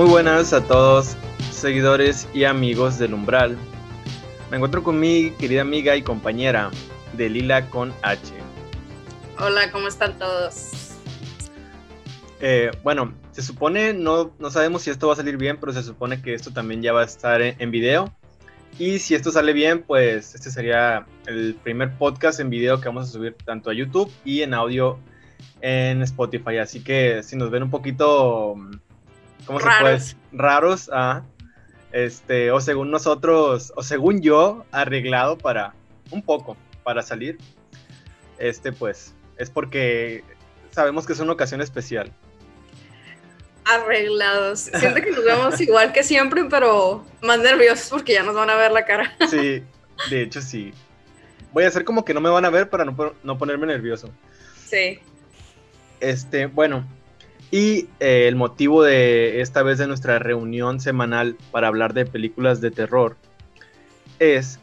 Muy buenas a todos, seguidores y amigos del Umbral. Me encuentro con mi querida amiga y compañera de Lila con H. Hola, ¿cómo están todos? Eh, bueno, se supone, no, no sabemos si esto va a salir bien, pero se supone que esto también ya va a estar en, en video. Y si esto sale bien, pues este sería el primer podcast en video que vamos a subir tanto a YouTube y en audio en Spotify. Así que si nos ven un poquito, ¿cómo Raros. se puede? decir? Raros, ah, este, o según nosotros, o según yo, arreglado para un poco, para salir, este, pues, es porque sabemos que es una ocasión especial. Arreglados. Siento que nos vemos igual que siempre, pero más nerviosos porque ya nos van a ver la cara. Sí, de hecho sí. Voy a hacer como que no me van a ver para no, no ponerme nervioso. Sí. Este, bueno, y eh, el motivo de esta vez de nuestra reunión semanal para hablar de películas de terror es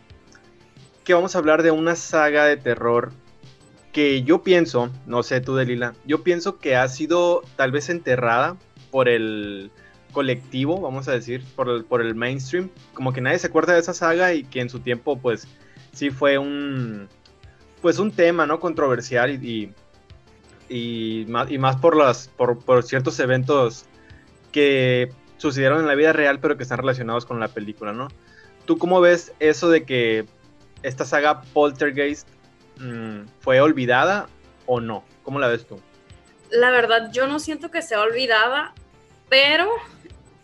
que vamos a hablar de una saga de terror que yo pienso, no sé tú Delila, yo pienso que ha sido tal vez enterrada por el colectivo, vamos a decir, por el, por el mainstream, como que nadie se acuerda de esa saga y que en su tiempo pues sí fue un pues un tema, ¿no? controversial y, y, y más, y más por las por, por ciertos eventos que sucedieron en la vida real pero que están relacionados con la película, ¿no? ¿Tú cómo ves eso de que esta saga Poltergeist mm, fue olvidada o no? ¿Cómo la ves tú? La verdad, yo no siento que sea olvidada, pero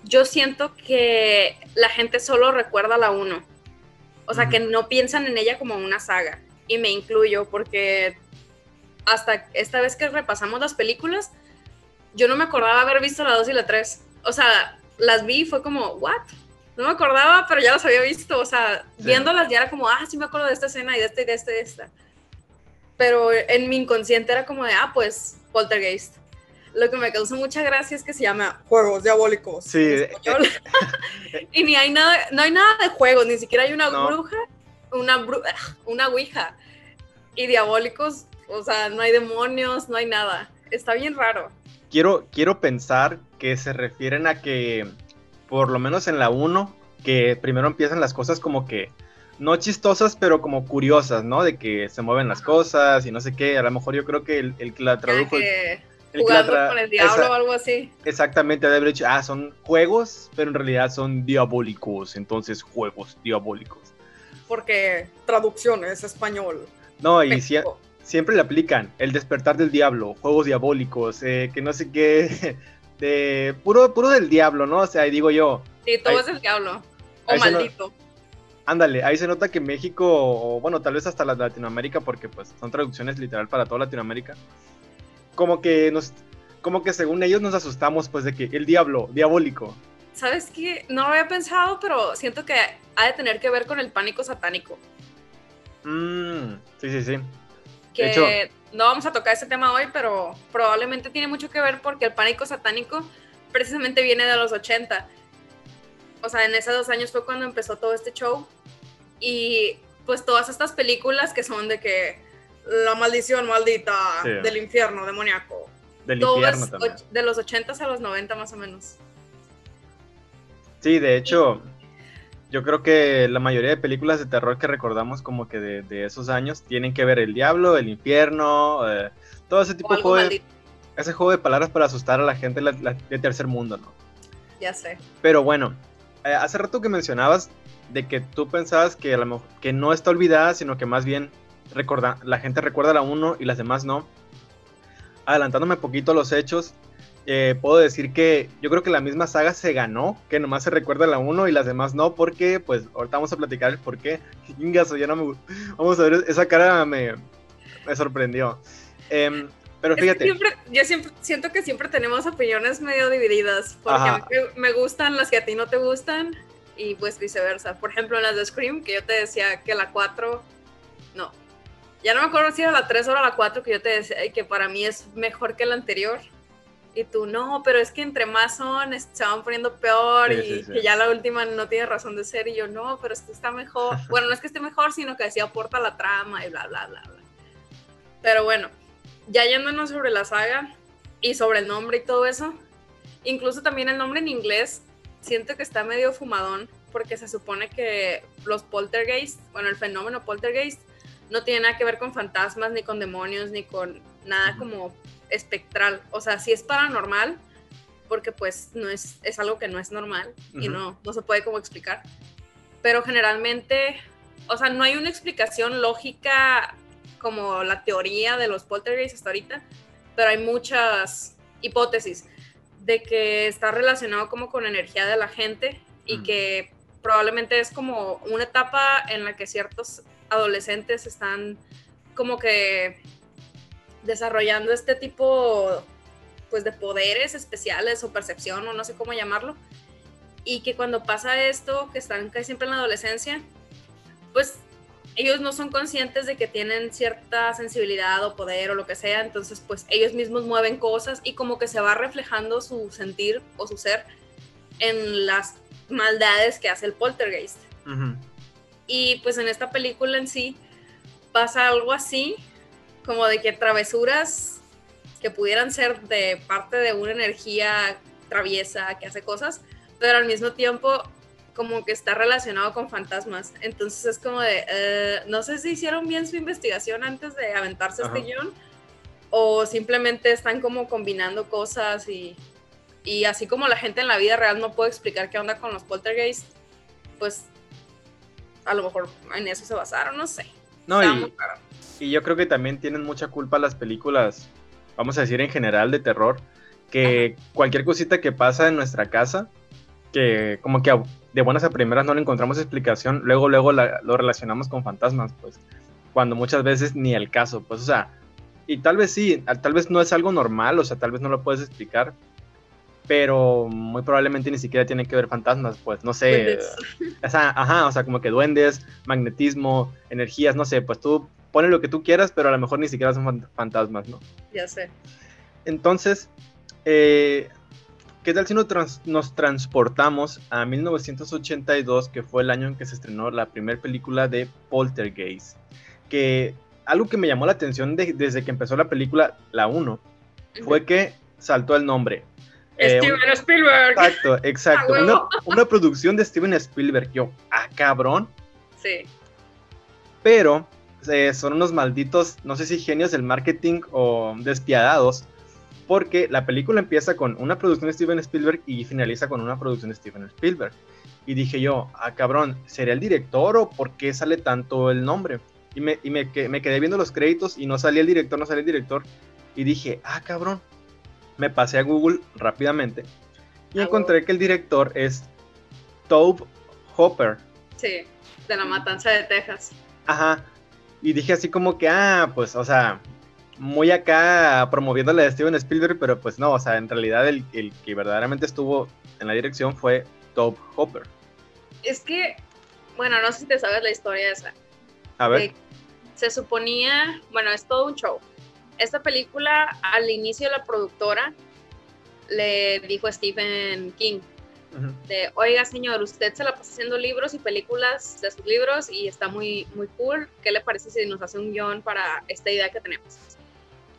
yo siento que la gente solo recuerda la 1. O sea, que no piensan en ella como una saga. Y me incluyo porque hasta esta vez que repasamos las películas, yo no me acordaba haber visto la 2 y la 3. O sea, las vi y fue como, ¿what? No me acordaba, pero ya las había visto. O sea, Sí. viéndolas ya era como, ah, sí me acuerdo de esta escena y de esta y de esta y de esta. Pero en mi inconsciente era como de, ah, pues, Poltergeist. Lo que me causó mucha gracia es que se llama Juegos Diabólicos. Sí, en español. y ni hay nada, no hay nada de juegos, ni siquiera hay una No. bruja, una, bru- una ouija. Y diabólicos, o sea, no hay demonios, no hay nada. Está bien raro. Quiero, quiero pensar que se refieren a que, por lo menos en la 1, que primero empiezan las cosas como que, no chistosas, pero como curiosas, ¿no? De que se mueven las cosas y no sé qué. A lo mejor yo creo que el, el que la tradujo... que el que la jugando tra- con el diablo esa- o algo así. Exactamente, debe haber dicho, ah, son juegos, pero en realidad son diabólicos, entonces juegos diabólicos. Porque traducción es español. No, y México. Siempre le aplican el despertar del diablo, juegos diabólicos, eh, que no sé qué, de puro, puro del diablo, ¿no? O sea, digo yo, Sí, todo Ahí- es el diablo. O no- maldito. ándale, ahí se nota que México, o bueno, tal vez hasta la Latinoamérica, porque pues son traducciones literal para toda Latinoamérica, como que nos, como que según ellos nos asustamos, pues de que el diablo, diabólico. ¿Sabes qué? No lo había pensado, pero siento que ha de tener que ver con el pánico satánico. Mm, sí, sí, sí. Que hecho- no vamos a tocar ese tema hoy, pero probablemente tiene mucho que ver porque el pánico satánico precisamente viene de los 80. O sea, en esos dos años fue cuando empezó todo este show. Y pues todas estas películas que son de que la maldición maldita Sí. del infierno demoníaco. Del Todo infierno es también. och- de los 80 a los 90 más o menos. Sí, de hecho, yo creo que la mayoría de películas de terror que recordamos como que de, de esos años tienen que ver el diablo, el infierno, eh, todo ese tipo de juego de, ese juego de palabras para asustar a la gente la- la- de tercer mundo, ¿no? ya sé. Pero bueno, eh, hace rato que mencionabas de que tú pensabas que, a lo mejor- que no está olvidada, sino que más bien recorda, la gente recuerda la uno y las demás no. Adelantándome poquito a los hechos, eh, puedo decir que yo creo que la misma saga se ganó, que nomás se recuerda la 1 y las demás no, porque pues ahorita vamos a platicar el por qué. Ingaso, ya no me Vamos a ver, esa cara me, me sorprendió. Em, pero fíjate, siempre- yo siempre siento que siempre tenemos opiniones medio divididas, porque Ajá. a mí me, gustan las que a ti no te gustan y pues viceversa. Por ejemplo, en las de Scream, que yo te decía que la 4, no. Ya no me acuerdo si era la 3 o la 4 que yo te decía que para mí es mejor que la anterior. Y tú, no, pero es que entre más son, se van poniendo peor Sí, y sí, sí. que ya la última no tiene razón de ser. Y yo, no, pero esto está mejor. bueno, no es que esté mejor, sino que así aporta la trama y bla, bla, bla, bla. Pero bueno, ya yéndonos sobre la saga y sobre el nombre y todo eso, Incluso también el nombre en inglés siento que está medio fumadón porque se supone que los poltergeist, bueno, el fenómeno poltergeist no tiene nada que ver con fantasmas, ni con demonios, ni con nada como espectral. O sea, sí es paranormal, porque pues no es, es algo que no es normal y no, no se puede como explicar. Pero generalmente, o sea, no hay una explicación lógica como la teoría de los poltergeists hasta ahorita, pero hay muchas hipótesis de que está relacionado como con energía de la gente y que probablemente es como una etapa en la que ciertos adolescentes están como que desarrollando este tipo pues de poderes especiales o percepción o no sé cómo llamarlo y que cuando pasa esto que están casi siempre en la adolescencia pues ellos no son conscientes de que tienen cierta sensibilidad o poder o lo que sea, entonces pues ellos mismos mueven cosas y como que se va reflejando su sentir o su ser en las maldades que hace el poltergeist. Y pues en esta película en sí pasa algo así, como de que travesuras que pudieran ser de parte de una energía traviesa que hace cosas, pero al mismo tiempo como que está relacionado con fantasmas. Entonces es como de, eh, no sé si hicieron bien su investigación antes de aventarse este guion o simplemente están como combinando cosas y, y, así como la gente en la vida real no puede explicar qué onda con los poltergeists, pues a lo mejor en eso se basaron, no sé. No, y, y, yo creo que también tienen mucha culpa las películas, vamos a decir en general, de terror, que cualquier cosita que pasa en nuestra casa, que como que de buenas a primeras no le encontramos explicación, luego, luego lo relacionamos con fantasmas, pues, cuando muchas veces ni el caso, pues, o sea, y tal vez sí, tal vez no es algo normal, o sea, tal vez no lo puedes explicar, pero muy probablemente ni siquiera tiene que ver fantasmas, pues, no sé, o sea, ajá, o sea, como que duendes, magnetismo, energías, no sé, pues tú pones lo que tú quieras, pero a lo mejor ni siquiera son fantasmas, ¿no? Ya sé. Entonces, eh, ¿Qué tal si nos, transportamos a 1982, que fue el año en que se estrenó la primera película de Poltergeist? Que algo que me llamó la atención desde que empezó la película, la 1, fue que saltó el nombre. Eh, Steven Spielberg. Exacto, exacto. Una, producción de Steven Spielberg. Yo, ah, cabrón. Sí. Pero eh, son unos malditos, no sé si genios del marketing o despiadados, porque la película empieza con una producción de Steven Spielberg y finaliza con una producción de Steven Spielberg. Y dije yo, ah, cabrón, ¿sería el director o por qué sale tanto el nombre? Y me, y me, me quedé viendo los créditos y no salía el director, no salía el director. Y dije, ah, cabrón. Me pasé a Google rápidamente y ah, encontré que el director es Tobe Hopper. Sí, de la matanza de Texas. Ajá. Y dije así como que, ah, pues, o sea, muy acá promoviéndole a Steven Spielberg, pero pues no, o sea, en realidad el, que verdaderamente estuvo en la dirección fue Tobe Hopper. Es que, bueno, no sé si te sabes la historia esa. A ver. se suponía, bueno, es todo un show. Esta película, al inicio la productora le dijo a Stephen King, de, oiga señor, usted se la pasa haciendo libros y películas de sus libros y está muy, muy cool, ¿qué le parece si nos hace un guion para esta idea que tenemos?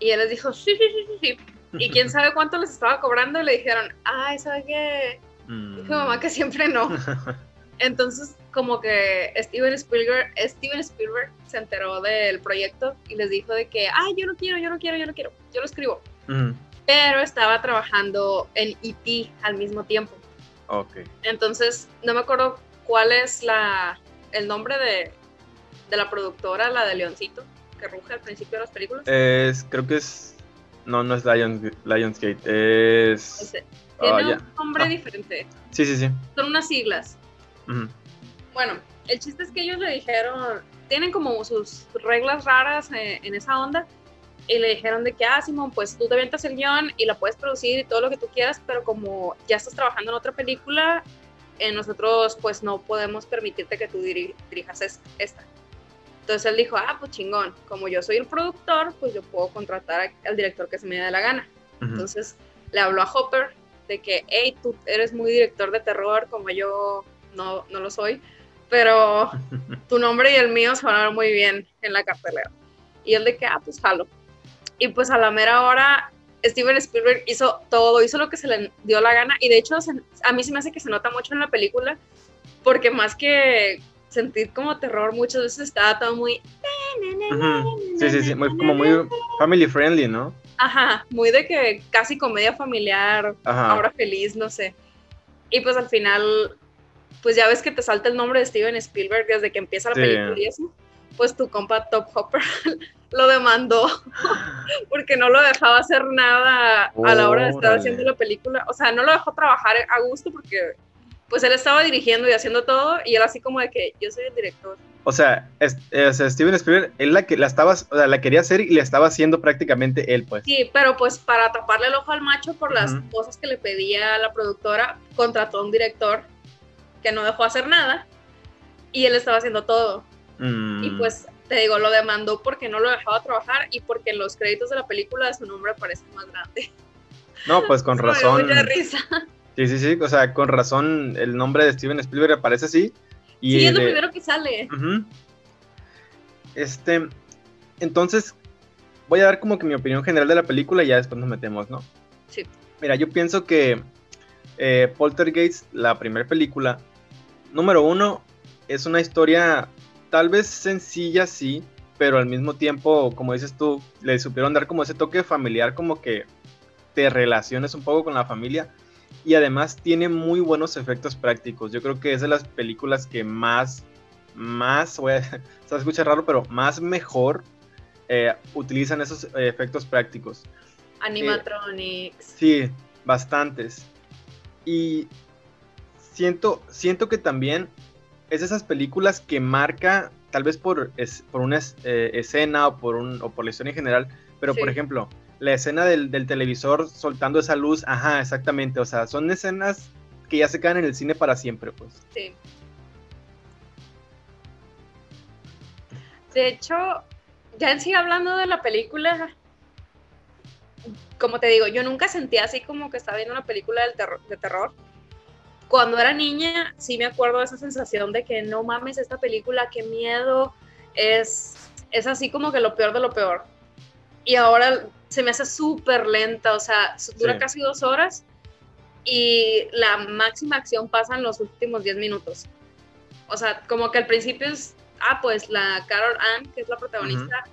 Y él les dijo, sí, sí, sí, sí, sí. Y quién sabe cuánto les estaba cobrando y le dijeron, ay, ¿sabe qué? Mm. mamá que siempre no. Entonces, como que Steven Spielberg, Steven Spielberg se enteró del proyecto y les dijo de que, ay, yo no quiero, yo no quiero, yo no quiero, yo lo escribo. Pero estaba trabajando en E.T. al mismo tiempo. Ok. Entonces, no me acuerdo cuál es la, el nombre de, de la productora, la de Leoncito que ruge al principio de las películas? Es, creo que es. No, no es Lions, Lionsgate, es. Tiene ah, un nombre ah. diferente. Sí, sí, sí. Son unas siglas. Bueno, el chiste es que ellos le dijeron. Tienen como sus reglas raras eh, en esa onda. Y le dijeron de que, ah, Simón, pues tú te avientas el guion y la puedes producir y todo lo que tú quieras, pero como ya estás trabajando en otra película, eh, nosotros pues no podemos permitirte que tú dirijas esta. Entonces él dijo, ah, pues chingón, como yo soy el productor, pues yo puedo contratar al director que se me dé la gana. Entonces le habló a Hopper de que, hey, tú eres muy director de terror, como yo no, no lo soy, pero tu nombre y el mío se van a ver muy bien en la cartelera. Y él de que, ah, pues jalo. Y pues a la mera hora, Steven Spielberg hizo todo, hizo lo que se le dio la gana y de hecho a mí se me hace que se nota mucho en la película porque más que sentir como terror muchas veces estaba todo muy... Sí, sí, sí, muy, como muy family friendly, ¿no? Ajá, muy de que casi comedia familiar, ahora feliz, no sé. Y pues al final, pues ya ves que te salta el nombre de Steven Spielberg desde que empieza la película y eso. Pues tu compa Top Hopper lo demandó porque no lo dejaba hacer nada a la hora de estar haciendo la película. O sea, no lo dejó trabajar a gusto porque pues él estaba dirigiendo y haciendo todo y él así como de que yo soy el director. O sea, Steven Spielberg, él la que la estaba, o sea, la quería hacer y le estaba haciendo prácticamente él, pues. Sí, pero pues para taparle el ojo al macho por las cosas que le pedía la productora, contrató a un director que no dejó hacer nada y él estaba haciendo todo. Y mm. pues te digo, lo demandó porque no lo dejaba trabajar y porque en los créditos de la película su nombre aparece más grande. No, pues con razón. Me risa. Sí, sí, sí, o sea, con razón el nombre de Steven Spielberg aparece así. Y sí, es lo primero que sale. Este, entonces, voy a dar como que mi opinión general de la película y ya después nos metemos, ¿no? Sí. Mira, yo pienso que eh, Poltergeist, la primera película, número uno, es una historia tal vez sencilla, sí, pero al mismo tiempo, como dices tú, le supieron dar como ese toque familiar, como que te relaciones un poco con la familia y además tiene muy buenos efectos prácticos. Yo creo que es de las películas que más, más, voy a, se escucha raro, pero más mejor eh, utilizan esos efectos prácticos. Animatronics. sí, bastantes. Y siento, siento que también es de esas películas que marca, tal vez por, por una eh, escena o por, un, o por la historia en general, pero por ejemplo, la escena del, televisor soltando esa luz, ajá, exactamente, o sea, son escenas que ya se quedan en el cine para siempre, pues. Sí. De hecho, ya en sí hablando de la película, como te digo, yo nunca sentí así como que estaba viendo una película de terror. Cuando era niña, sí me acuerdo de esa sensación de que no mames esta película, qué miedo, es, es así como que lo peor de lo peor. Y ahora se me hace súper lenta, o sea, dura casi dos horas y la máxima acción pasa en los últimos diez minutos. O sea, como que al principio es, ah, pues la Carol Ann, que es la protagonista,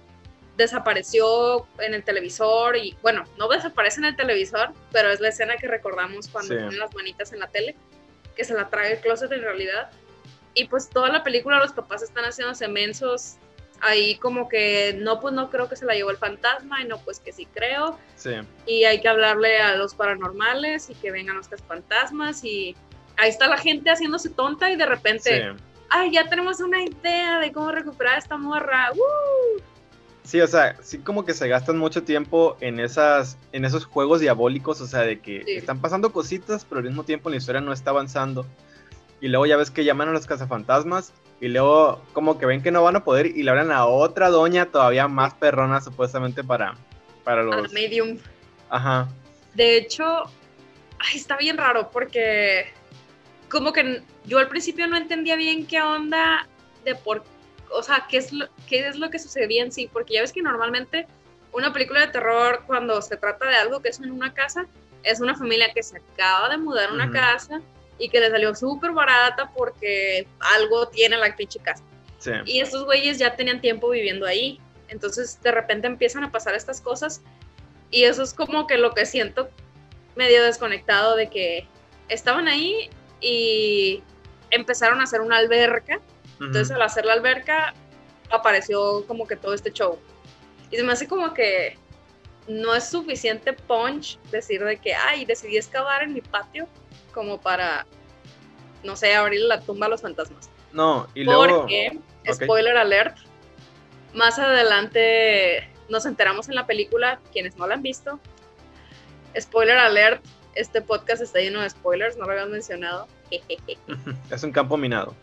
desapareció en el televisor y, bueno, no desaparece en el televisor, pero es la escena que recordamos cuando ponen las manitas en la tele, que se la trae el closet en realidad. Y pues toda la película los papás están haciendo mensos ahí como que no, pues no creo que se la llevó el fantasma y no, pues que sí creo. Sí. Y hay que hablarle a los paranormales y que vengan los fantasmas y ahí está la gente haciéndose tonta y de repente, ay, ya tenemos una idea de cómo recuperar esta morra. Sí, o sea, sí como que se gastan mucho tiempo en esas, en esos juegos diabólicos, o sea, de que están pasando cositas, pero al mismo tiempo la historia no está avanzando. Y luego ya ves que llaman a los cazafantasmas y luego como que ven que no van a poder y le hablan a otra doña todavía más perrona supuestamente para, para los... medium. Ajá. De hecho, ay, está bien raro porque como que yo al principio no entendía bien qué onda de por... O sea, qué es lo, qué es lo que sucedía en sí, porque ya ves que normalmente una película de terror cuando se trata de algo que es en una casa, es una familia que se acaba de mudar a una casa y que le salió súper barata porque algo tiene la pinche casa. Y estos güeyes ya tenían tiempo viviendo ahí. Entonces de repente empiezan a pasar estas cosas y eso es como que lo que siento medio desconectado de que estaban ahí y empezaron a hacer una alberca. Entonces al hacer la alberca apareció como que todo este show. Y se me hace como que no es suficiente punch decir de que, ay, decidí excavar en mi patio como para, no sé, abrir la tumba a los fantasmas. No, y luego... Porque, spoiler alert, más adelante nos enteramos en la película, quienes no la han visto, spoiler alert, este podcast está lleno de spoilers, no lo habían mencionado. es un campo minado.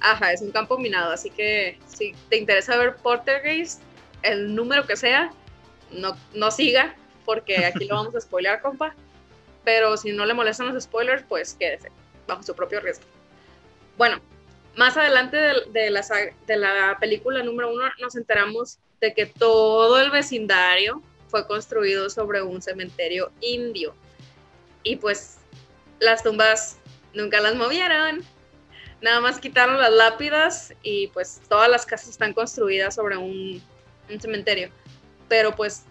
Ajá, es un campo minado, así que si te interesa ver Portergeist, el número que sea, no, no siga, porque aquí lo vamos a spoilear, compa pero si no le molestan los spoilers, pues quédese, bajo su propio riesgo. Bueno, más adelante de, la, de la película número uno nos enteramos de que todo el vecindario fue construido sobre un cementerio indio. Y pues las tumbas nunca las movieron, nada más quitaron las lápidas y pues todas las casas están construidas sobre un, un cementerio. Pero pues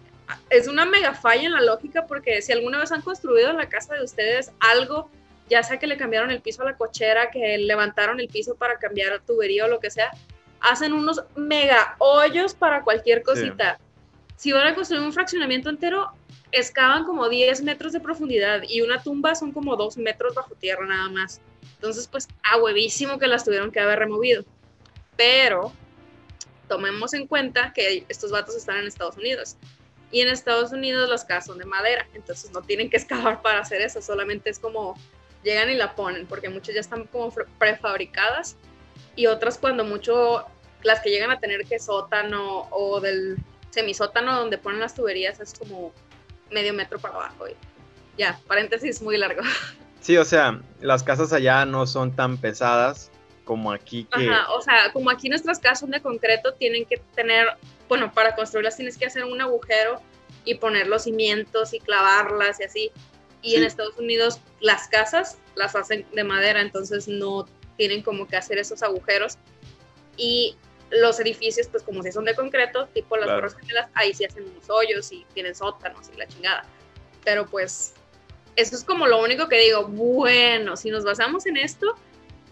es una mega falla en la lógica porque si alguna vez han construido en la casa de ustedes algo, ya sea que le cambiaron el piso a la cochera, que levantaron el piso para cambiar tubería o lo que sea, hacen unos mega hoyos para cualquier cosita. Si van a construir un fraccionamiento entero, excavan como 10 metros de profundidad y una tumba son como 2 metros bajo tierra nada más. Entonces, pues a huevísimo que las tuvieron que haber removido. Pero tomemos en cuenta que estos vatos están en Estados Unidos. Y en Estados Unidos las casas son de madera, entonces no tienen que excavar para hacer eso, solamente es como llegan y la ponen, porque muchas ya están como prefabricadas y otras cuando mucho, las que llegan a tener que sótano o del semisótano donde ponen las tuberías es como medio metro para abajo. ya, paréntesis muy largo. Sí, o sea, las casas allá no son tan pesadas como aquí que... Ajá, o sea, como aquí nuestras casas son de concreto, tienen que tener, bueno, para construirlas tienes que hacer un agujero y poner los cimientos y clavarlas y así. Y en Estados Unidos las casas las hacen de madera, entonces no tienen como que hacer esos agujeros. Y los edificios, pues como si son de concreto, tipo las claro. ahí sí hacen unos hoyos y tienen sótanos y la chingada. Pero pues eso es como lo único que digo, bueno, si nos basamos en esto,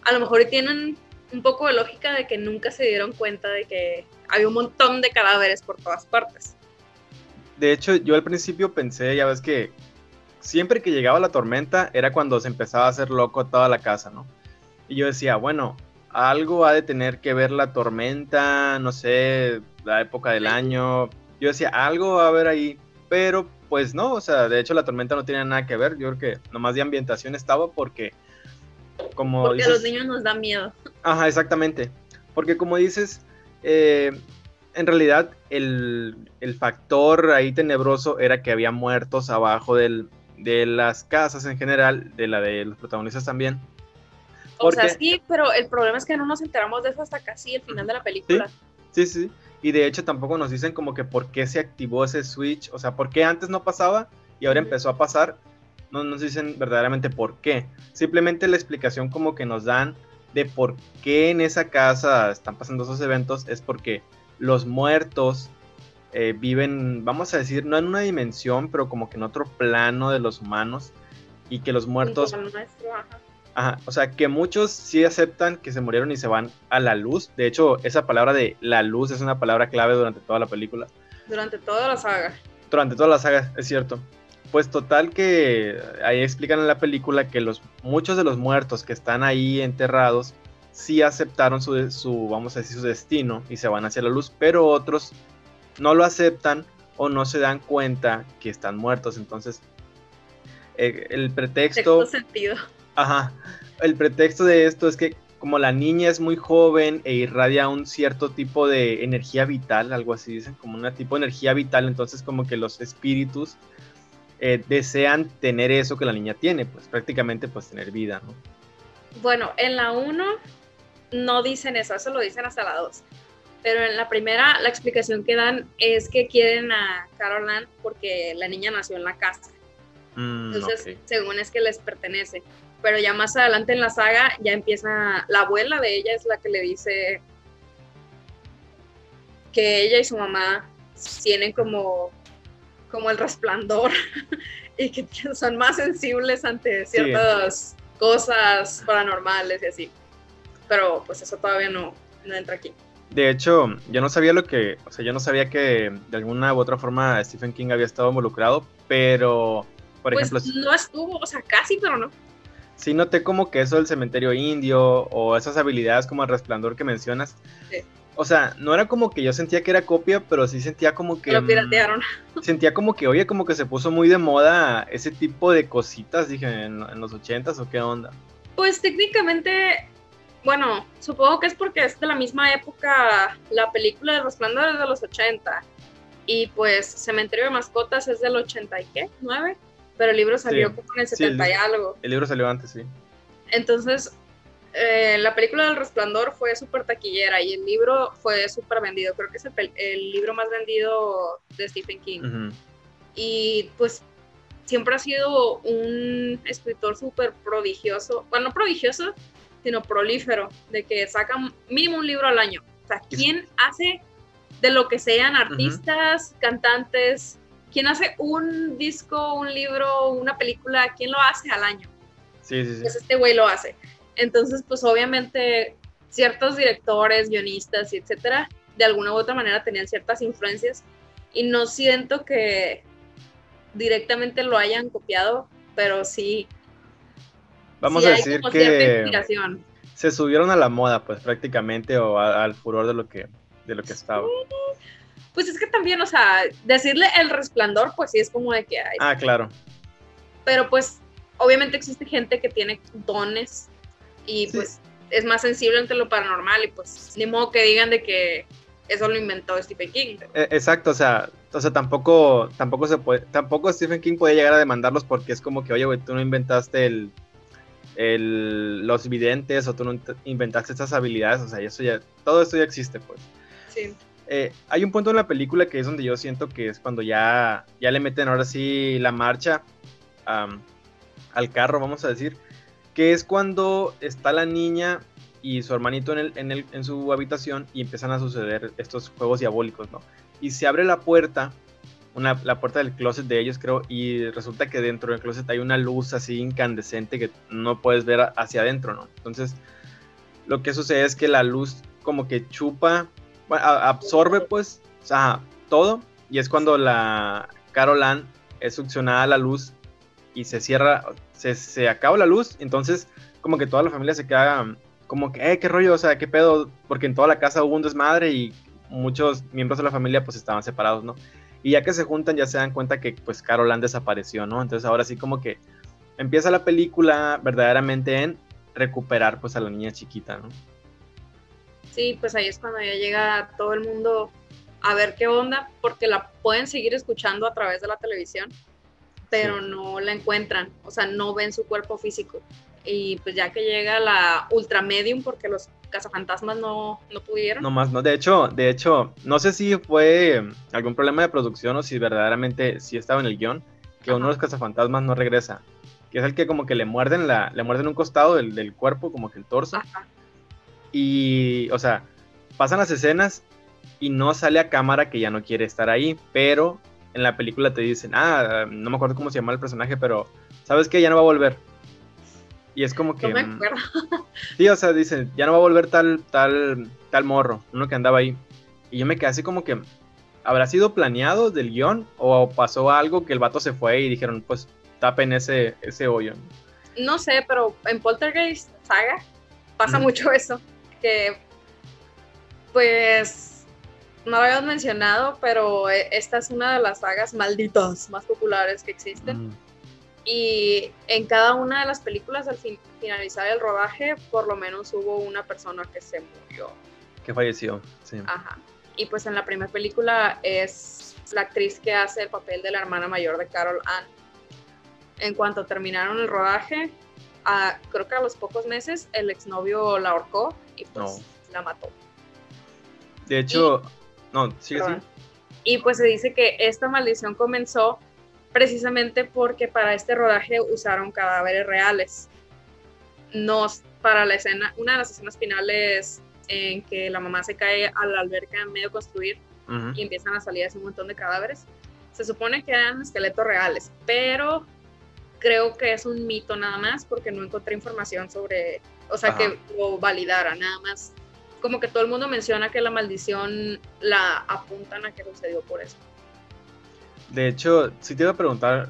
a lo mejor tienen un poco de lógica de que nunca se dieron cuenta de que había un montón de cadáveres por todas partes. De hecho, yo al principio pensé, ya ves que siempre que llegaba la tormenta era cuando se empezaba a hacer loco toda la casa, ¿no? Y yo decía, bueno, algo ha de tener que ver la tormenta, no sé, la época del año. Yo decía, algo va a haber ahí, pero pues no, o sea, de hecho la tormenta no tiene nada que ver. Yo creo que nomás de ambientación estaba porque, como porque a los niños nos da miedo. Ajá, exactamente. Porque como dices, eh, en realidad el, el, factor ahí tenebroso era que había muertos abajo del, de las casas en general, de la de los protagonistas también. O sea, sí, pero el problema es que no nos enteramos de eso hasta casi el final de la película. Sí, sí, Y de hecho tampoco nos dicen como que por qué se activó ese switch, o sea, por qué antes no pasaba y ahora empezó a pasar. No nos dicen verdaderamente por qué. Simplemente la explicación como que nos dan de por qué en esa casa están pasando esos eventos es porque los muertos eh, viven, vamos a decir, no en una dimensión, pero como que en otro plano de los humanos y que los muertos... Ajá, o sea, que muchos sí aceptan que se murieron y se van a la luz. De hecho, esa palabra de la luz es una palabra clave durante toda la película. Durante toda la saga. Durante toda la saga, es cierto. Pues total que ahí explican en la película que los, muchos de los muertos que están ahí enterrados sí aceptaron su, su, vamos a decir, su destino y se van hacia la luz, pero otros no lo aceptan o no se dan cuenta que están muertos. Entonces, eh, el pretexto... sentido. Ajá. El pretexto de esto es que como la niña es muy joven e irradia un cierto tipo de energía vital, algo así dicen, como una tipo de energía vital, entonces como que los espíritus eh, desean tener eso que la niña tiene, pues prácticamente pues tener vida, ¿no? Bueno, en la 1 no dicen eso, eso lo dicen hasta la 2. Pero en la primera, la explicación que dan es que quieren a Carol Ann porque la niña nació en la casa. Mm, entonces, según es que les pertenece pero ya más adelante en la saga ya empieza, la abuela de ella es la que le dice que ella y su mamá tienen como, como el resplandor y que son más sensibles ante ciertas cosas paranormales y así. Pero pues eso todavía no, no entra aquí. De hecho, yo no sabía lo que, o sea, yo no sabía que de alguna u otra forma Stephen King había estado involucrado, pero, por pues ejemplo... No estuvo, o sea, casi, pero no sí noté como que eso del cementerio indio o esas habilidades como el resplandor que mencionas. O sea, no era como que yo sentía que era copia, pero sí sentía como que... Lo piratearon. sentía como que, oye, como que se puso muy de moda ese tipo de cositas, dije, en, los ochentas o qué onda. Pues técnicamente, bueno, supongo que es porque es de la misma época, la película de Resplandor es de los 80. Y pues Cementerio de Mascotas es del 80 y qué, 9 pero el libro salió como en el 70 y algo. El libro salió antes, sí. Entonces, eh, la película del Resplandor fue súper taquillera y el libro fue súper vendido. Creo que es el, libro más vendido de Stephen King. y pues siempre ha sido un escritor súper prodigioso, bueno, no prodigioso, sino prolífero, de que saca mínimo un libro al año. O sea, ¿quién hace de lo que sean artistas, cantantes, quién hace un disco, un libro, una película, quién lo hace al año? Sí, sí, sí. Pues este güey lo hace. Entonces, pues obviamente ciertos directores, guionistas y etcétera, de alguna u otra manera tenían ciertas influencias y no siento que directamente lo hayan copiado, pero sí. Vamos a decir que se subieron a la moda, pues prácticamente, o al furor de lo que, de lo que estaba. Pues es que también, o sea, decirle el resplandor, pues sí es como de que hay. Ah, claro. Pero pues, obviamente existe gente que tiene dones y pues es más sensible ante lo paranormal y pues ni modo que digan de que eso lo inventó Stephen King. E, exacto, o sea, o sea, tampoco, tampoco se puede, tampoco Stephen King puede llegar a demandarlos porque es como que, oye, güey, tú no inventaste el, el, los videntes o tú no inventaste estas habilidades, o sea, eso ya, todo esto ya existe, pues. Sí. Eh, hay un punto en la película que es donde yo siento que es cuando ya, ya le meten ahora sí la marcha al carro, vamos a decir, que es cuando está la niña y su hermanito en, el, en, el, en su habitación y empiezan a suceder estos juegos diabólicos, ¿no? Y se abre la puerta, una, la puerta del closet de ellos, creo, y resulta que dentro del closet hay una luz así incandescente que no puedes ver hacia adentro, ¿no? Entonces, lo que sucede es que la luz como que chupa, absorbe pues, todo, y es cuando la Carol Ann es succionada a la luz y se cierra, se, se acaba la luz, entonces como que toda la familia se queda como que, eh, qué rollo, o sea, qué pedo, porque en toda la casa hubo un desmadre y muchos miembros de la familia pues estaban separados, ¿no? Y ya que se juntan ya se dan cuenta que pues Carol Ann desapareció, ¿no? Entonces ahora sí como que empieza la película verdaderamente en recuperar pues a la niña chiquita, ¿no? Sí, pues ahí es cuando ya llega todo el mundo a ver qué onda, porque la pueden seguir escuchando a través de la televisión, pero no la encuentran, o sea, no ven su cuerpo físico y pues ya que llega la Ultra Medium, porque los cazafantasmas no, no pudieron. No más, no. De hecho, de hecho, no sé si fue algún problema de producción o si verdaderamente sí estaba en el guion, que uno de los cazafantasmas no regresa. Que es el que como que le muerden la, le muerden un costado del, del cuerpo, como que el torso. Y, o sea, pasan las escenas y no sale a cámara que ya no quiere estar ahí, pero en la película te dicen, ah, no me acuerdo cómo se llama el personaje, pero sabes que ya no va a volver y es como que. No me mm, acuerdo. Sí, o sea, dicen, ya no va a volver tal, tal, tal morro, uno que andaba ahí. Y yo me quedé así como que. ¿Habrá sido planeado del guion? ¿O pasó algo que el vato se fue y dijeron, pues tapen ese, ese hoyo? No sé, pero en Poltergeist Saga pasa mucho eso. Que. Pues. No lo habíamos mencionado, pero e, esta es una de las sagas malditas más populares que existen. Mm. Y en cada una de las películas, al finalizar el rodaje, por lo menos hubo una persona que se murió. Que falleció, sí. Ajá. Y pues en la primera película es la actriz que hace el papel de la hermana mayor de Carol Ann. En cuanto terminaron el rodaje, creo que a los pocos meses, el exnovio la ahorcó y pues la mató. De hecho, no, sigue así. Y pues se dice que esta maldición comenzó precisamente porque para este rodaje usaron cadáveres reales. No para la escena, una de las escenas finales en que la mamá se cae a la alberca en medio construir y empiezan a salir ese un montón de cadáveres. Se supone que eran esqueletos reales, pero creo que es un mito nada más porque no encontré información sobre, o sea, que lo validara, nada más. Como que todo el mundo menciona que la maldición la apuntan a que sucedió por eso. De hecho, sí te iba a preguntar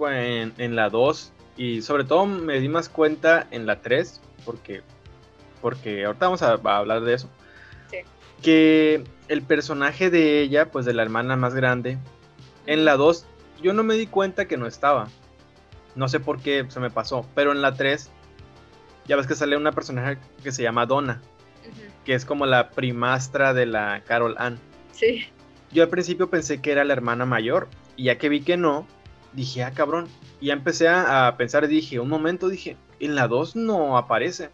en, la 2 y sobre todo me di más cuenta en la 3 porque, porque ahorita vamos a, hablar de eso. Sí. Que el personaje de ella, pues de la hermana más grande, en la 2 yo no me di cuenta que no estaba. No sé por qué se me pasó, pero en la 3 ya ves que sale una personaje que se llama Donna, que es como la primastra de la Carol Ann. Sí. Yo al principio pensé que era la hermana mayor, y ya que vi que no, dije, ah, cabrón. Y ya empecé a, pensar, dije, un momento, dije, en la 2 no aparece.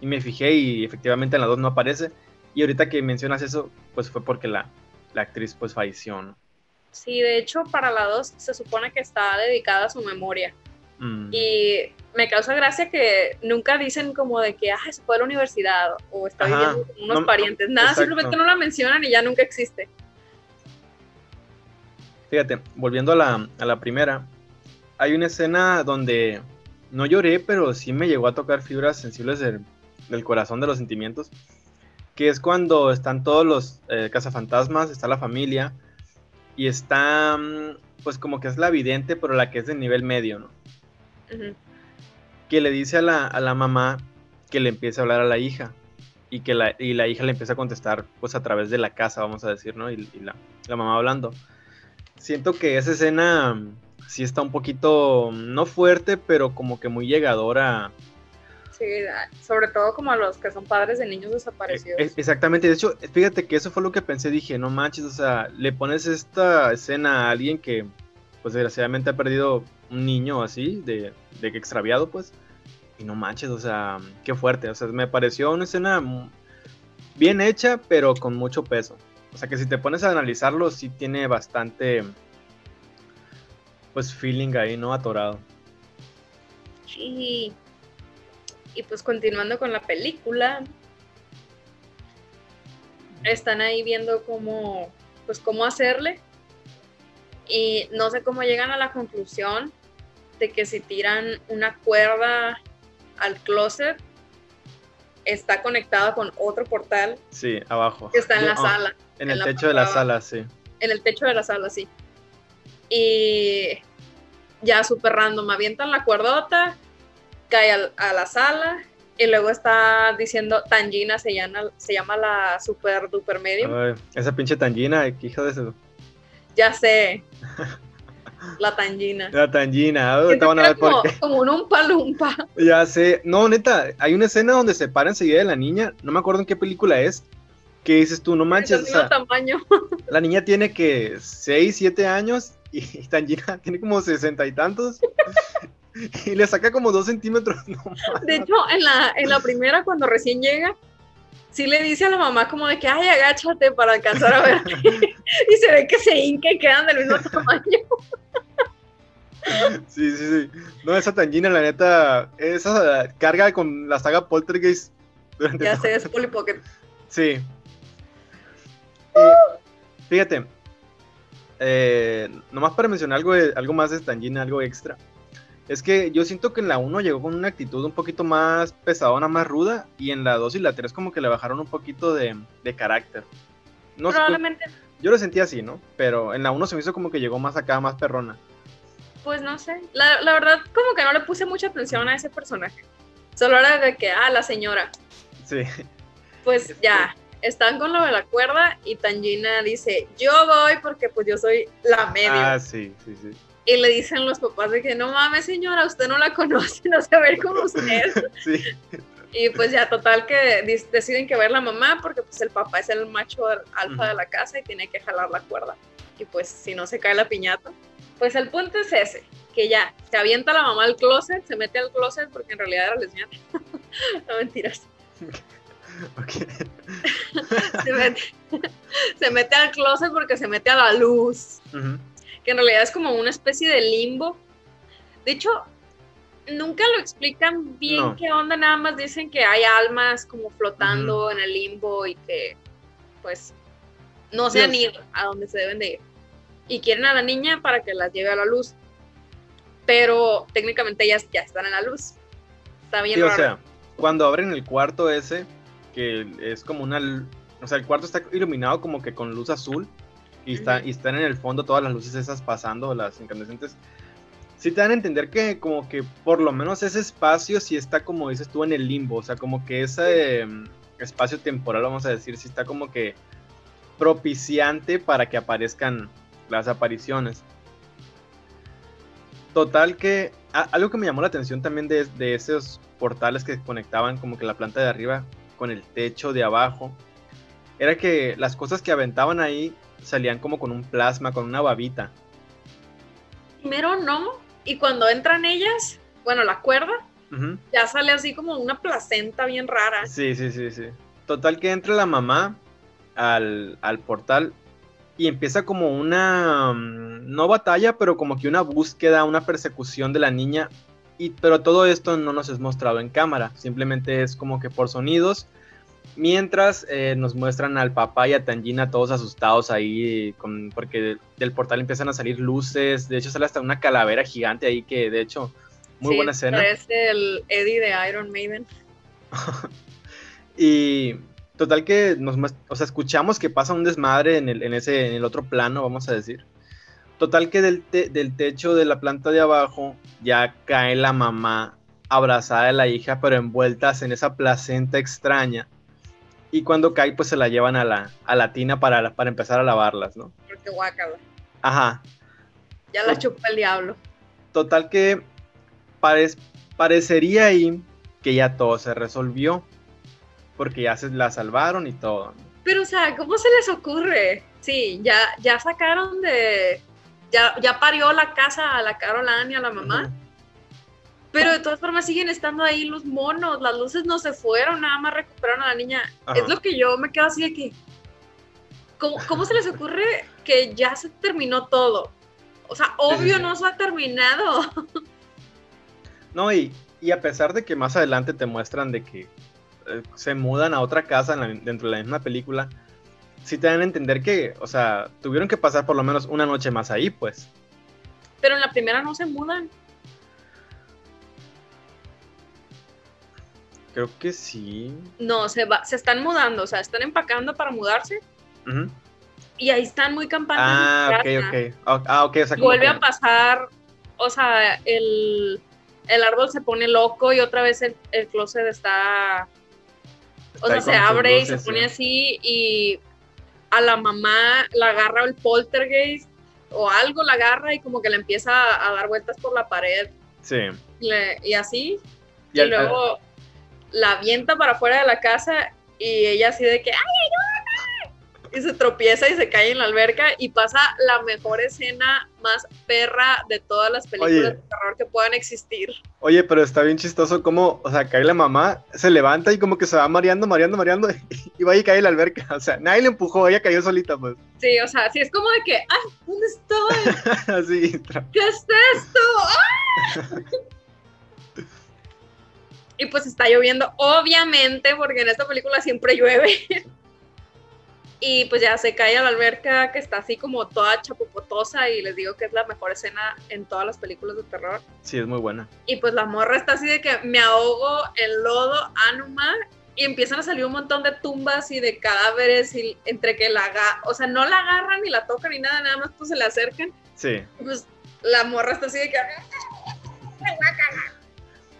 Y me fijé y efectivamente en la 2 no aparece. Y ahorita que mencionas eso, pues fue porque la, la actriz pues falleció, Sí, de hecho, para la 2 se supone que está dedicada a su memoria. Mm. Y me causa gracia que nunca dicen como de que, ah, se fue a la universidad o está Ajá, viviendo con unos no, parientes. Nada, exacto. simplemente no la mencionan y ya nunca existe. Fíjate, volviendo a la, a la primera, hay una escena donde no lloré, pero sí me llegó a tocar fibras sensibles del, del corazón, de los sentimientos, que es cuando están todos los eh, cazafantasmas, está la familia, y está, mm, pues como que es la vidente, pero la que es de nivel medio, ¿no? Que le dice a la, a la mamá que le empiece a hablar a la hija, y que la, y la hija le empieza a contestar, pues a través de la casa, vamos a decir, ¿no? Y, y la, la mamá hablando. Siento que esa escena mm, sí está un poquito, mm, no fuerte, pero como que muy llegadora. Sí, sobre todo como a los que son padres de niños E- desaparecidos. e- Exactamente, de hecho, fíjate que eso fue lo que pensé, dije, no manches, o sea, le pones esta escena a alguien que, pues desgraciadamente ha perdido un niño así, de, de extraviado, pues, y no manches, o sea, qué fuerte, o sea, me pareció una escena bien hecha, pero con mucho peso. O sea, que si te pones a analizarlo, sí tiene bastante, pues, feeling ahí, ¿no? Atorado. Sí. Y pues continuando con la película, están ahí viendo cómo, pues cómo hacerle. Y no sé cómo llegan a la conclusión de que si tiran una cuerda al closet, está conectada con otro portal Sí, abajo. que está en la No, sala, En en el techo de la de sala, sí. en el techo de la sala, sí. Y ya súper random, avientan la cuerdota, cae al- a la sala y luego está diciendo Tangina se llama, se llama la super duper medium. Ay, esa pinche tangina, hija de eso. Ya sé. La Tangina. La tangina, Siento van a ver era por como, qué. como un umpa lumpa. Ya sé. No, neta, hay una escena donde se para enseguida de la niña. No me acuerdo en qué película es. Que dices tú, no manches, o sea, tamaño. la niña tiene que 6, 7 años y Tangina tiene como 60 y tantos. y le saca como 2 centímetros. No. De hecho, en la, en la primera, cuando recién llega, sí le dice a la mamá como de que, ay, agáchate para alcanzar a ver. y se ve que se hinca y quedan del mismo tamaño. Sí, sí, sí. No, esa Tangina, la neta, esa carga con la saga Poltergeist. durante Ya sé, es Polly Pocket. Sí. Y, fíjate, eh, nomás para mencionar algo, algo más de Tangina, algo extra. Es que yo siento que en la 1 llegó con una actitud un poquito más pesadona, más ruda, y en la 2 y la 3 como que le bajaron un poquito de, de carácter. No sé, Probablemente, yo lo sentí así, ¿no? Pero en la 1 se me hizo como que llegó más acá, más perrona. pues no sé. La, la verdad, como que no le puse mucha atención a ese personaje. Solo era de que, ah, la señora. Sí. Pues ya, están con lo de la cuerda y Tangina dice, yo voy porque pues yo soy la medio. Ah, sí, sí, sí. Y le dicen los papás de que no mames señora, usted no la conoce, no se ver como usted. Sí, y pues ya total que deciden que ir la mamá porque pues el papá es el macho alfa de la casa y tiene que jalar la cuerda. Y pues si no se cae la piñata. Pues el punto es ese, que ya se avienta la mamá al closet, se mete al closet porque en realidad era lesbiana. no mentiras. Se mete, se mete al closet porque se mete a la luz. Ujú. Que en realidad es como una especie de limbo. De hecho, nunca lo explican bien No. qué onda, nada más dicen que hay almas como flotando en el limbo y que pues no se han o ido a donde se deben de ir. Y quieren a la niña para que las lleve a la luz. Pero técnicamente ellas ya están en la luz. Está bien Sí, o raro. sea, cuando abren el cuarto ese, que es como una... O sea, el cuarto está iluminado como que con luz azul y, están en el fondo todas las luces esas pasando, las incandescentes. Sí te dan a entender que como que por lo menos ese espacio sí está como dices tú en el limbo, o sea, como que ese em, espacio temporal, vamos a decir, sí está como que propiciante para que aparezcan las apariciones. Total que algo que me llamó la atención también de, de esos portales que conectaban como que la planta de arriba con el techo de abajo, era que las cosas que aventaban ahí salían como con un plasma, con una babita. Primero no, y cuando entran ellas, bueno, la cuerda, ya sale así como una placenta bien rara. Sí, sí, sí, sí. Total que entra la mamá al, al portal y empieza como una, mm, no batalla, pero como que una búsqueda, una persecución de la niña. Y, pero todo esto no nos es mostrado en cámara, simplemente es como que por sonidos. Mientras eh, nos muestran al papá y a Tangina todos asustados ahí, con, porque del portal empiezan a salir luces. De hecho, sale hasta una calavera gigante ahí que, de hecho, muy buena escena. Parece el Eddie de Iron Maiden. y total que nos o sea, escuchamos que pasa un desmadre en el, en ese, en el otro plano, vamos a decir. Total que del, del techo de la planta de abajo ya cae la mamá abrazada de la hija, pero envueltas en esa placenta extraña. Y cuando cae, pues se la llevan a la, a la tina para, para empezar a lavarlas, ¿no? Porque guacala. Ajá. Ya la chupa el diablo. Total que parecería ahí que ya todo se resolvió porque ya se la salvaron y todo. Pero, o sea, ¿cómo se les ocurre? Sí, ya, ya sacaron de. Ya, ya parió la casa a la Caroline y a la mamá. Pero de todas formas siguen estando ahí los monos, las luces no se fueron, nada más recuperaron a la niña. Es lo que yo me quedo así de que. ¿cómo, ¿Cómo, se les ocurre que ya se terminó todo? O sea, obvio no se ha terminado. No, y, y a pesar de que más adelante te muestran de que eh, se mudan a otra casa dentro de la misma película, sí te dan a entender que, o sea, tuvieron que pasar por lo menos una noche más ahí, pues. Pero en la primera no se mudan. Creo que sí. No, se va, se están mudando, o sea, están empacando para mudarse. Y ahí están muy campantes. Ah, ok, ok. Ah, ok, o sea, Vuelve a pasar, o sea, el, el, árbol se pone loco y otra vez el, el closet está o sea, se abre y se pone así y a la mamá la agarra el poltergeist o algo la agarra y como que le empieza a, dar vueltas por la pared. Sí. y así. Y, luego la avienta para afuera de la casa y ella así de que ¡ay, y se tropieza y se cae en la alberca y pasa la mejor escena más perra de todas las películas de terror que puedan existir. Oye, pero está bien chistoso como, o sea, cae la mamá, se levanta y como que se va mareando, mareando, mareando y va y cae en la alberca. O sea, nadie le empujó, ella cayó solita, pues. Sí, o sea, sí es como de que, ¡ay! ¿Dónde estoy? Así. ¿Qué es esto? ¡Ah! y pues está lloviendo, obviamente, porque en esta película siempre llueve. Y pues ya se cae a la alberca que está así como toda chapopotosa y les digo que es la mejor escena en todas las películas de terror. Sí, es muy buena. Y pues la morra está así de que me ahogo en lodo, Anuma, y empiezan a salir un montón de tumbas y de cadáveres y entre que la o sea, no la agarran ni la tocan ni nada, nada más pues se le acercan. Sí. Pues la morra está así de que...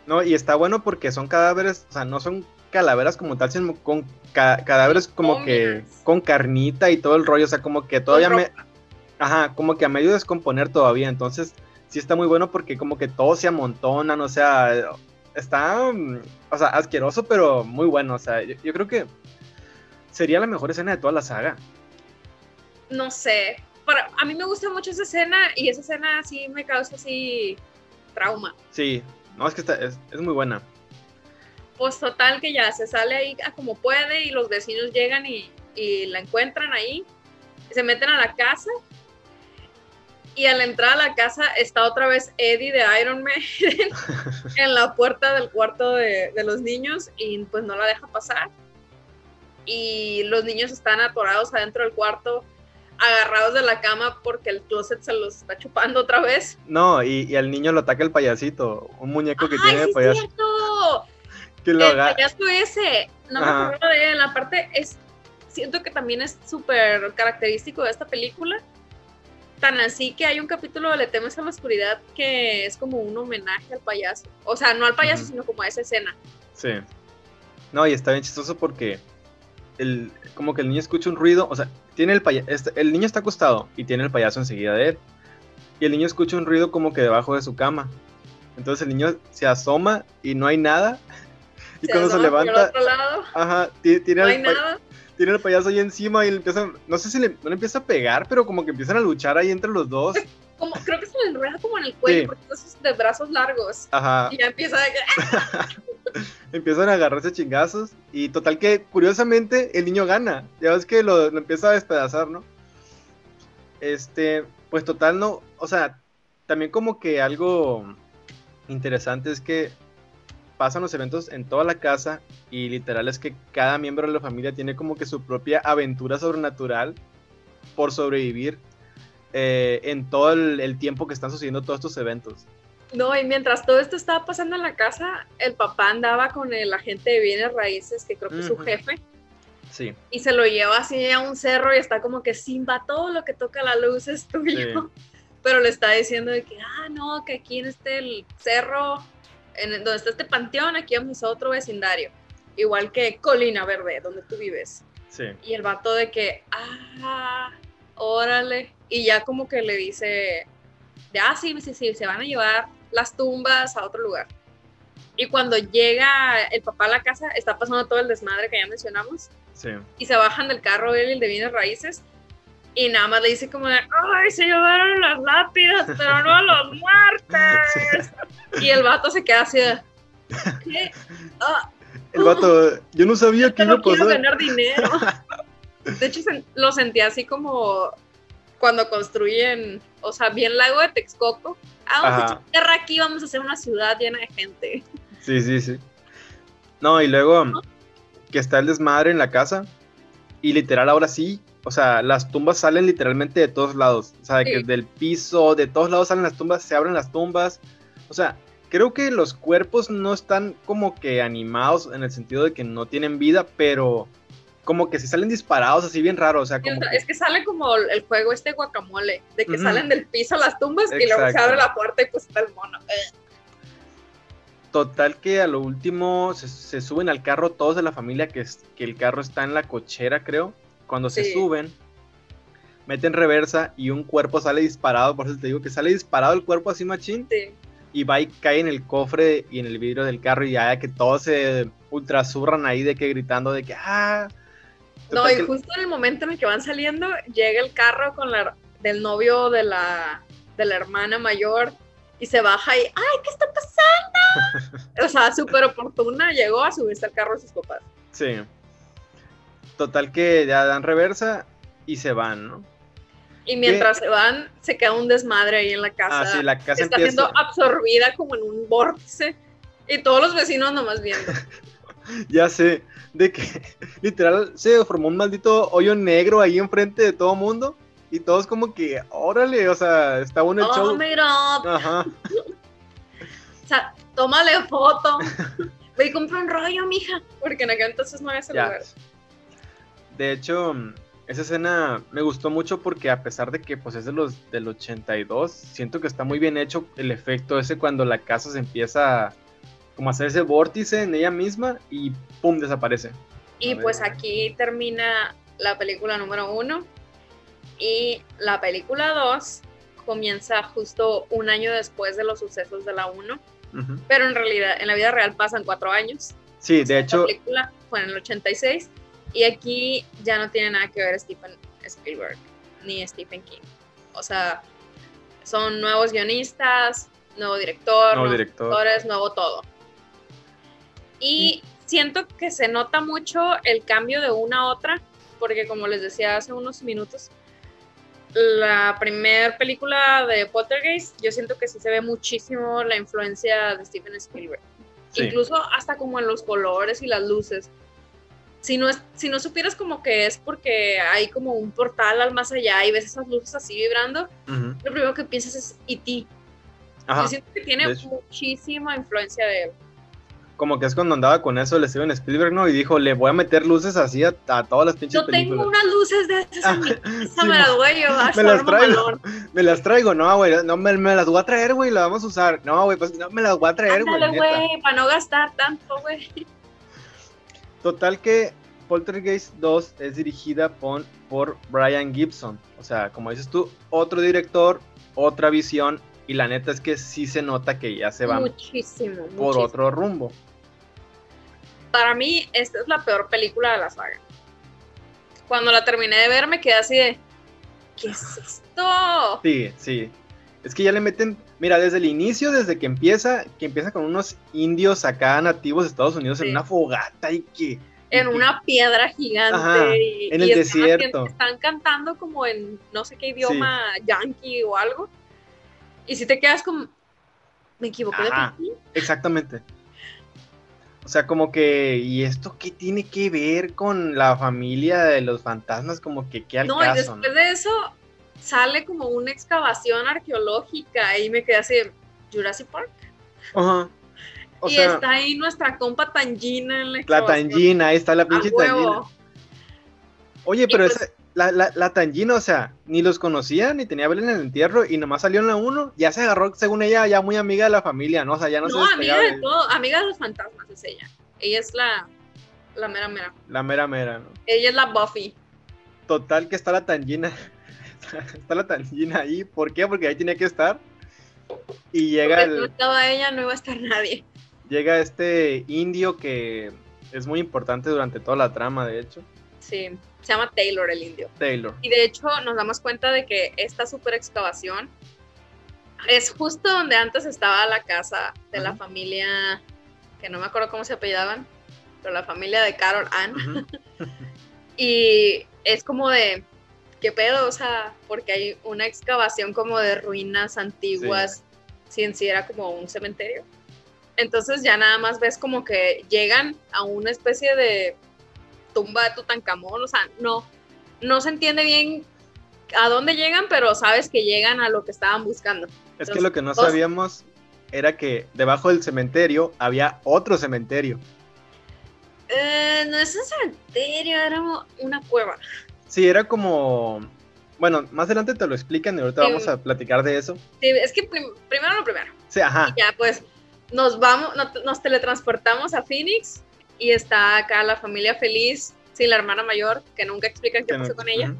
No, y está bueno porque son cadáveres, o sea, no son calaveras como tal, sino con cadáveres como que con carnita y todo el rollo, o sea, como que todavía me... Ajá, como que a medio descomponer todavía, entonces sí está muy bueno porque como que todos se amontonan, o sea, está, o sea, asqueroso, pero muy bueno, o sea, yo, creo que sería la mejor escena de toda la saga. No sé, para, a mí me gusta mucho esa escena y esa escena sí me causa así trauma. Sí, no, es que está, es, es muy buena. Pues total que ya se sale ahí a como puede y los vecinos llegan y, la encuentran ahí, se meten a la casa y al entrar a la casa está otra vez Eddie de Iron Man en la puerta del cuarto de, de, los niños y pues no la deja pasar. Y los niños están atorados adentro del cuarto, agarrados de la cama porque el closet se los está chupando otra vez. No, y, y al niño lo ataca el payasito, un muñeco que tiene de payaso que lo haga. El ese, no me acuerdo de él, aparte es, siento que también es súper característico de esta película, tan así que hay un capítulo de Le temes a la oscuridad que es como un homenaje al payaso, o sea, no al payaso, sino como a esa escena. Sí. No, y está bien chistoso porque el, como que el niño escucha un ruido, o sea, tiene el este, el niño está acostado y tiene el payaso enseguida de él. Y el niño escucha un ruido como que debajo de su cama. Entonces el niño se asoma y no hay nada. Y cuando se levanta. Ajá, tiene, el, tiene el payaso ahí encima y le empiezan. No sé si le, no le empieza a pegar, pero como que empiezan a luchar ahí entre los dos. Como, creo que se le enreda como en el cuello, porque esos de brazos largos. Ajá. Y ya empieza a. Empiezan a agarrarse chingazos. Y total que, curiosamente, el niño gana. Ya ves que lo, empieza a despedazar, ¿no? este, pues total no, o sea, también como que algo interesante es que pasan los eventos en toda la casa y literal es que cada miembro de la familia tiene como que su propia aventura sobrenatural por sobrevivir eh, en todo el, tiempo que están sucediendo todos estos eventos. No, y mientras todo esto estaba pasando en la casa, el papá andaba con el agente de bienes raíces, que creo que es su jefe. Sí. Y se lo lleva así a un cerro y está como que Simba, todo lo que toca la luz es tuyo. Pero le está diciendo de que, ah, no, que aquí en este cerro, en donde está este panteón, aquí vamos a otro vecindario. Igual que Colina Verde, donde tú vives. Sí. Y el vato de que, ah, órale. Y ya como que le dice, ah, sí, sí, sí, se van a llevar las tumbas a otro lugar. Y cuando llega el papá a la casa, está pasando todo el desmadre que ya mencionamos. Sí. Y se bajan del carro él y el de bienes raíces. Y nada más le dice como de, ay, se llevaron las lápidas, pero no a los muertos. Y el vato se queda así de, ¿qué? Ah, el vato, yo no sabía que iba a pasar. quiero ganar dinero. De hecho, lo sentía así como cuando construyen, o sea, bien lago de Texcoco. Ah, vamos a tierra aquí, vamos a hacer una ciudad llena de gente. Sí, sí, sí. No, y luego que está el desmadre en la casa. Y literal, ahora sí, o sea, las tumbas salen literalmente de todos lados. O sea, que del piso, de todos lados salen las tumbas, se abren las tumbas. O sea, creo que los cuerpos no están como que animados en el sentido de que no tienen vida, pero como que se salen disparados así bien raro, o sea, como es que sale como el juego este guacamole, de que salen del piso las tumbas y luego se abre la puerta y pues está el mono. Total que a lo último se, suben al carro todos de la familia, que, es, que el carro está en la cochera, creo. Cuando se suben, meten reversa y un cuerpo sale disparado, por eso te digo que sale disparado el cuerpo así machín. Sí. Y va y cae en el cofre y en el vidrio del carro y ya que todos se ultrasurran ahí de que gritando de que ah no, y justo en el momento en el que van saliendo, llega el carro con la del novio de la, de la hermana mayor y se baja y, ¡ay, qué está pasando! o sea, súper oportuna, llegó a subirse al carro de sus papás. Sí. Total que ya dan reversa y se van, ¿no? Y mientras se van, se queda un desmadre ahí en la casa. Ah, sí, la casa está siendo absorbida como en un vórtice. Y todos los vecinos nomás viendo. ya sé de que literal se formó un maldito hoyo negro ahí enfrente de todo mundo. Y todos como que, órale, o sea, está bueno el oh, show. Mira. Ajá. o sea, tómale foto. Ve y compra un rollo, mija. Porque en aquel entonces no había ese lugar. De hecho, esa escena me gustó mucho porque a pesar de que pues es de los del 82, siento que está muy bien hecho el efecto ese cuando la casa se empieza como hacer ese vórtice en ella misma y ¡pum! desaparece. Y pues aquí termina la película número uno y la película dos comienza justo un año después de los sucesos de la uno, pero en realidad en la vida real pasan cuatro años. Sí, de hecho. La película fue en el 86 y aquí ya no tiene nada que ver Stephen Spielberg ni Stephen King. O sea, son nuevos guionistas, nuevo director, nuevos directores, nuevo todo. Y siento que se nota mucho el cambio de una a otra, porque como les decía hace unos minutos, la primera película de Poltergeist, yo siento que sí se ve muchísimo la influencia de Steven Spielberg. Incluso hasta como en los colores y las luces. Si no, es, si no supieras como que es porque hay como un portal al más allá y ves esas luces así vibrando, lo primero que piensas es E.T. Yo siento que tiene muchísima influencia de él como que es cuando andaba con eso el Steven Spielberg, ¿no? Y dijo, le voy a meter luces así a, todas las pinches Yo tengo unas luces de esas en mi casa, me las voy a llevar. Me las traigo, me las traigo, no, güey, no, me, las voy a traer, güey, las vamos a usar. No, güey, pues no me las voy a traer, güey. Güey, para no gastar tanto, güey. Total que Poltergeist 2 es dirigida por, por Brian Gibson. O sea, como dices tú, otro director, otra visión, y la neta es que sí se nota que ya se va muchísimo, por otro rumbo. Para mí, esta es la peor película de la saga. Cuando la terminé de ver, me quedé así de. ¿Qué es esto? Sí, sí. Es que ya le meten. Mira, desde el inicio, desde que empieza, que empieza con unos indios acá nativos de Estados Unidos en una fogata y que en una piedra gigante. Ajá, y, en el y están desierto. haciendo- Están cantando como en no sé qué idioma yankee o algo. Y si te quedas como, me equivoqué de Ajá. país? Exactamente. O sea, como que, ¿y esto qué tiene que ver con la familia de los fantasmas? Como que, ¿qué al No, y después de eso sale como una excavación arqueológica y me quedé así, Jurassic Park. Ajá. O y sea, está ahí nuestra compa Tangina en la la tangina, ahí está la pinche tangina. Oye, pero pues- esa- la, la, la tangina, o sea, ni los conocía, ni tenía vela en el entierro, y nomás salió en la 1, ya se agarró, según ella, ya muy amiga de la familia, ¿no? O sea, ya no, No, se amiga de todo, amiga de los fantasmas es ella. Ella es la, la mera mera. la mera mera, ¿no? Ella es la Buffy. Total que está la tangina, está la tangina ahí, ¿por qué? Porque ahí tenía que estar, y llega Porque si no el... estaba ella, no iba a estar nadie. llega este indio que es muy importante durante toda la trama, de hecho, Sí, se llama Taylor el indio. Taylor. Y de hecho nos damos cuenta de que esta super excavación es justo donde antes estaba la casa de la familia, que no me acuerdo cómo se apellidaban, pero la familia de Carol Ann. Y es como de, ¿qué pedo? O sea, porque hay una excavación como de ruinas antiguas, si en sí era como un cementerio. Entonces ya nada más ves como que llegan a una especie de tumba de Tutankamón, o sea, no, no se entiende bien a dónde llegan, pero sabes que llegan a lo que estaban buscando. Es que lo que no dos- sabíamos era que debajo del cementerio había otro cementerio. Eh, no es un cementerio, era una cueva. Sí, era como... Bueno, más adelante te lo explican y ahorita Sí. vamos a platicar de eso. Sí, es que prim- primero lo primero. Sí, ajá. Y ya pues nos vamos, no- nos teletransportamos a Phoenix y está acá la familia feliz sin la hermana mayor, que nunca explican qué no- pasó con ella.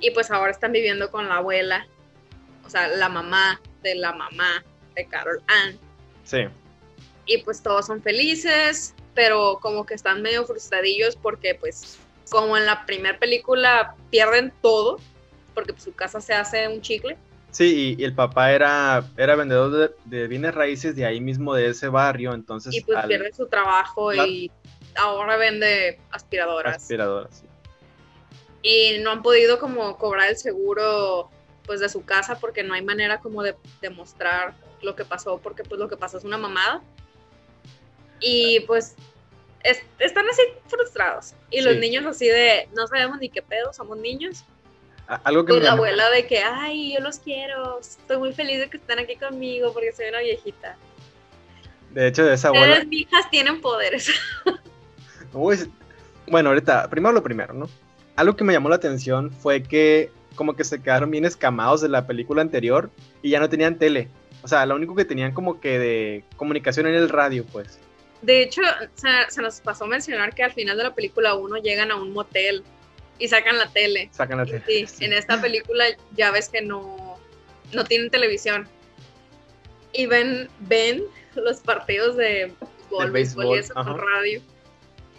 Y pues ahora están viviendo con la abuela, o sea, la mamá de la mamá de Carol Ann. Sí. Y pues todos son felices, pero como que están medio frustradillos porque pues como en la primera película pierden todo, porque pues, su casa se hace un chicle. Sí, y, y el papá era, era vendedor de, de bienes raíces de ahí mismo, de ese barrio, entonces... y pues al- pierde su trabajo Claro. y ahora vende aspiradoras. aspiradora, sí. y no han podido como cobrar el seguro pues de su casa porque no hay manera como de demostrar lo que pasó porque pues lo que pasó es una mamada y pues es- están así frustrados. Y los niños así de no sabemos ni qué pedo somos niños. Algo que pues la abuela de que ay yo los quiero estoy muy feliz de que estén aquí conmigo porque soy una viejita De hecho, de esa abuela... ustedes hijas tienen poderes. Uy, bueno, ahorita, primero lo primero, ¿no? Algo que me llamó la atención fue que como que se quedaron bien escamados de la película anterior y ya no tenían tele. O sea, lo único que tenían como que de comunicación en el radio, pues. De hecho, se, se nos pasó mencionar que al final de la película 1 llegan a un motel y sacan la tele. Sacan la tele. sí, en esta película ya ves que no, no tienen televisión. Y ven, ven los partidos de béisbol, y eso ajá. radio.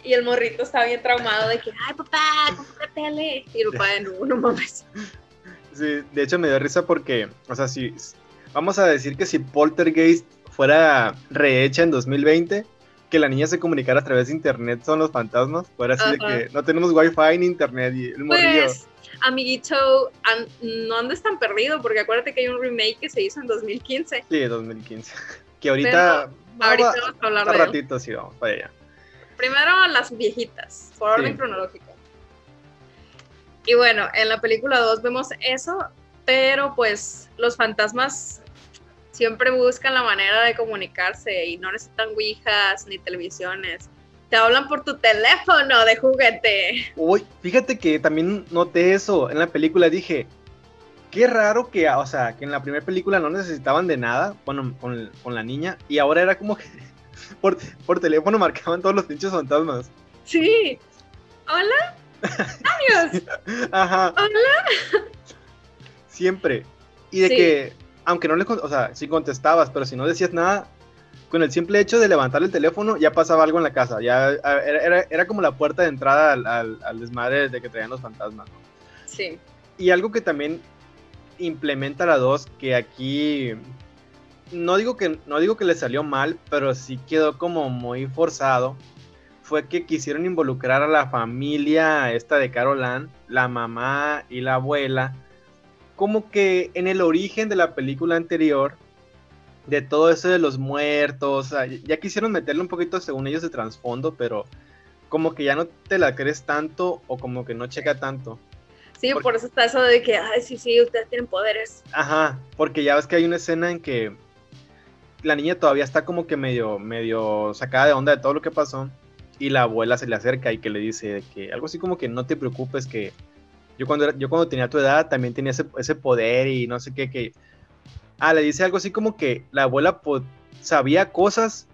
Y el morrito está bien traumado de que, ay papá, compra tele. Y el papá de no, no mames. Sí, de hecho me dio risa porque, o sea, si vamos a decir que si Poltergeist fuera rehecha en 2020, que la niña se comunicara a través de internet son los fantasmas, fuera así Ajá. de que no tenemos wifi ni internet y el morrillo. Pues, amiguito, an- no andes tan perdido porque acuérdate que hay un remake que se hizo en 2015. Sí, 2015. Que ahorita... Ahorita va- vamos a hablar de él. ratito sí vamos para allá. Primero las viejitas, por orden Sí. cronológico. Y bueno, en la película 2 vemos eso, pero pues los fantasmas siempre buscan la manera de comunicarse y no necesitan ouijas ni televisiones. Te hablan por tu teléfono de juguete. Uy, fíjate que también noté eso en la película, dije, qué raro que, o sea, que en la primera película no necesitaban de nada, bueno, con, con la niña, y ahora era como que por, por teléfono marcaban todos los pinches fantasmas. Sí. Hola. Adiós. Ajá. Hola. Siempre. Y de Sí. que, aunque no le, o sea, si contestabas, pero si no decías nada, con el simple hecho de levantar el teléfono ya pasaba algo en la casa, ya era, era, era como la puerta de entrada al, al, al desmadre de que traían los fantasmas, ¿no? Sí. Y algo que también implementa la 2, que aquí no digo que no digo que le salió mal, pero sí quedó como muy forzado, fue que quisieron involucrar a la familia esta de Carol la mamá y la abuela, como que en el origen de la película anterior, de todo eso de los muertos, ya quisieron meterle un poquito según ellos de trasfondo, pero como que ya no te la crees tanto o como que no checa tanto. Sí, por eso está eso de que, ay, sí, sí, ustedes tienen poderes. Ajá, porque ya ves que hay una escena en que la niña todavía está como que medio, medio sacada de onda de todo lo que pasó y la abuela se le acerca y que le dice que algo así como que no te preocupes que yo cuando, yo cuando tenía tu edad también tenía ese, poder y no sé qué, que... Ah, le dice algo así como que la abuela sabía cosas,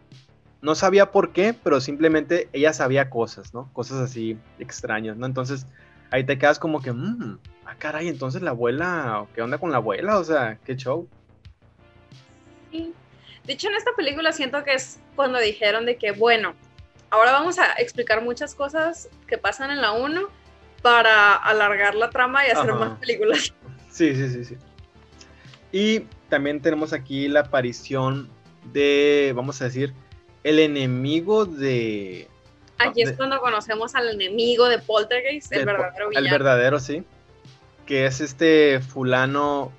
no sabía por qué, pero simplemente ella sabía cosas, ¿no? Cosas así extrañas, ¿no? Entonces ahí te quedas como que, mmm, ah, caray, entonces la abuela, ¿qué onda con la abuela? O sea, qué show. Sí. De hecho, en esta película siento que es cuando dijeron de que, bueno, ahora vamos a explicar muchas cosas que pasan en la 1 para alargar la trama y hacer más películas. Sí, sí, sí, sí. Y también tenemos aquí la aparición de, vamos a decir, el enemigo de... Aquí es cuando conocemos al enemigo de Poltergeist, el verdadero villano. El verdadero, sí. Que es este fulano...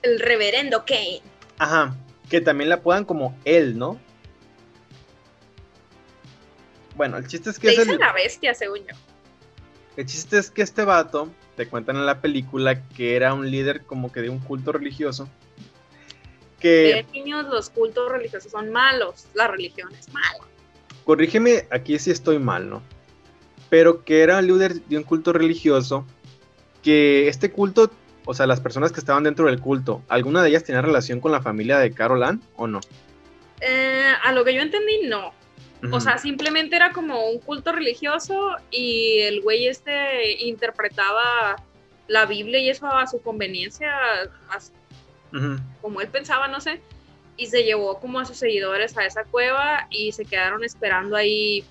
El reverendo Kane. Ajá, que también la puedan como él, ¿no? Bueno, el chiste es que... es la bestia, según yo. El chiste es que este vato, te cuentan en la película, que era un líder como que de un culto religioso. Que... niños, los cultos religiosos son malos, la religión es mala. Corrígeme, aquí sí estoy mal, ¿no? Pero que era líder de un culto religioso, que este culto, o sea, las personas que estaban dentro del culto, ¿alguna de ellas tenía relación con la familia de Carol Ann o no? Eh, a lo que yo entendí, no. O sea, simplemente era como un culto religioso y el güey este interpretaba la Biblia y eso a su conveniencia, como él pensaba, no sé, y se llevó como a sus seguidores a esa cueva y se quedaron esperando ahí,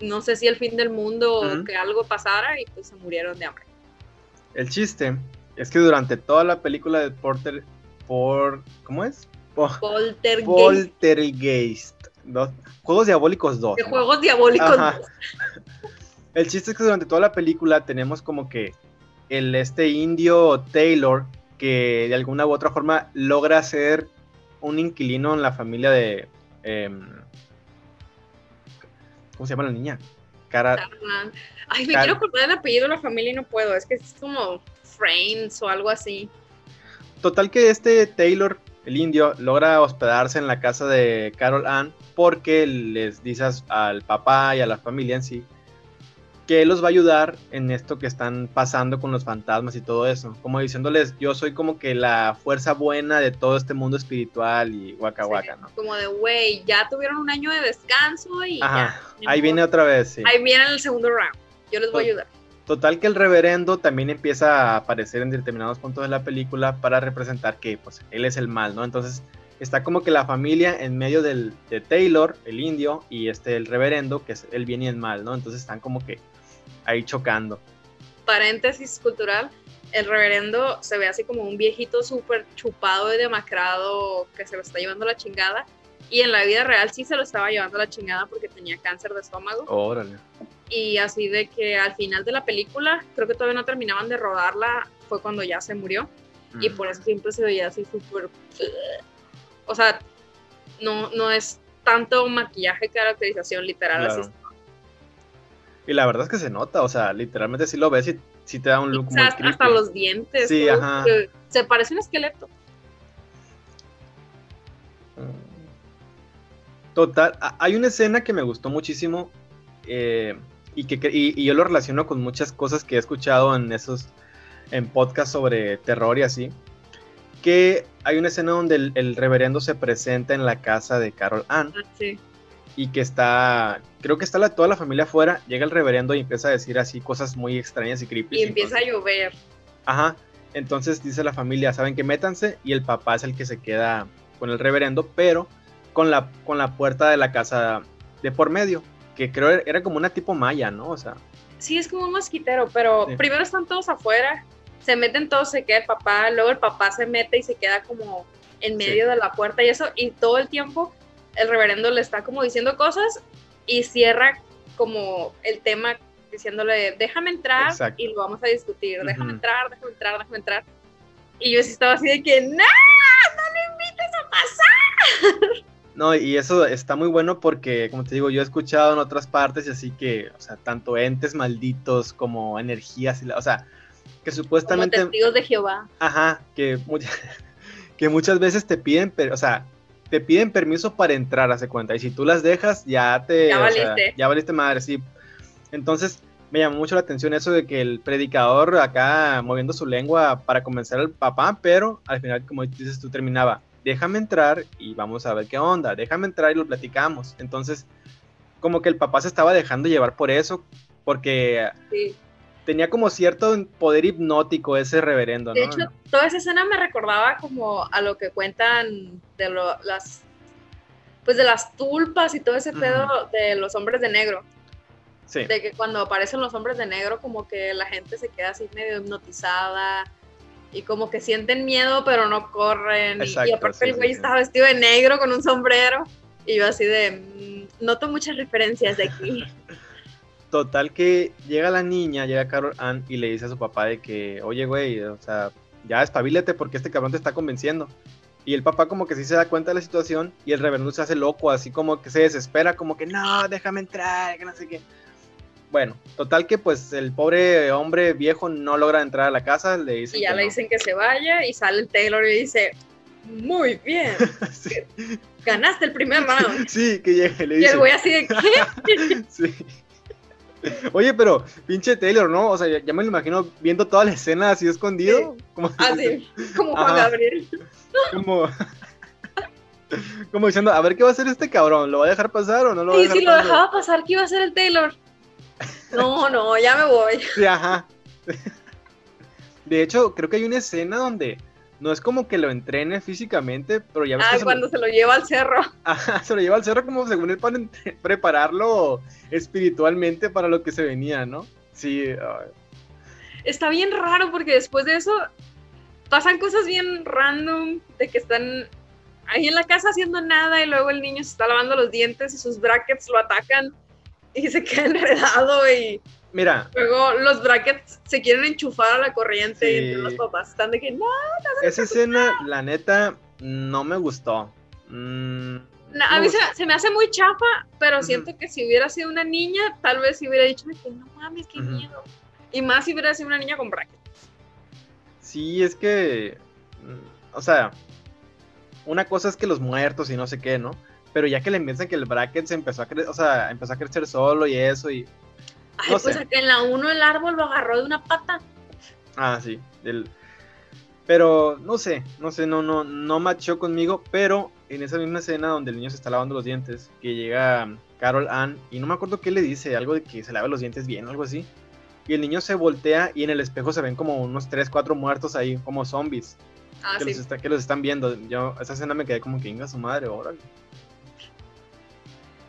no sé si el fin del mundo o que algo pasara y pues se murieron de hambre. El chiste es que durante toda la película de Porter, por, ¿cómo es? Poltergeist. Poltergeist Juegos Diabólicos 2. De Juegos Diabólicos 2. El chiste es que durante toda la película tenemos como que el este indio Taylor que de alguna u otra forma logra ser un inquilino en la familia de em, ¿cómo se llama la niña? Cara Ay, me quiero acordar el apellido de la familia y no puedo, es que es como Frames o algo así. Total que este Taylor, el indio, logra hospedarse en la casa de Carol Ann porque les dices al papá y a la familia en sí que él los va a ayudar en esto que están pasando con los fantasmas y todo eso. Como diciéndoles, yo soy como que la fuerza buena de todo este mundo espiritual y guaca ¿no? Como de, güey, ya tuvieron un año de descanso y ya. Ahí viene otra vez, sí. Ahí viene el segundo round. Yo les voy a ayudar. Total que el reverendo también empieza a aparecer en determinados puntos de la película para representar que pues él es el mal, ¿no? Entonces está como que la familia en medio del, de Taylor, el indio, y este, el reverendo, que es el bien y el mal, ¿no? Entonces están como que ahí chocando. Paréntesis cultural, el reverendo se ve así como un viejito súper chupado y demacrado que se lo está llevando la chingada. Y en la vida real sí se lo estaba llevando la chingada porque tenía cáncer de estómago. Órale. Y así de que al final de la película, creo que todavía no terminaban de rodarla, fue cuando ya se murió. Y por eso siempre se veía así súper o sea, no, no es tanto maquillaje, caracterización literal así. Y la verdad es que se nota, o sea, literalmente si lo ves y si te da un look muy creepy. Hasta los dientes. Sí, ajá. Se parece un esqueleto. Total, hay una escena que me gustó muchísimo eh, y que y, yo lo relaciono con muchas cosas que he escuchado en esos en podcasts sobre terror y así que hay una escena donde el, reverendo se presenta en la casa de Carol Ann. Ah, sí. Y que está, creo que está la, toda la familia afuera, llega el reverendo y empieza a decir así cosas muy extrañas y creepy. Y empieza a llover. Ajá, entonces dice la familia, saben que métanse y el papá es el que se queda con el reverendo, pero con la, con la puerta de la casa de por medio, que creo era como una tipo maya, ¿no? O sea. Sí, es como un mosquitero, pero primero están todos afuera se meten todos, se queda el papá, luego el papá se mete y se queda como en medio de la puerta y eso, y todo el tiempo el reverendo le está como diciendo cosas y cierra como el tema diciéndole, déjame entrar y lo vamos a discutir, déjame entrar, déjame entrar, déjame entrar. Y yo sí estaba así de que, ¡No! ¡No lo invites a pasar! No, y eso está muy bueno porque, como te digo, yo he escuchado en otras partes y así que, o sea, tanto entes malditos como energías, o sea, que supuestamente... Como testigos de Jehová. Ajá, que, que muchas veces te piden, pero, o sea, te piden permiso para entrar, hace cuenta, y si tú las dejas, ya te... Ya valiste. ya valiste madre, sí. Entonces, me llamó mucho la atención eso de que el predicador acá moviendo su lengua para convencer al papá, pero al final, como dices tú, terminaba, déjame entrar y vamos a ver qué onda, déjame entrar y lo platicamos. Entonces, como que el papá se estaba dejando llevar por eso, porque tenía como cierto poder hipnótico ese reverendo. De hecho, toda esa escena me recordaba como a lo que cuentan de las, pues de las tulpas y todo ese pedo de los hombres de negro. De que cuando aparecen los hombres de negro, como que la gente se queda así medio hipnotizada y como que sienten miedo, pero no corren. y, aparte el güey estaba vestido de negro con un sombrero. Y yo así de, mm, noto muchas referencias de aquí. Total que llega la niña, llega Carol Ann y le dice a su papá de que, oye güey, o sea, ya espabilete porque este cabrón te está convenciendo. Y el papá como que sí se da cuenta de la situación y el reverendo se hace loco, así como que se desespera, como que no, déjame entrar, que no sé qué. Bueno, total que pues el pobre hombre viejo no logra entrar a la casa, le dicen Y ya le dicen que se vaya y sale el Taylor y dice, muy bien, ganaste el primer round. Sí, que llegue, le dice. Y el güey así de, ¿qué? sí. Oye, pero pinche Taylor, ¿no? O sea, ya, me lo imagino viendo toda la escena así escondido. Como, así, como Juan Gabriel. Como... como diciendo, a ver qué va a hacer este cabrón, ¿lo va a dejar pasar o no lo va a dejar pasar? Y si lo dejaba pasar, ¿qué iba a hacer el Taylor? No, no, ya me voy. Sí, ajá. De hecho, creo que hay una escena donde no es como que lo entrene físicamente, pero ya ves ah, cuando se lo... lleva al cerro. Ajá, se lo lleva al cerro como según él para prepararlo espiritualmente para lo que se venía, ¿no? Sí. Está bien raro porque después de eso pasan cosas bien random de que están ahí en la casa haciendo nada y luego el niño se está lavando los dientes y sus brackets lo atacan y se queda enredado y Mira. Luego los brackets se quieren enchufar a la corriente y los papás están de que no, no Esa escena, la neta, no me gustó. Mm, a mí se, me hace muy chafa, pero siento que si hubiera sido una niña, tal vez hubiera dicho que no mames, qué miedo. Y más si hubiera sido una niña con brackets. Sí, es que. Mm, o sea, una cosa es que los muertos y no sé qué, ¿no? Pero ya que le empiezan que el bracket se empezó a crecer, o sea, empezó a crecer solo y eso, y Ay, pues en la 1 el árbol lo agarró de una pata. Ah, sí. Pero no sé, no sé, no, no, no machó conmigo, pero en esa misma escena donde el niño se está lavando los dientes, que llega Carol Ann y no me acuerdo qué le dice, algo de que se lave los dientes bien, algo así. Y el niño se voltea y en el espejo se ven como unos 3, 4 muertos ahí, como zombies. Ah, que, los que los están viendo. Yo, esa escena me quedé como que inga su madre, órale.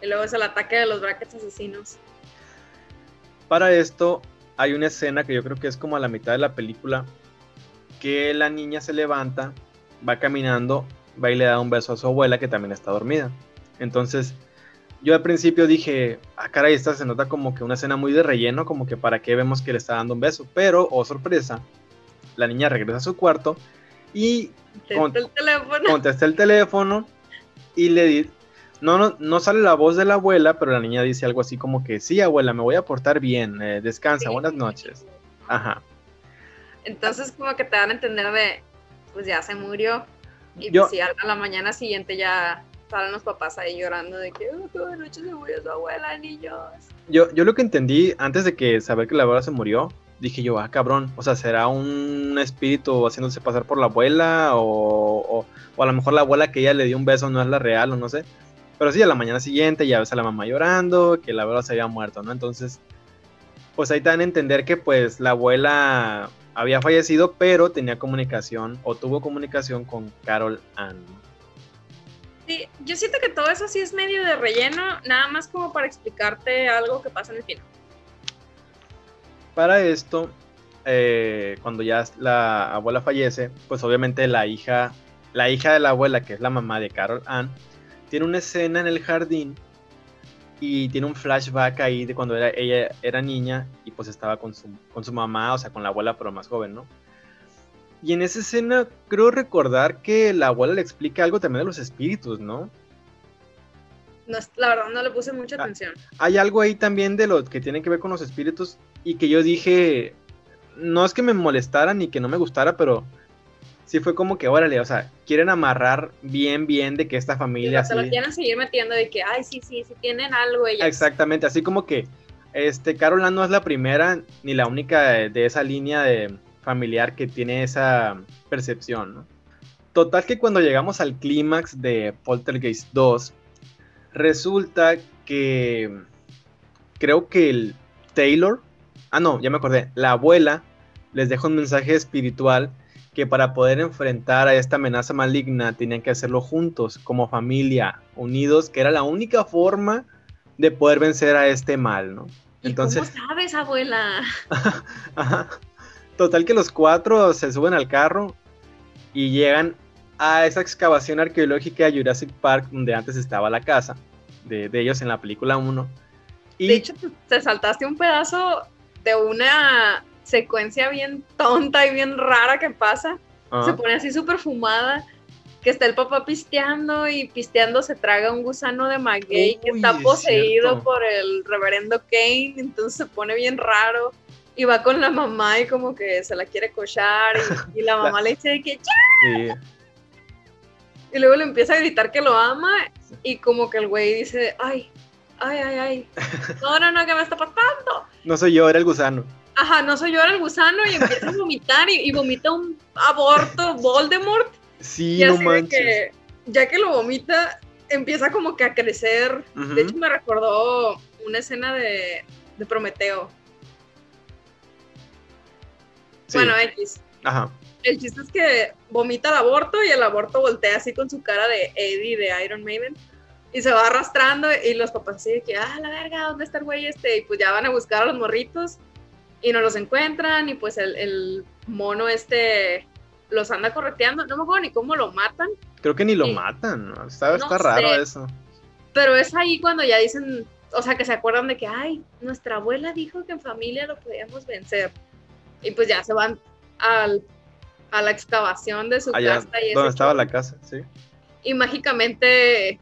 Y luego es el ataque de los brackets asesinos. Para esto hay una escena que yo creo que es como a la mitad de la película, que la niña se levanta, va caminando, va y le da un beso a su abuela que también está dormida. Entonces, yo al principio dije, ah, caray, esta se nota como que una escena muy de relleno, como que para qué vemos que le está dando un beso. Pero, oh sorpresa, la niña regresa a su cuarto y contesta el teléfono y le, no, no, no sale la voz de la abuela, pero la niña dice algo así como que, sí, abuela, me voy a portar bien, eh, descansa, buenas noches. Ajá. Entonces como que te dan a entender de, pues ya se murió. Y pues si a la mañana siguiente ya salen los papás ahí llorando de que, oh, toda noche se murió su abuela, niños. Yo, yo lo que entendí antes de que saber que la abuela se murió, dije yo, ah, cabrón, o sea, ¿será un espíritu haciéndose pasar por la abuela? O, o, o a lo mejor la abuela que ella le dio un beso no es la real, o no sé. Pero sí, a la mañana siguiente ya ves a la mamá llorando, que la abuela se había muerto, ¿no? Entonces, pues ahí te dan a entender que pues la abuela había fallecido, pero tenía comunicación o tuvo comunicación con Carol Ann. Sí, yo siento que todo eso sí es medio de relleno, nada más como para explicarte algo que pasa en el final. Para esto, eh, cuando ya la abuela fallece, pues obviamente la hija, la hija de la abuela, que es la mamá de Carol Ann, tiene una escena en el jardín y tiene un flashback ahí de cuando era, ella era niña y pues estaba con su, con su mamá, o sea, con la abuela pero más joven, ¿no? Y en esa escena creo recordar que la abuela le explica algo también de los espíritus, ¿no? No, la verdad no le puse mucha Ah. atención. Hay algo ahí también de lo que tiene que ver con los espíritus y que yo dije, no es que me molestara ni que no me gustara, pero sí fue como que, órale, o sea, quieren amarrar bien, bien de que esta familia se lo quieren seguir metiendo de que, ay, sí, sí, sí tienen algo ellas. Exactamente, así como que este Carol Ann no es la primera ni la única de, de esa línea de familiar que tiene esa percepción, ¿no? Total que cuando llegamos al clímax de Poltergeist 2, resulta que creo que el Taylor, ah no, ya me acordé, la abuela les deja un mensaje espiritual que para poder enfrentar a esta amenaza maligna tenían que hacerlo juntos, como familia, unidos, que era la única forma de poder vencer a este mal, ¿no? ¿Y Entonces, ¿Cómo sabes, abuela? ajá. total que los cuatro se suben al carro y llegan a esa excavación arqueológica de Jurassic Park donde antes estaba la casa de, de ellos en la película 1. Y De hecho, te- te saltaste un pedazo de una secuencia bien tonta y bien rara que pasa. Se pone así súper fumada. Que está el papá pisteando y pisteando se traga un gusano de maguey que está es poseído por el reverendo Kane. Entonces se pone bien raro. Y va con la mamá y como que se la quiere cochar. Y, y la mamá le dice que "Ya". sí. Y luego le empieza a gritar que lo ama. Y como que el güey dice, ay, ay, ay, ay. No, no, no, ¿qué me está pasando? No soy yo, era el gusano. Ajá, no soy yo, era el gusano y empieza a vomitar y, y vomita un aborto Voldemort. Sí, y no así de manches. que, ya que lo vomita, empieza como que a crecer. De hecho, me recordó una escena de, de Prometeo. Sí, Bueno, X. Ajá. El chiste es que vomita el aborto y el aborto voltea así con su cara de Eddie de Iron Maiden. Y se va arrastrando y los papás así de que, ah, la verga, ¿dónde está el güey este? Y pues ya van a buscar a los morritos y no los encuentran y pues el, el mono este los anda correteando. No me acuerdo ni cómo lo matan, Creo que ni lo matan. ¿no? Está, No está raro sé. eso. pero es ahí cuando ya dicen, o sea, que se acuerdan de que, ay, nuestra abuela dijo que en familia lo podíamos vencer. Y pues ya se van al, a la excavación de su Allá casa y donde estaba la casa, sí. y mágicamente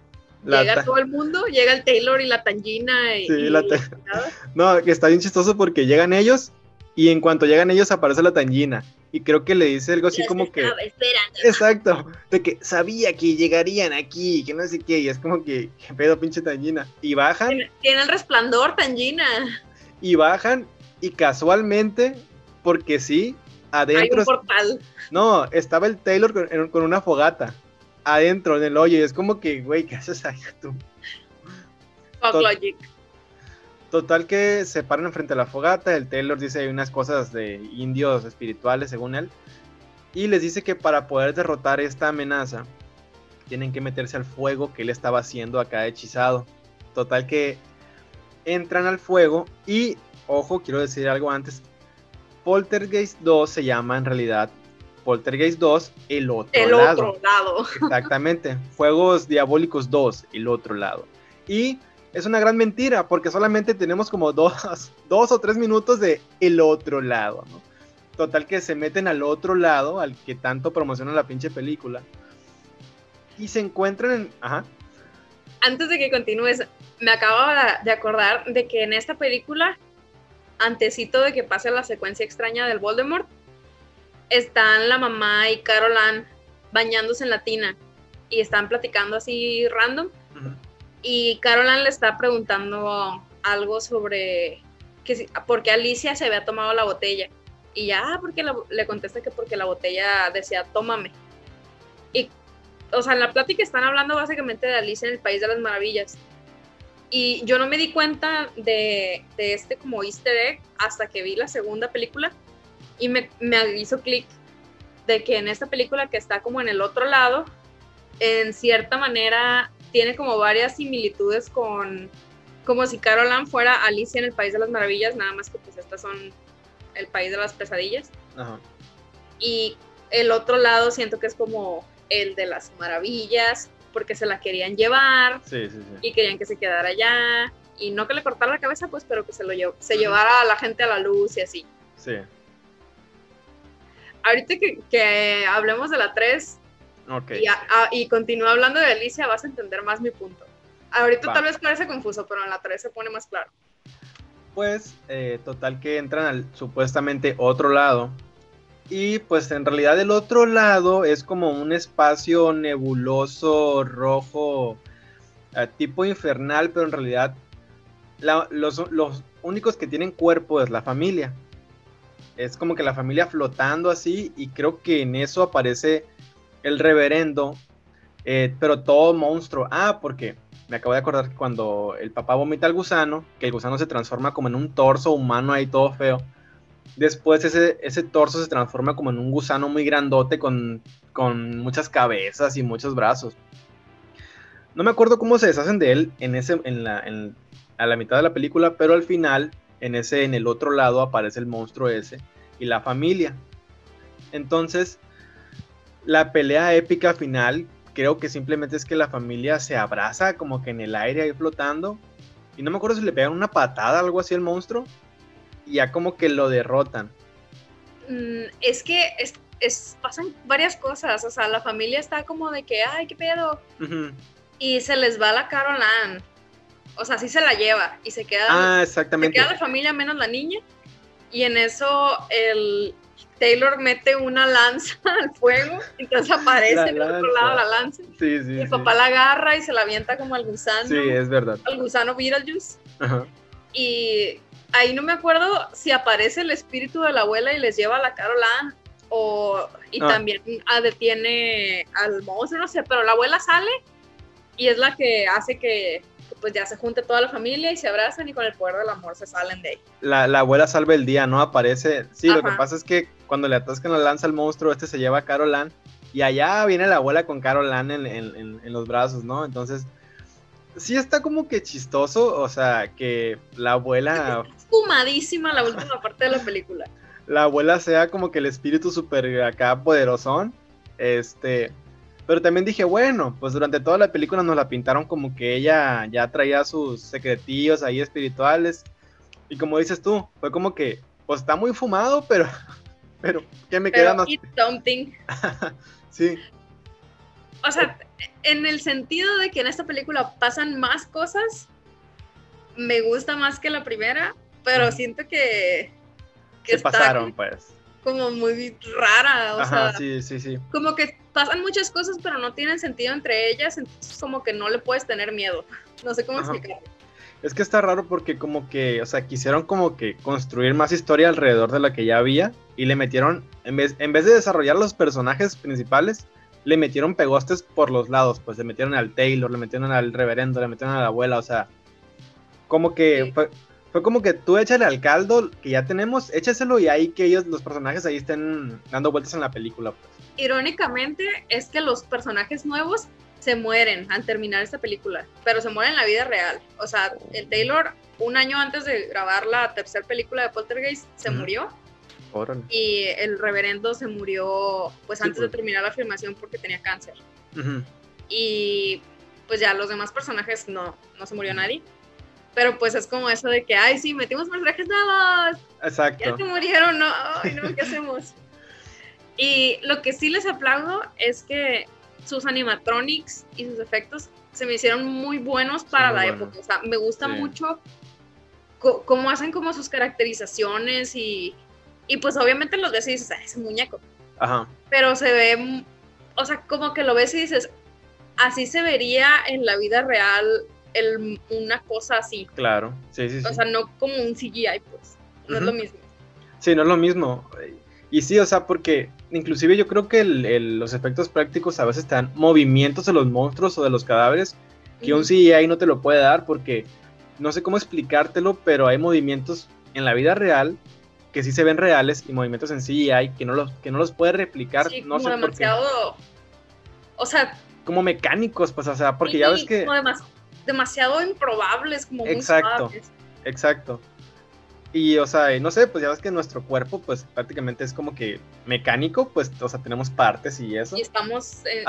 La llega todo el mundo, llega el Taylor y la Tangina y, Sí, y- la ta- nada. No, que está bien chistoso porque llegan ellos y en cuanto llegan ellos aparece la tangina. Y creo que le dice algo así Los como que... esperando. Exacto, de que sabía que llegarían aquí, que no sé qué, y es como que, ¿qué pedo pinche tangina? Y bajan, Tiene, tiene el resplandor, Tangina. y bajan, y casualmente, porque sí, Hay adentro, un portal. no, estaba el Taylor con, con una fogata, adentro en el hoyo, y es como que, güey, ¿qué haces ahí tú? Fuck Tot- Logic. Total que se paran enfrente de la fogata, el Taylor dice hay unas cosas de indios espirituales según él, y les dice que para poder derrotar esta amenaza tienen que meterse al fuego que él estaba haciendo acá hechizado. Total que entran al fuego y, ojo, quiero decir algo antes, Poltergeist 2 se llama en realidad Poltergeist 2, el otro El lado. otro lado. Exactamente. Juegos Diabólicos 2, el otro lado. Y es una gran mentira, porque solamente tenemos como dos, dos o tres minutos de el otro lado, ¿no? Total que se meten al otro lado, al que tanto promociona la pinche película. Y se encuentran en. Ajá. Antes de que continúes, me acabo de- de acordar de que en esta película, antesito de que pase la secuencia extraña del Voldemort, están la mamá y Carol Ann bañándose en la tina y están platicando así random. Ujú. Y Carol Ann le está preguntando algo sobre que si, por qué Alicia se había tomado la botella. Y ya, ah, porque la- le contesta que porque la botella decía, tómame. Y, o sea, en la plática están hablando básicamente de Alicia en el País de las Maravillas. Y yo no me di cuenta de, de este como easter egg hasta que vi la segunda película y me, me hizo clic de que en esta película que está como en el otro lado, en cierta manera tiene como varias similitudes con como si Carol Ann fuera Alicia en el País de las Maravillas, nada más que pues estas son el País de las Pesadillas. Ajá. Y el otro lado siento que es como el de las maravillas, porque se la querían llevar Sí, sí, sí. y querían que se quedara allá. y no que le cortara la cabeza, pues, pero que se lo se llevara a la gente a la luz y así. Sí. Ahorita que, hablemos de la 3 y, continúa hablando de Alicia, vas a entender más mi punto. Ahorita tal vez parece confuso, pero en la 3 se pone más claro. Pues, eh, total que entran al supuestamente otro lado. Y pues en realidad el otro lado es como un espacio nebuloso, rojo, eh, tipo infernal, pero en realidad los, únicos que tienen cuerpo es la familia. Es como que la familia flotando así y creo que en eso aparece el reverendo, eh, pero todo monstruo. Ah, porque me acabo de acordar que cuando el papá vomita al gusano, que el gusano se transforma como en un torso humano ahí todo feo. Después ese, ese torso se transforma como en un gusano muy grandote con, con muchas cabezas y muchos brazos. No me acuerdo cómo se deshacen de él en ese, en la, en, a la mitad de la película, pero al final, en ese, en el otro lado, aparece el monstruo ese y la familia. Entonces, la pelea épica final, creo que simplemente es que la familia se abraza como que en el aire ahí flotando. Y no me acuerdo si le pegan una patada, algo así al monstruo. Y ya como que lo derrotan. Mm, es que es, pasan varias cosas. O sea, la familia está como de que, ay, qué pedo. Y se les va la Carol Ann o sea, sí se la lleva y se queda, ah, exactamente. Se queda la familia menos la niña. Y en eso el Taylor mete una lanza al fuego, entonces aparece en otro lado la lanza. Sí, sí, y el papá la agarra y se la avienta como al gusano. Sí, es verdad. Al gusano Beetlejuice. Ajá. Y ahí no me acuerdo si aparece el espíritu de la abuela y les lleva a la Carol Ann o y ah. también detiene al monstruo, no sé, pero la abuela sale y es la que hace que pues ya se junta toda la familia y se abrazan y con el poder del amor se salen de ahí. La, abuela salva el día, ¿no? Aparece. Sí, lo que pasa es que cuando le atascan la lanza al monstruo, este se lleva a Carol Ann y allá viene la abuela con Carol Ann en, los brazos, ¿no? Entonces, sí está como que chistoso, o sea, que la abuela... Fumadísima la última parte de la película. La abuela sea como que el espíritu súper acá poderosón, este... Pero también dije, bueno, pues durante toda la película nos la pintaron como que ella ya traía sus secretillos ahí espirituales. Y como dices tú, fue como que, pues está muy fumado, pero, pero, ¿qué me queda más? something. sí. O sea, en el sentido de que en esta película pasan más cosas, me gusta más que la primera, pero siento que... Se pasaron, pues. Como muy rara, o Ajá, sí, sí, sí. Como que pasan muchas cosas, pero no tienen sentido entre ellas, entonces como que no le puedes tener miedo. No sé cómo explicarlo. Es que está raro porque como que, o sea, quisieron como que construir más historia alrededor de la que ya había y le metieron, en vez, en vez de desarrollar los personajes principales, le metieron pegostes por los lados, pues le metieron al Taylor, le metieron al reverendo, le metieron a la abuela, o sea, como que fue, fue como que tú échale al caldo que ya tenemos, échaselo y ahí que ellos, los personajes ahí estén dando vueltas en la película. Pues irónicamente es que los personajes nuevos se mueren al terminar esta película, pero se mueren en la vida real. O sea, el Taylor, un año antes de grabar la tercera película de Poltergeist, se murió. Y el reverendo se murió pues antes de pues. terminar la filmación porque tenía cáncer. Y pues ya los demás personajes no, no se murió nadie. Pero pues es como eso de que, ay, sí, metimos personajes nuevos. Exacto. Ya se murieron, no, ay, no, ¿qué hacemos? Y lo que sí les aplaudo es que sus animatronics y sus efectos se me hicieron muy buenos para la época. O sea, me gusta mucho cómo hacen como sus caracterizaciones y, y pues obviamente los ves y dices, ah, es un muñeco. Ajá. Pero se ve, o sea, como que lo ves y dices, así se vería en la vida real el, una cosa así. Claro, sí, sí, sí. O sea, no como un CGI, pues. No es lo mismo. Sí, no es lo mismo. Y sí, o sea, porque inclusive yo creo que los efectos prácticos a veces te dan movimientos de los monstruos o de los cadáveres que un CGI no te lo puede dar porque no sé cómo explicártelo, pero hay movimientos en la vida real que sí se ven reales y movimientos en CGI que no los, que no los puede replicar. Sí, no como demasiado, o sea... Como mecánicos, pues, o sea, porque ya ves que... Como demasiado improbables, como exacto, Exacto. Y, o sea, no sé, pues ya ves que nuestro cuerpo, pues prácticamente es como que mecánico, pues, o sea, tenemos partes y eso. Y estamos eh,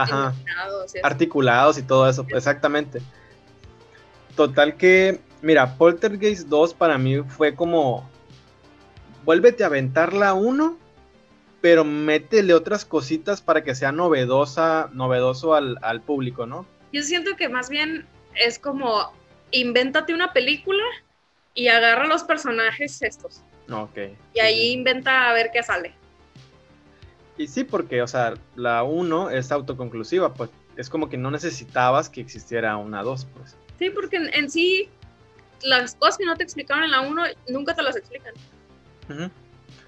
articulados y todo eso, exactamente. Total que Mira, Poltergeist 2 para mí fue como. Vuélvete a aventar la 1, pero métele otras cositas para que sea novedosa, novedoso al, al público, ¿no? Yo siento que más bien es como invéntate una película y agarra los personajes estos. Ok. Y ahí inventa a ver qué sale. Y sí, porque, o sea, la 1 es autoconclusiva, pues es como que no necesitabas que existiera una 2, pues. Sí, porque en, en sí, las cosas que no te explicaron en la 1 nunca te las explican.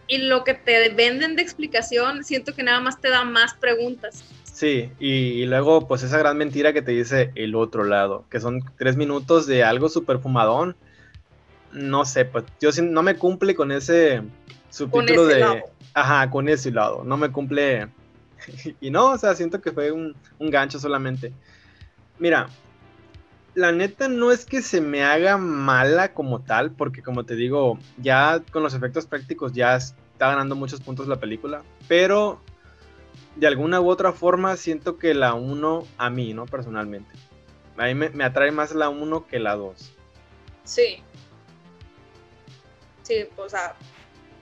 Y lo que te venden de explicación, siento que nada más te da más preguntas. Sí, y, y luego, pues esa gran mentira que te dice el otro lado, que son tres minutos de algo súper fumadón. No sé, pues yo sí- no me cumple con ese subtítulo ese de. lado. Ajá, con ese lado. No me cumple. y no, o sea, siento que fue un, un gancho solamente. Mira, la neta no es que se me haga mala como tal, porque como te digo, ya con los efectos prácticos ya está ganando muchos puntos la película, pero de alguna u otra forma siento que la 1 a mí, ¿no? Personalmente. A mí me, me atrae más la 1 que la 2. Sí. Sí, o sea,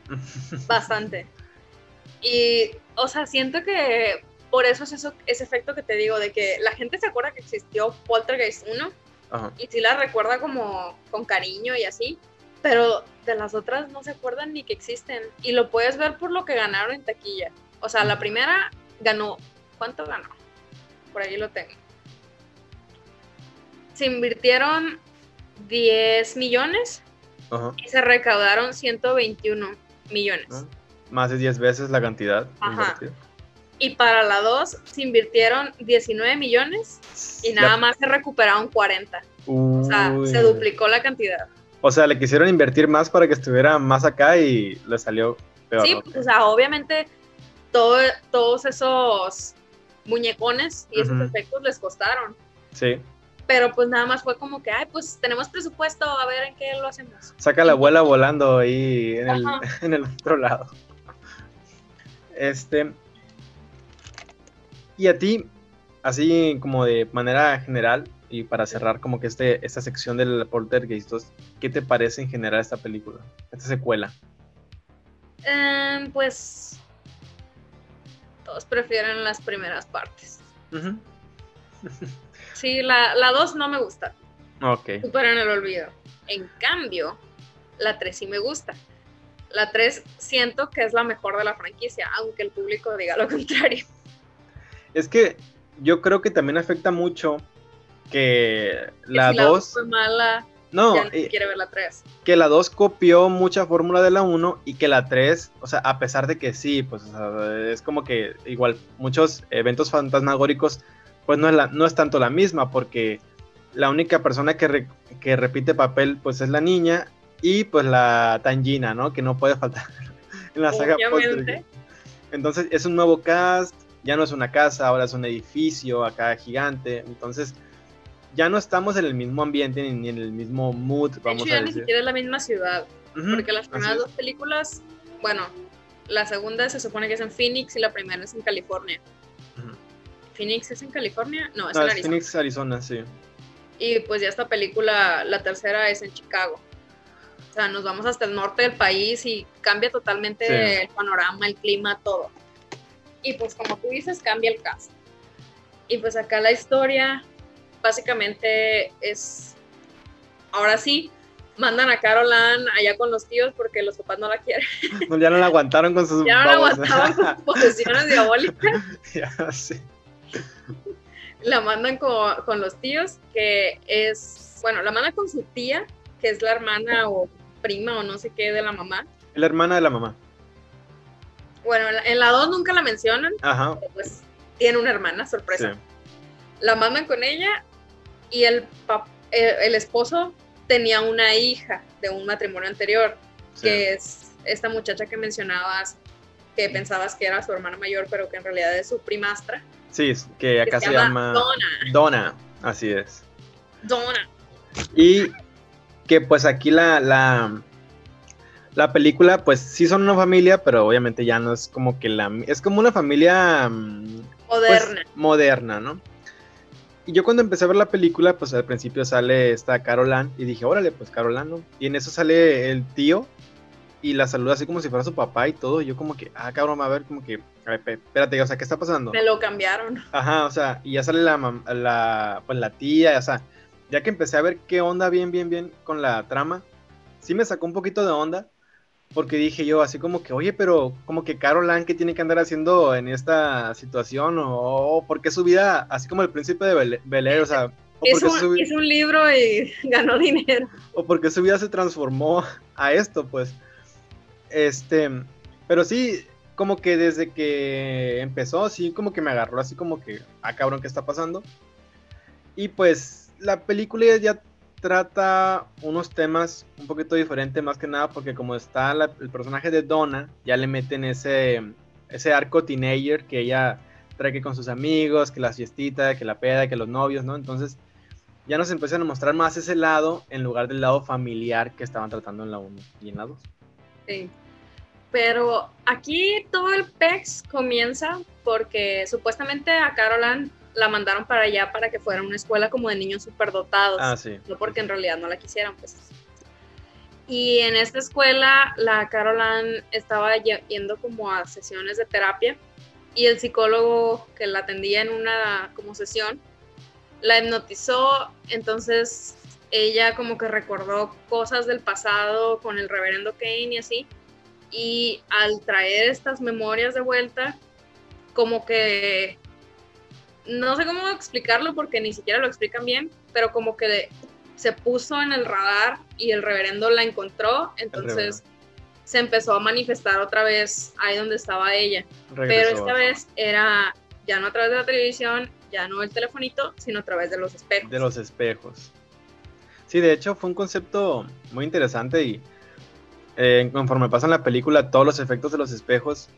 bastante. Y, o sea, siento que por eso es eso, ese efecto que te digo, de que la gente se acuerda que existió Poltergeist 1 Ajá. y sí la recuerda como con cariño y así, pero de las otras no se acuerdan ni que existen. Y lo puedes ver por lo que ganaron en taquilla. O sea, la primera ganó, ¿cuánto ganó? Por ahí lo tengo. Se invirtieron 10 millones Ajá. y se recaudaron 121 millones. ¿no? Más de 10 veces la cantidad. Ajá. invertida. Y para la 2 se invirtieron 19 millones y La- nada más se recuperaron 40. O sea, se duplicó la cantidad. O sea, le quisieron invertir más para que estuviera más acá y le salió peor. Sí, ok. o sea, obviamente todo, todos esos muñecones y esos efectos les costaron. Sí. Pero pues nada más fue como que, ay, pues tenemos presupuesto, a ver en qué lo hacemos. Saca la abuela volando ahí en el, en el otro lado. Este. Y a ti, así como de manera general, y para cerrar como que este, esta sección del Poltergeist 2, ¿qué te parece en general esta película? Esta secuela. Em, pues todos prefieren las primeras partes. Sí, la, la 2 no me gusta. Ok. Súper en el olvido. En cambio, la 3 sí me gusta. La 3 siento que es la mejor de la franquicia, aunque el público diga lo contrario. Es que yo creo que también afecta mucho que la si la 2 2... fue mala, No, ya no eh, quiere ver la 3. que la 2 copió mucha fórmula de la 1 y que la 3, o sea, a pesar de que sí, pues o sea, es como que igual muchos eventos fantasmagóricos, pues no es, la, no es tanto la misma, porque la única persona que, re- que repite papel, pues es la niña y pues la Tangina, ¿no? Que no puede faltar en la saga. Entonces es un nuevo cast, ya no es una casa, ahora es un edificio acá gigante, entonces ya no estamos en el mismo ambiente ni en el mismo mood, De vamos hecho, a ya ni siquiera es la misma ciudad. Porque las primeras dos películas, bueno, la segunda se supone que es en Phoenix y la primera es en California. ¿Phoenix es en California? No, es No, en es Arizona. Phoenix, Arizona, sí. Y pues ya esta película, la tercera es en Chicago. O sea, nos vamos hasta el norte del país y cambia totalmente Sí. el panorama, el clima, todo. Y pues como tú dices, cambia el cast. Y pues acá la historia básicamente es, ahora sí, mandan a Carol Ann allá con los tíos porque los papás no la quieren. No, ya no la aguantaron con sus Ya no la aguantaban con sus posesiones diabólicas. Ya, sí. la mandan con, con los tíos, que es, bueno, la mandan con su tía, que es la hermana o prima o no sé qué de la mamá. La hermana de la mamá. Bueno, en la- en la 2 nunca la mencionan, Ajá. pues tiene una hermana, Sí. La mandan con ella y el, pap- el, el esposo tenía una hija de un matrimonio anterior, sí. que es esta muchacha que mencionabas, que pensabas que era su hermana mayor, pero que en realidad es su primastra, Sí, que acá que se, se llama llama Donna. Donna. Así es. Donna. Y que pues aquí la, la, la película, pues sí son una familia, pero obviamente ya no es como que la... Es como una familia... mm, pues, Moderna. moderna, ¿no? Y yo cuando empecé a ver la película, pues al principio sale esta Carol Ann y dije, órale, pues Carol Ann, ¿no? Y en eso sale el tío y la saluda así como si fuera su papá y todo. Y yo como que, ah, cabrón, a ver, como que, a ver, espérate, o sea, ¿qué está pasando? Me lo cambiaron. Ajá, o sea, y ya sale la, la, pues la tía, o sea, ya que empecé a ver qué onda bien, bien, bien con la trama, sí me sacó un poquito de onda, porque dije yo así como que, oye, pero como que Caroline, ¿qué tiene que andar haciendo en esta situación? O, ¿por qué su vida, así como el príncipe de Bel, o sea... es un libro y ganó dinero. O porque su vida se transformó a esto, pues. Este, pero sí, como que desde que empezó, sí, como que me agarró así como que, ah, cabrón, ¿qué está pasando? Y pues la película ya trata unos temas un poquito diferentes, más que nada porque como está el personaje de Donna, ya le meten ese, ese arco teenager que ella trae que con sus amigos, que la fiestita, que la peda, que los novios, ¿no? Entonces ya nos empiezan a mostrar más ese lado en lugar del lado familiar que estaban tratando en la 1 y en la 2. Sí. Pero aquí todo el PEX comienza porque supuestamente a Caroline la mandaron para allá para que fuera una escuela como de niños superdotados. Ah, sí. No porque en realidad no la quisieran, pues. Y en esta escuela la Caroline estaba yendo como a sesiones de terapia y el psicólogo que la atendía en una como sesión la hipnotizó, entonces ella como que recordó cosas del pasado con el reverendo Kane y así. Y al traer estas memorias de vuelta, como que no sé cómo explicarlo porque ni siquiera lo explican bien, pero como que se puso en el radar y el reverendo la encontró, entonces se empezó a manifestar otra vez ahí donde estaba ella. Pero esta vez era ya no a través de la televisión, ya no el telefonito, sino a través de los espejos. De los espejos. Sí, de hecho fue un concepto muy interesante y eh, conforme pasa en la película, todos los efectos de los espejos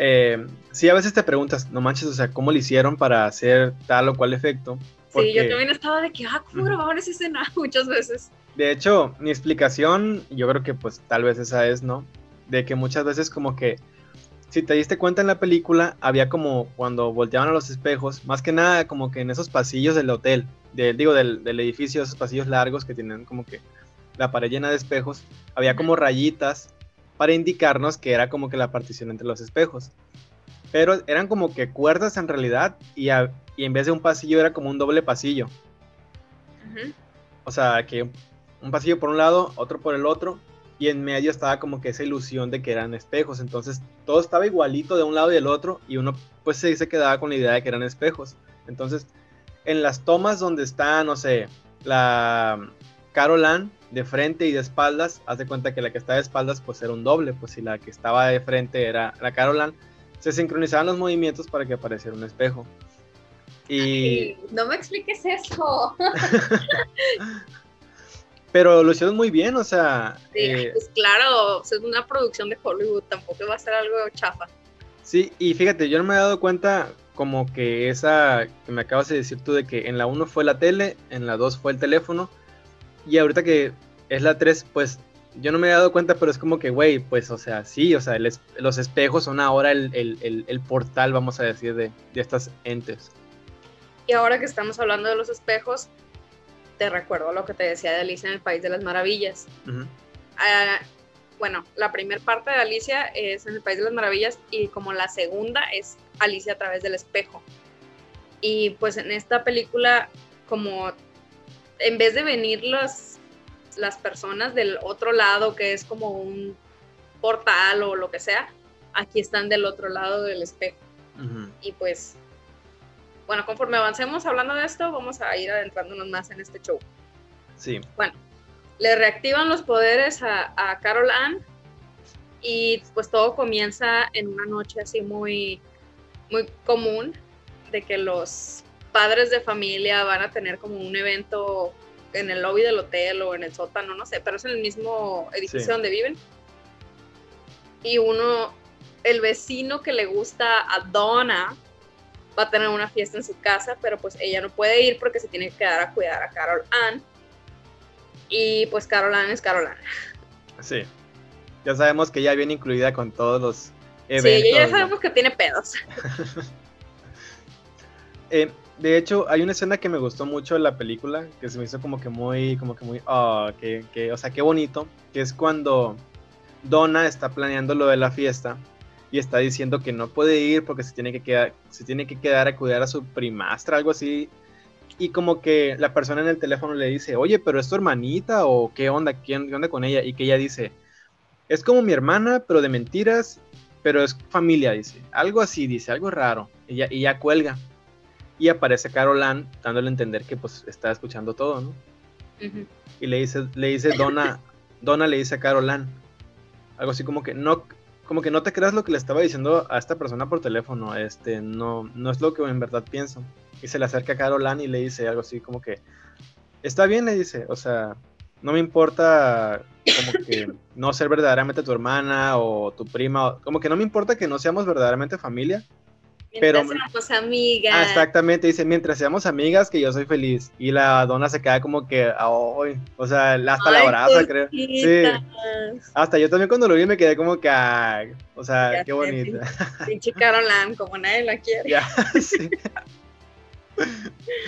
eh, sí, a veces te preguntas, no manches, o sea, ¿cómo le hicieron para hacer tal o cual efecto? Sí, yo también estaba de que, ah, ¿cómo grabaron esa escena? Muchas veces. De hecho, mi explicación, yo creo que pues tal vez esa es, ¿no? De que muchas veces como que, si te diste cuenta en la película, había como cuando volteaban a los espejos, más que nada como que en esos pasillos del hotel, digo, del, del edificio, esos pasillos largos que tienen como que la pared llena de espejos, había como rayitas para indicarnos que era como que la partición entre los espejos. Pero eran como que cuerdas en realidad y, en vez de un pasillo era como un doble pasillo. O sea, que un pasillo por un lado, otro por el otro, y en medio estaba como que esa ilusión de que eran espejos. Entonces todo estaba igualito de un lado y del otro, y uno pues se, se quedaba con la idea de que eran espejos. Entonces, en las tomas donde está, no sé, la Carolan de frente y de espaldas, haz de cuenta que la que estaba de espaldas pues era un doble, pues si la que estaba de frente era la Carolan, se sincronizaban los movimientos para que apareciera un espejo. Y... no me expliques eso. Pero lo hicieron muy bien, o sea... Sí, eh, pues claro, es una producción de Hollywood, tampoco va a ser algo chafa. Sí, y fíjate, yo no me he dado cuenta como que esa que me acabas de decir tú de que en la 1 fue la tele, en la 2 fue el teléfono, y ahorita que es la 3, pues yo no me he dado cuenta, pero es como que, güey, pues, o sea, sí, o sea, los espejos son ahora el, portal, vamos a decir, de, estas entes. Y ahora que estamos hablando de los espejos, te recuerdo lo que te decía de Alicia en el País de las Maravillas. Ah, bueno, la primera parte de Alicia es en el País de las Maravillas y como la segunda es Alicia a través del espejo. Y pues en esta película, como en vez de venir las, las personas del otro lado, que es como un portal o lo que sea, aquí están del otro lado del espejo. Y pues, bueno, conforme avancemos hablando de esto, vamos a ir adentrándonos más en este show. Sí. Bueno, le reactivan los poderes a, a Carol Ann y pues todo comienza en una noche así muy, muy común de que los padres de familia van a tener como un evento en el lobby del hotel o en el sótano, no sé, pero es en el mismo edificio donde viven. Y uno, el vecino que le gusta a Donna, va a tener una fiesta en su casa, pero pues ella no puede ir porque se tiene que quedar a cuidar a Carol Ann. Y pues Carol Ann es Carol Ann. Sí. Ya sabemos que ella viene incluida con todos los eventos. Sí, ya sabemos que tiene pedos. Eh, de hecho, hay una escena que me gustó mucho de la película, que se me hizo como que muy, como que muy, oh, que, que, o sea, qué bonito, que es cuando Donna está planeando lo de la fiesta y está diciendo que no puede ir porque se tiene que quedar, se tiene que quedar a cuidar a su primastra, algo así. Y como que la persona en el teléfono le dice, oye, pero es tu hermanita o qué onda, qué onda con ella. Y que ella dice, es como mi hermana, pero de mentiras, pero es familia, dice. Algo así, dice, algo raro. Y ya, y ya cuelga. Y aparece Carol Ann dándole a entender que pues está escuchando todo, ¿no? Y le dice, le dice Donna, Donna le dice a Carol Ann, algo así como que no, como que no te creas lo que le estaba diciendo a esta persona por teléfono, este, no, no es lo que en verdad pienso. Y se le acerca a Carol Ann y le dice algo así como que, está bien, le dice, o sea, no me importa como que no ser verdaderamente tu hermana o tu prima, como que no me importa que no seamos verdaderamente familia, Mientras pero, seamos amigas. Ah, exactamente, dice, mientras seamos amigas, que yo soy feliz. Y la dona se queda como que, o sea, hasta la abraza, creo. Sí. Hasta yo también cuando lo vi me quedé como que, o sea, qué bonita. Pinche Carolan, como nadie la quiere. Ya, sí.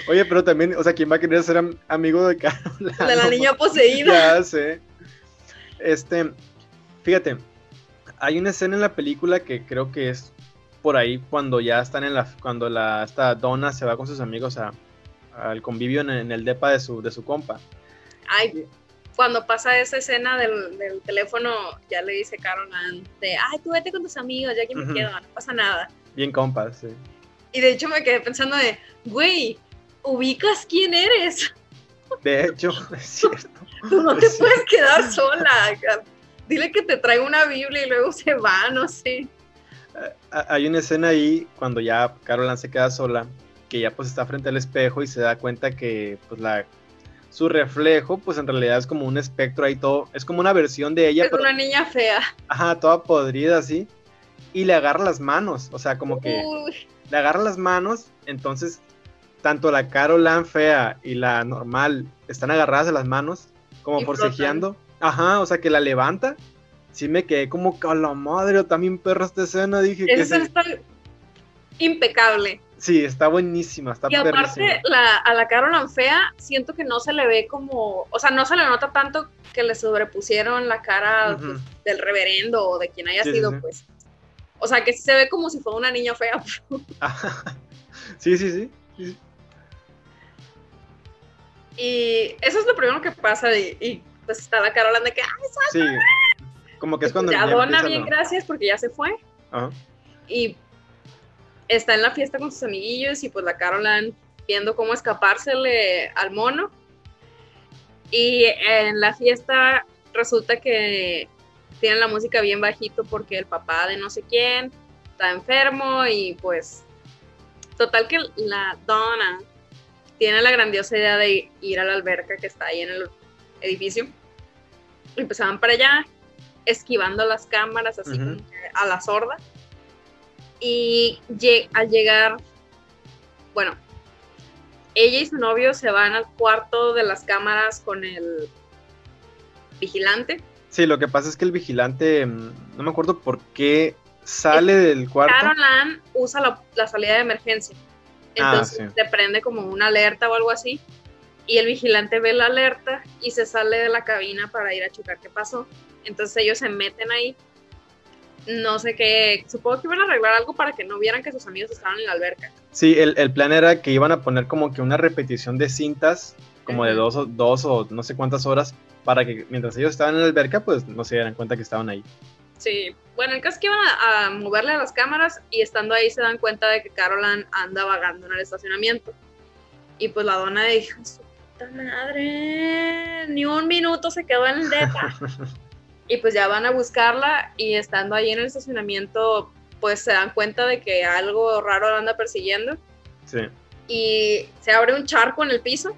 Oye, pero también, o sea, ¿quién va a querer ser amigo de Carolan? De la niña poseída. Ya sé. Este, fíjate, hay una escena en la película que creo que es por ahí cuando ya están en la, cuando la, esta Donna se va con sus amigos a, al convivio en, el depa de su, de su compa. Ay, cuando pasa esa escena del, teléfono, ya le dice Carol de, ay, tú vete con tus amigos, ya que me quedo, no pasa nada. Bien compas, sí. Y de hecho me quedé pensando de, güey, ¿ubicas quién eres? De hecho, es cierto. Tú no te puedes quedar sola. Dile que te traiga una Biblia y luego se va, no sé hay una escena ahí cuando ya Carolan se queda sola, que ya pues está frente al espejo y se da cuenta que pues la su reflejo pues en realidad es como un espectro ahí todo, es como una versión de ella. Es una niña fea. Ajá, toda podrida así. Y le agarra las manos, o sea, como que le agarra las manos, entonces tanto la Carolan fea y la normal están agarradas de las manos, como forcejeando. Ajá, o sea que la levanta sí me quedé como que a la madre, también perra esta escena, dije que está impecable. Sí, está buenísima, está Y aparte, la, a la Carolan fea, siento que no se le ve como, o sea, no se le nota tanto que le sobrepusieron la cara pues, del reverendo o de quien haya sido, pues. O sea, que se ve como si fuera una niña fea. sí, sí, sí, sí. Y eso es lo primero que pasa y, pues está la Carolan de que, ¡ay, Sí, como que es cuando... Ya dona bien, gracias, porque ya se fue. Y está en la fiesta con sus amiguillos y pues la Carolan viendo cómo escapársele al mono. Y en la fiesta resulta que tienen la música bien bajito porque el papá de no sé quién está enfermo y pues total que la dona tiene la grandiosa idea de ir a la alberca que está ahí en el edificio. Empezaban para allá esquivando las cámaras, así como a la sorda. Y al llegar, bueno, ella y su novio se van al cuarto de las cámaras con el vigilante. Sí, lo que pasa es que el vigilante, mm, no me acuerdo por qué sale del cuarto. Carolan usa la, salida de emergencia. Ah, Entonces te prende como una alerta o algo así. Y el vigilante ve la alerta y se sale de la cabina para ir a checar qué pasó. Entonces ellos se meten ahí. No sé qué, supongo que iban a arreglar algo para que no vieran que sus amigos estaban en la alberca. Sí, el, plan era que iban a poner como que una repetición de cintas, como de dos o, dos o no sé cuántas horas, para que mientras ellos estaban en la alberca, pues no se dieran cuenta que estaban ahí. Sí, bueno, el caso es que iban a, moverle a las cámaras y estando ahí se dan cuenta de que Carolan anda vagando en el estacionamiento. Y pues la dona dijo, su puta madre, ni un minuto se quedó en el depa. y pues ya van a buscarla y estando ahí en el estacionamiento pues se dan cuenta de que algo raro la anda persiguiendo. Sí. Y se abre un charco en el piso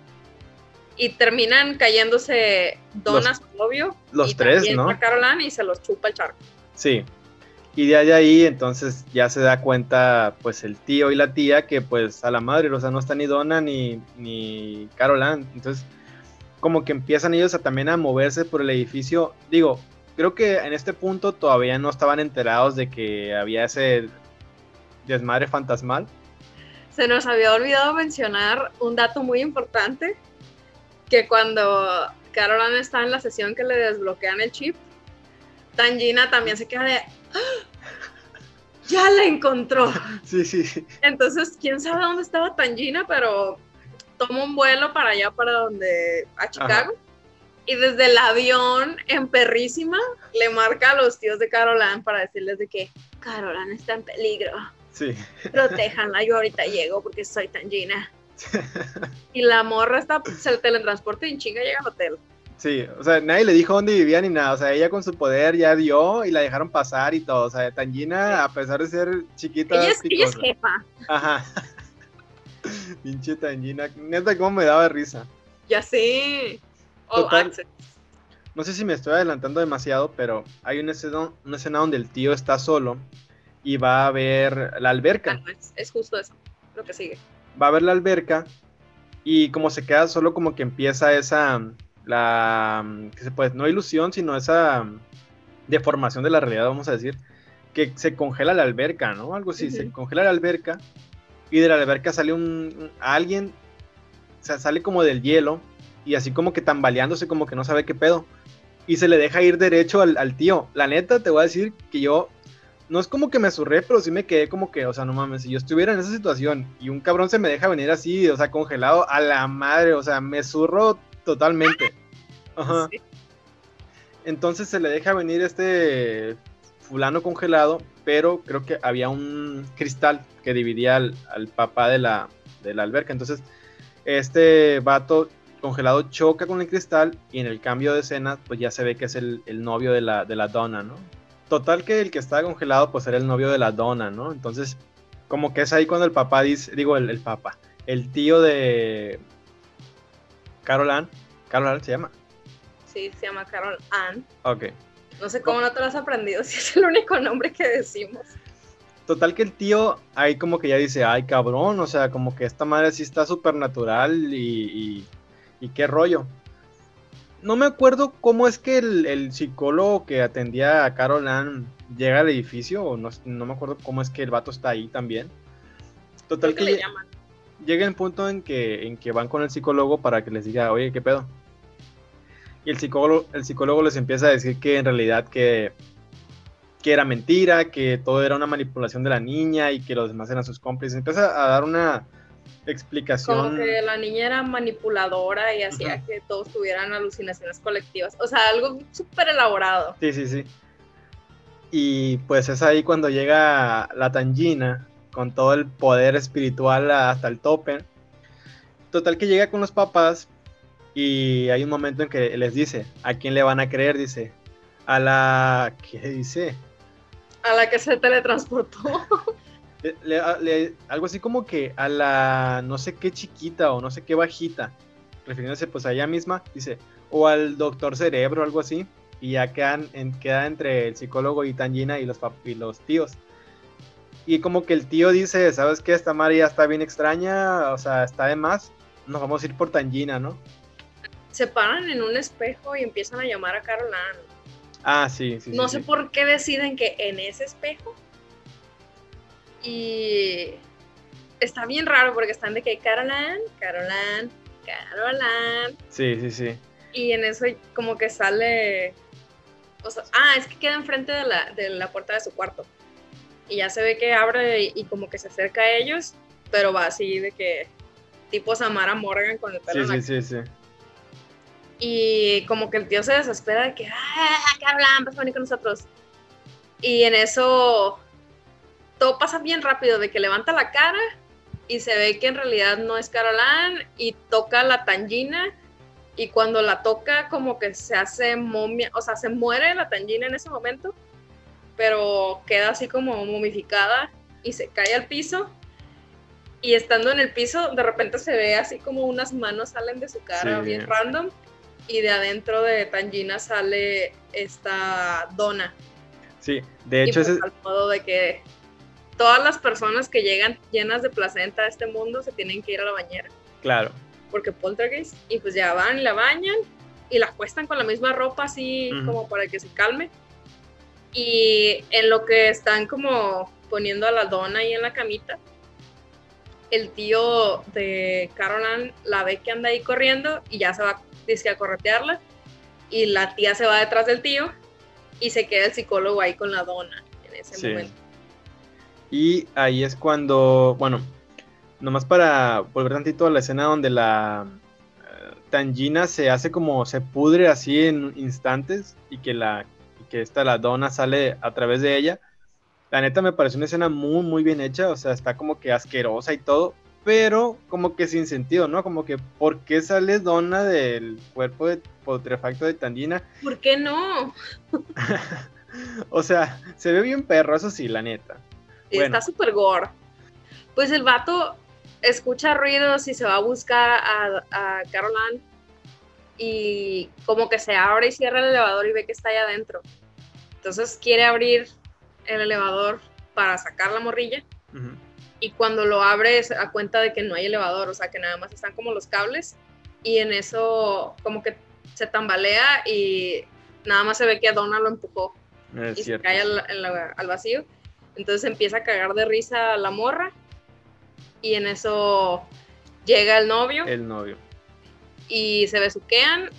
y terminan cayéndose Donas, obvio. Los tres, ¿no? Carolan y se los chupa el charco. Sí. Y de ahí entonces ya se da cuenta pues el tío y la tía que pues a la madre, o sea, no está ni Donna ni, ni Carolan. Entonces como que empiezan ellos a, también a moverse por el edificio. Digo, creo que en este punto todavía no estaban enterados de que había ese desmadre fantasmal. se nos había olvidado mencionar un dato muy importante, que cuando Caroline está en la sesión que le desbloquean el chip, Tangina también se queda de... ¡Ah! Ya la encontró. Sí, sí. Entonces, quién sabe dónde estaba Tangina, pero toma un vuelo para allá, para donde, a Chicago. Y desde el avión, en perrísima, le marca a los tíos de Caroline para decirles de que Caroline está en peligro. Sí. Protéjanla, yo ahorita llego porque soy Tangina. y la morra está, se teletransporta y en chinga llega al hotel. Sí, o sea, nadie le dijo dónde vivía ni nada. O sea, ella con su poder ya dio y la dejaron pasar y todo. O sea, Tangina, a pesar de ser chiquita. Ella es, ella es jefa. Ajá. Pinche Tangina. Neta, cómo me daba risa. Ya sé. Oh, Total. No sé si me estoy adelantando demasiado, pero hay una escena, una escena donde el tío está solo y va a ver la alberca. Ah, es, es justo eso, lo que sigue. Va a ver la alberca y como se queda solo como que empieza esa, la, que se puede, no ilusión, sino esa deformación de la realidad, vamos a decir, que se congela la alberca, ¿no? Algo así, se congela la alberca y de la alberca sale un, alguien, o sea, sale como del hielo y así como que tambaleándose como que no sabe qué pedo. Y se le deja ir derecho al, al tío. La neta, te voy a decir que yo no es como que me surré, pero sí me quedé como que, o sea, no mames, si yo estuviera en esa situación y un cabrón se me deja venir así, o sea, congelado, a la madre, o sea, me zurro totalmente. Ajá. Entonces se le deja venir este fulano congelado, pero creo que había un cristal que dividía al, papá de la, de la alberca. Entonces, este vato congelado choca con el cristal y en el cambio de escena, pues ya se ve que es el, el novio de la, de la dona, ¿no? Total que el que estaba congelado, pues era el novio de la dona, ¿no? Entonces, como que es ahí cuando el papá dice, digo, el, el papá, el tío de Carol Ann, Carol Ann se llama. Sí, se llama Carol Ann. Ok. No sé cómo no te lo has aprendido, si es el único nombre que decimos. Total que el tío ahí como que ya dice, ay cabrón, o sea, como que esta madre sí está súper natural y, y, qué rollo. No me acuerdo cómo es que el, psicólogo que atendía a Carol Ann llega al edificio, o no, no, me acuerdo cómo es que el vato está ahí también. Total que, llega el punto en que, en que van con el psicólogo para que les diga, oye, ¿qué pedo? Y el psicólogo, el psicólogo les empieza a decir que en realidad que, que era mentira, que todo era una manipulación de la niña y que los demás eran sus cómplices. Empieza a dar una explicación. Como que la niña era manipuladora y hacía que todos tuvieran alucinaciones colectivas. O sea, algo súper elaborado. Sí, sí, sí. Y pues es ahí cuando llega la Tangina con todo el poder espiritual hasta el tope. Total que llega con los papás y hay un momento en que les dice, ¿a quién le van a creer? Dice, a la... ¿Qué dice? A la que se teletransportó. algo así como que a la no sé qué chiquita o no sé qué bajita, refiriéndose pues a ella misma, dice, o al doctor cerebro, algo así, y ya quedan, en, queda entre el psicólogo y Tangina y los, y los tíos. Y como que el tío dice, ¿sabes qué? Esta María está bien extraña, o sea, está de más, nos vamos a ir por Tangina, ¿no? se paran en un espejo y empiezan a llamar a Carol Ann. Ah, sí, sí. No sé por qué deciden que en ese espejo. Y está bien raro porque están de que Carol Ann, Carol Ann, Carol Ann. Sí, sí, sí. Y en eso como que sale... O sea, ah, es que queda enfrente de la, de la puerta de su cuarto. Y ya se ve que abre y, y, como que se acerca a ellos, pero va así de que tipo Samara Morgan con el pelo. Sí, sí, sí, sí. Y como que el tío se desespera de que, ¡ah, Carolan, vas a venir con nosotros! Y en eso todo pasa bien rápido, de que levanta la cara y se ve que en realidad no es Carolan y toca la tangina y cuando la toca como que se hace momia, o sea, se muere la tangina en ese momento, pero queda así como momificada y se cae al piso y estando en el piso de repente se ve así como unas manos salen de su cara bien random y de adentro de Tangina sale esta dona. Sí, de hecho es pues, al modo de que todas las personas que llegan llenas de placenta a este mundo se tienen que ir a la bañera. Claro. Porque poltergeist y pues ya van y la bañan y la cuestan con la misma ropa así como para que se calme. Y en lo que están como poniendo a la dona ahí en la camita, el tío de Caroline la ve que anda ahí corriendo y ya se va dice, a corretearla. Y la tía se va detrás del tío y se queda el psicólogo ahí con la dona en ese momento. Y ahí es cuando, bueno, nomás para volver tantito a la escena donde la eh, Tangina se hace como se pudre así en instantes y que la que esta la dona sale a través de ella. La neta me parece una escena muy muy bien hecha, o sea, está como que asquerosa y todo, pero como que sin sentido, ¿no? Como que ¿por qué sale dona del cuerpo de putrefacto de Tangina? ¿Por qué no? o sea, se ve bien perro, eso sí, la neta. Está súper gore. Pues el vato escucha ruidos y se va a buscar a, a Caroline y como que se abre y cierra el elevador y ve que está allá adentro. Entonces quiere abrir el elevador para sacar la morrilla. Y cuando lo abre se da cuenta de que no hay elevador, o sea que nada más están como los cables. Y en eso como que se tambalea y nada más se ve que a Donna lo empujó. y se cae al, vacío. Entonces empieza a cagar de risa la morra y en eso llega el novio. El novio. Y se besuquean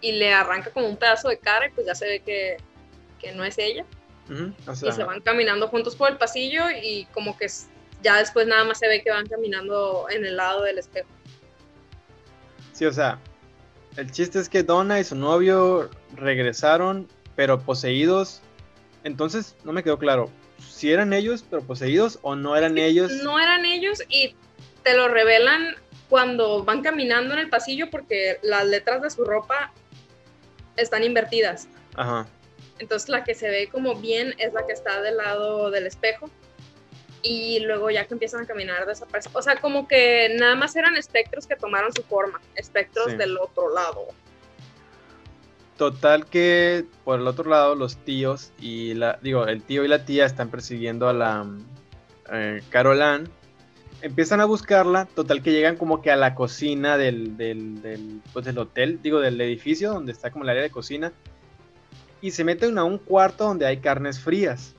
y le arranca como un pedazo de cara y pues ya se ve que, no es ella. y se van caminando juntos por el pasillo y como que ya después nada más se ve que van caminando en el lado del espejo. Sí, o sea, el chiste es que Donna y su novio regresaron, pero poseídos. Entonces, no me quedó claro si eran ellos, pero poseídos, o no eran ellos. No eran ellos y te lo revelan cuando van caminando en el pasillo porque las letras de su ropa están invertidas. Ajá. Entonces la que se ve como bien es la que está del lado del espejo. Y luego ya que empiezan a caminar desaparecen. O sea, como que nada más eran espectros que tomaron su forma. Espectros del otro lado. Total que por el otro lado los tíos y la, digo, el tío y la tía están persiguiendo a la eh, Carolan. Empiezan a buscarla, total que llegan como que a la cocina del, del, del, pues del hotel, digo, del edificio donde está como el área de cocina. Y se meten a un cuarto donde hay carnes frías,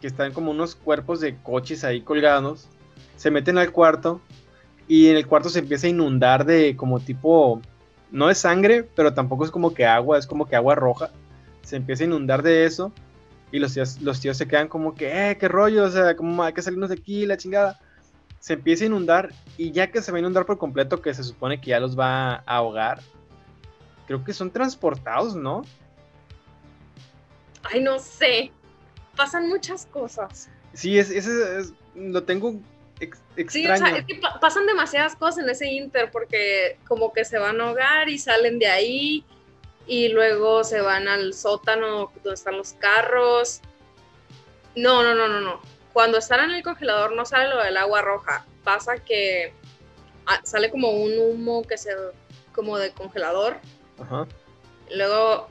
que están como unos cuerpos de coches ahí colgados. Se meten al cuarto y en el cuarto se empieza a inundar de como tipo no es sangre, pero tampoco es como que agua, es como que agua roja. Se empieza a inundar de eso y los tíos, los tíos se quedan como que, eh, qué rollo, o sea, como hay que salirnos de aquí, la chingada. Se empieza a inundar y ya que se va a inundar por completo, que se supone que ya los va a ahogar, creo que son transportados, ¿no? Ay, no sé. Pasan muchas cosas. Sí, es, es, lo tengo Sí, o sea, es que pasan demasiadas cosas en ese Inter porque como que se van a hogar y salen de ahí y luego se van al sótano donde están los carros. No, no, no, no, no. Cuando están en el congelador no sale lo del agua roja. Pasa que ah, sale como un humo que se como de congelador. Ajá. Luego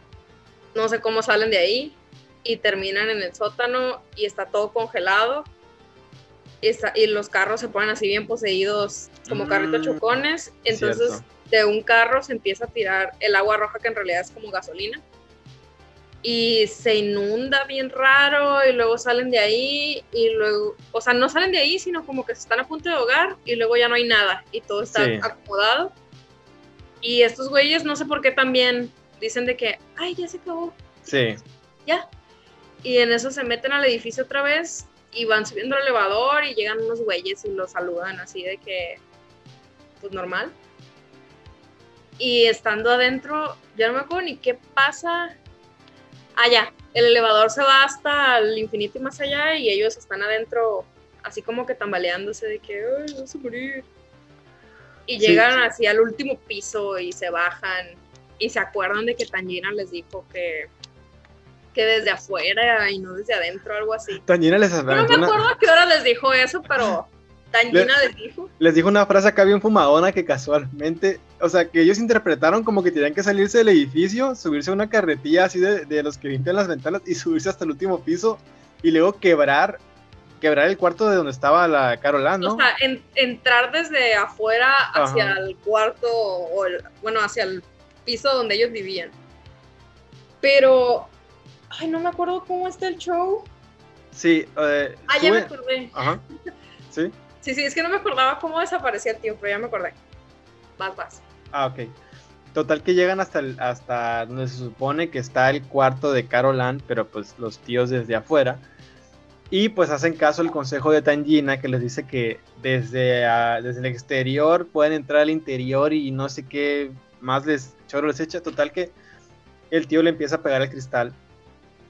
no sé cómo salen de ahí y terminan en el sótano y está todo congelado y, los carros se ponen así bien poseídos como carritos mm, chocones. Entonces de un carro se empieza a tirar el agua roja que en realidad es como gasolina. Y se inunda bien raro y luego salen de ahí y luego, o sea, no salen de ahí, sino como que se están a punto de ahogar y luego ya no hay nada y todo está acomodado. Y estos güeyes no sé por qué también dicen de que, ay, ya se acabó. Sí. Ya. Y en eso se meten al edificio otra vez y van subiendo el elevador y llegan unos güeyes y los saludan así de que, pues normal. Y estando adentro, ya no me acuerdo ni qué pasa. Ah, ya, el elevador se va hasta el infinito y más allá y ellos están adentro así como que tambaleándose de que, ay, vamos a morir. Y llegan así al último piso y se bajan y se acuerdan de que Tangina les dijo que que desde afuera y no desde adentro, algo así. Tangina les No me acuerdo a qué hora les dijo eso, pero Tangina les, dijo. Les dijo una frase acá bien fumadona que casualmente, o sea, que ellos interpretaron como que tenían que salirse del edificio, subirse a una carretilla así de, los que limpian las ventanas y subirse hasta el último piso y luego quebrar quebrar el cuarto de donde estaba la Carolán, ¿no? O sea, entrar desde afuera hacia el cuarto, o bueno, hacia el piso donde ellos vivían. Pero Ay, no me acuerdo cómo está el show. Sí. Eh, ah, ya me acordé. Ajá. Sí. Sí, sí, es que no me acordaba cómo desaparecía el tío, pero ya me acordé. Vas, vas. Ah, ok. Total que llegan hasta, el, hasta donde se supone que está el cuarto de Carol Ann, pero pues los tíos desde afuera. Y pues hacen caso al consejo de Tangina que les dice que desde, ah, desde el exterior pueden entrar al interior y no sé qué más les choro les echa. Total que el tío le empieza a pegar el cristal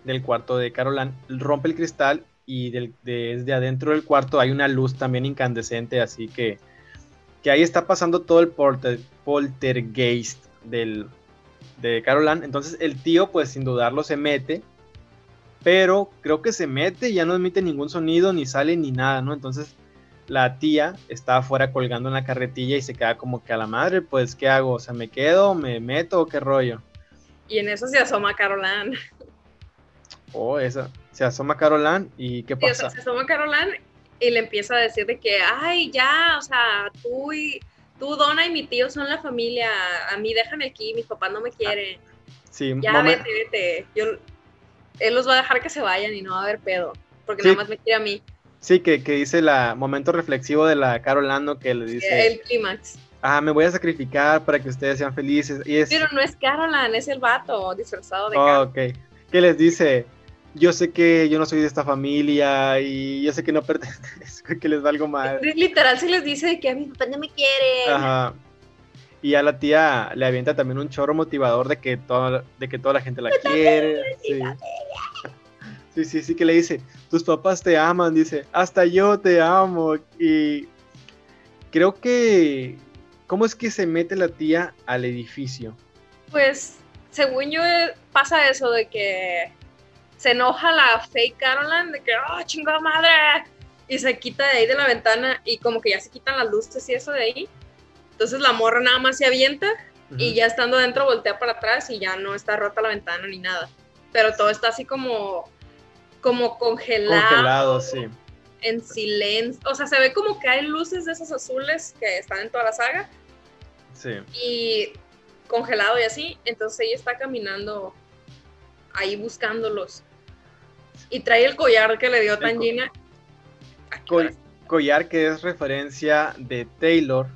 del cuarto de Carolan, rompe el cristal y desde adentro del cuarto hay una luz también incandescente, así que, que ahí está pasando todo el poltergeist del, de Carolan. Entonces el tío pues sin dudarlo se mete pero creo que se mete y ya no emite ningún sonido, ni sale ni nada, ¿no? Entonces la tía está afuera colgando en la carretilla y se queda como que a la madre, pues, ¿qué hago? O sea, ¿me quedo, me meto qué rollo? Y en eso se asoma Carolan. Oh, esa. Se asoma Carolan y ¿qué pasa? se asoma Carolan y le empieza a decir de que, ay, ya, o sea, tú y tú, Donna y mi tío son la familia, a mí déjame aquí, mis papás no me quieren. Sí, ya vete, vete. Yo, él los va a dejar que se vayan y no va a haber pedo, porque nada más me quiere a mí. Sí, que, que dice el momento reflexivo de la Carolando que le dice... El clímax. Ah, me voy a sacrificar para que ustedes sean felices. Y es... Pero no es Carolan, es el vato disfrazado de oh, ok. Que les dice, yo sé que yo no soy de esta familia y yo sé que no pertenezco, que les valgo mal. Literal se les dice que a mi papá no me quiere. Ajá. Y a la tía le avienta también un chorro motivador de que, todo, de que toda la gente la quiere. Sí. sí, sí, sí, que le dice, tus papás te aman, dice, hasta yo te amo. Y creo que, ¿cómo es que se mete la tía al edificio? Pues, según yo, eh, pasa eso de que se enoja la fake Caroline, de que, oh, chingada madre, y se quita de ahí de la ventana y como que ya se quitan las luces y eso de ahí entonces la morra nada más se avienta y ya estando adentro voltea para atrás y ya no está rota la ventana ni nada. Pero todo está así como, como congelado. Congelado, sí. En silencio. O sea, se ve como que hay luces de esas azules que están en toda la saga. Sí. Y congelado y así. Entonces ella está caminando ahí buscándolos. Y trae el collar que le dio Tangina. collar que es referencia de Taylor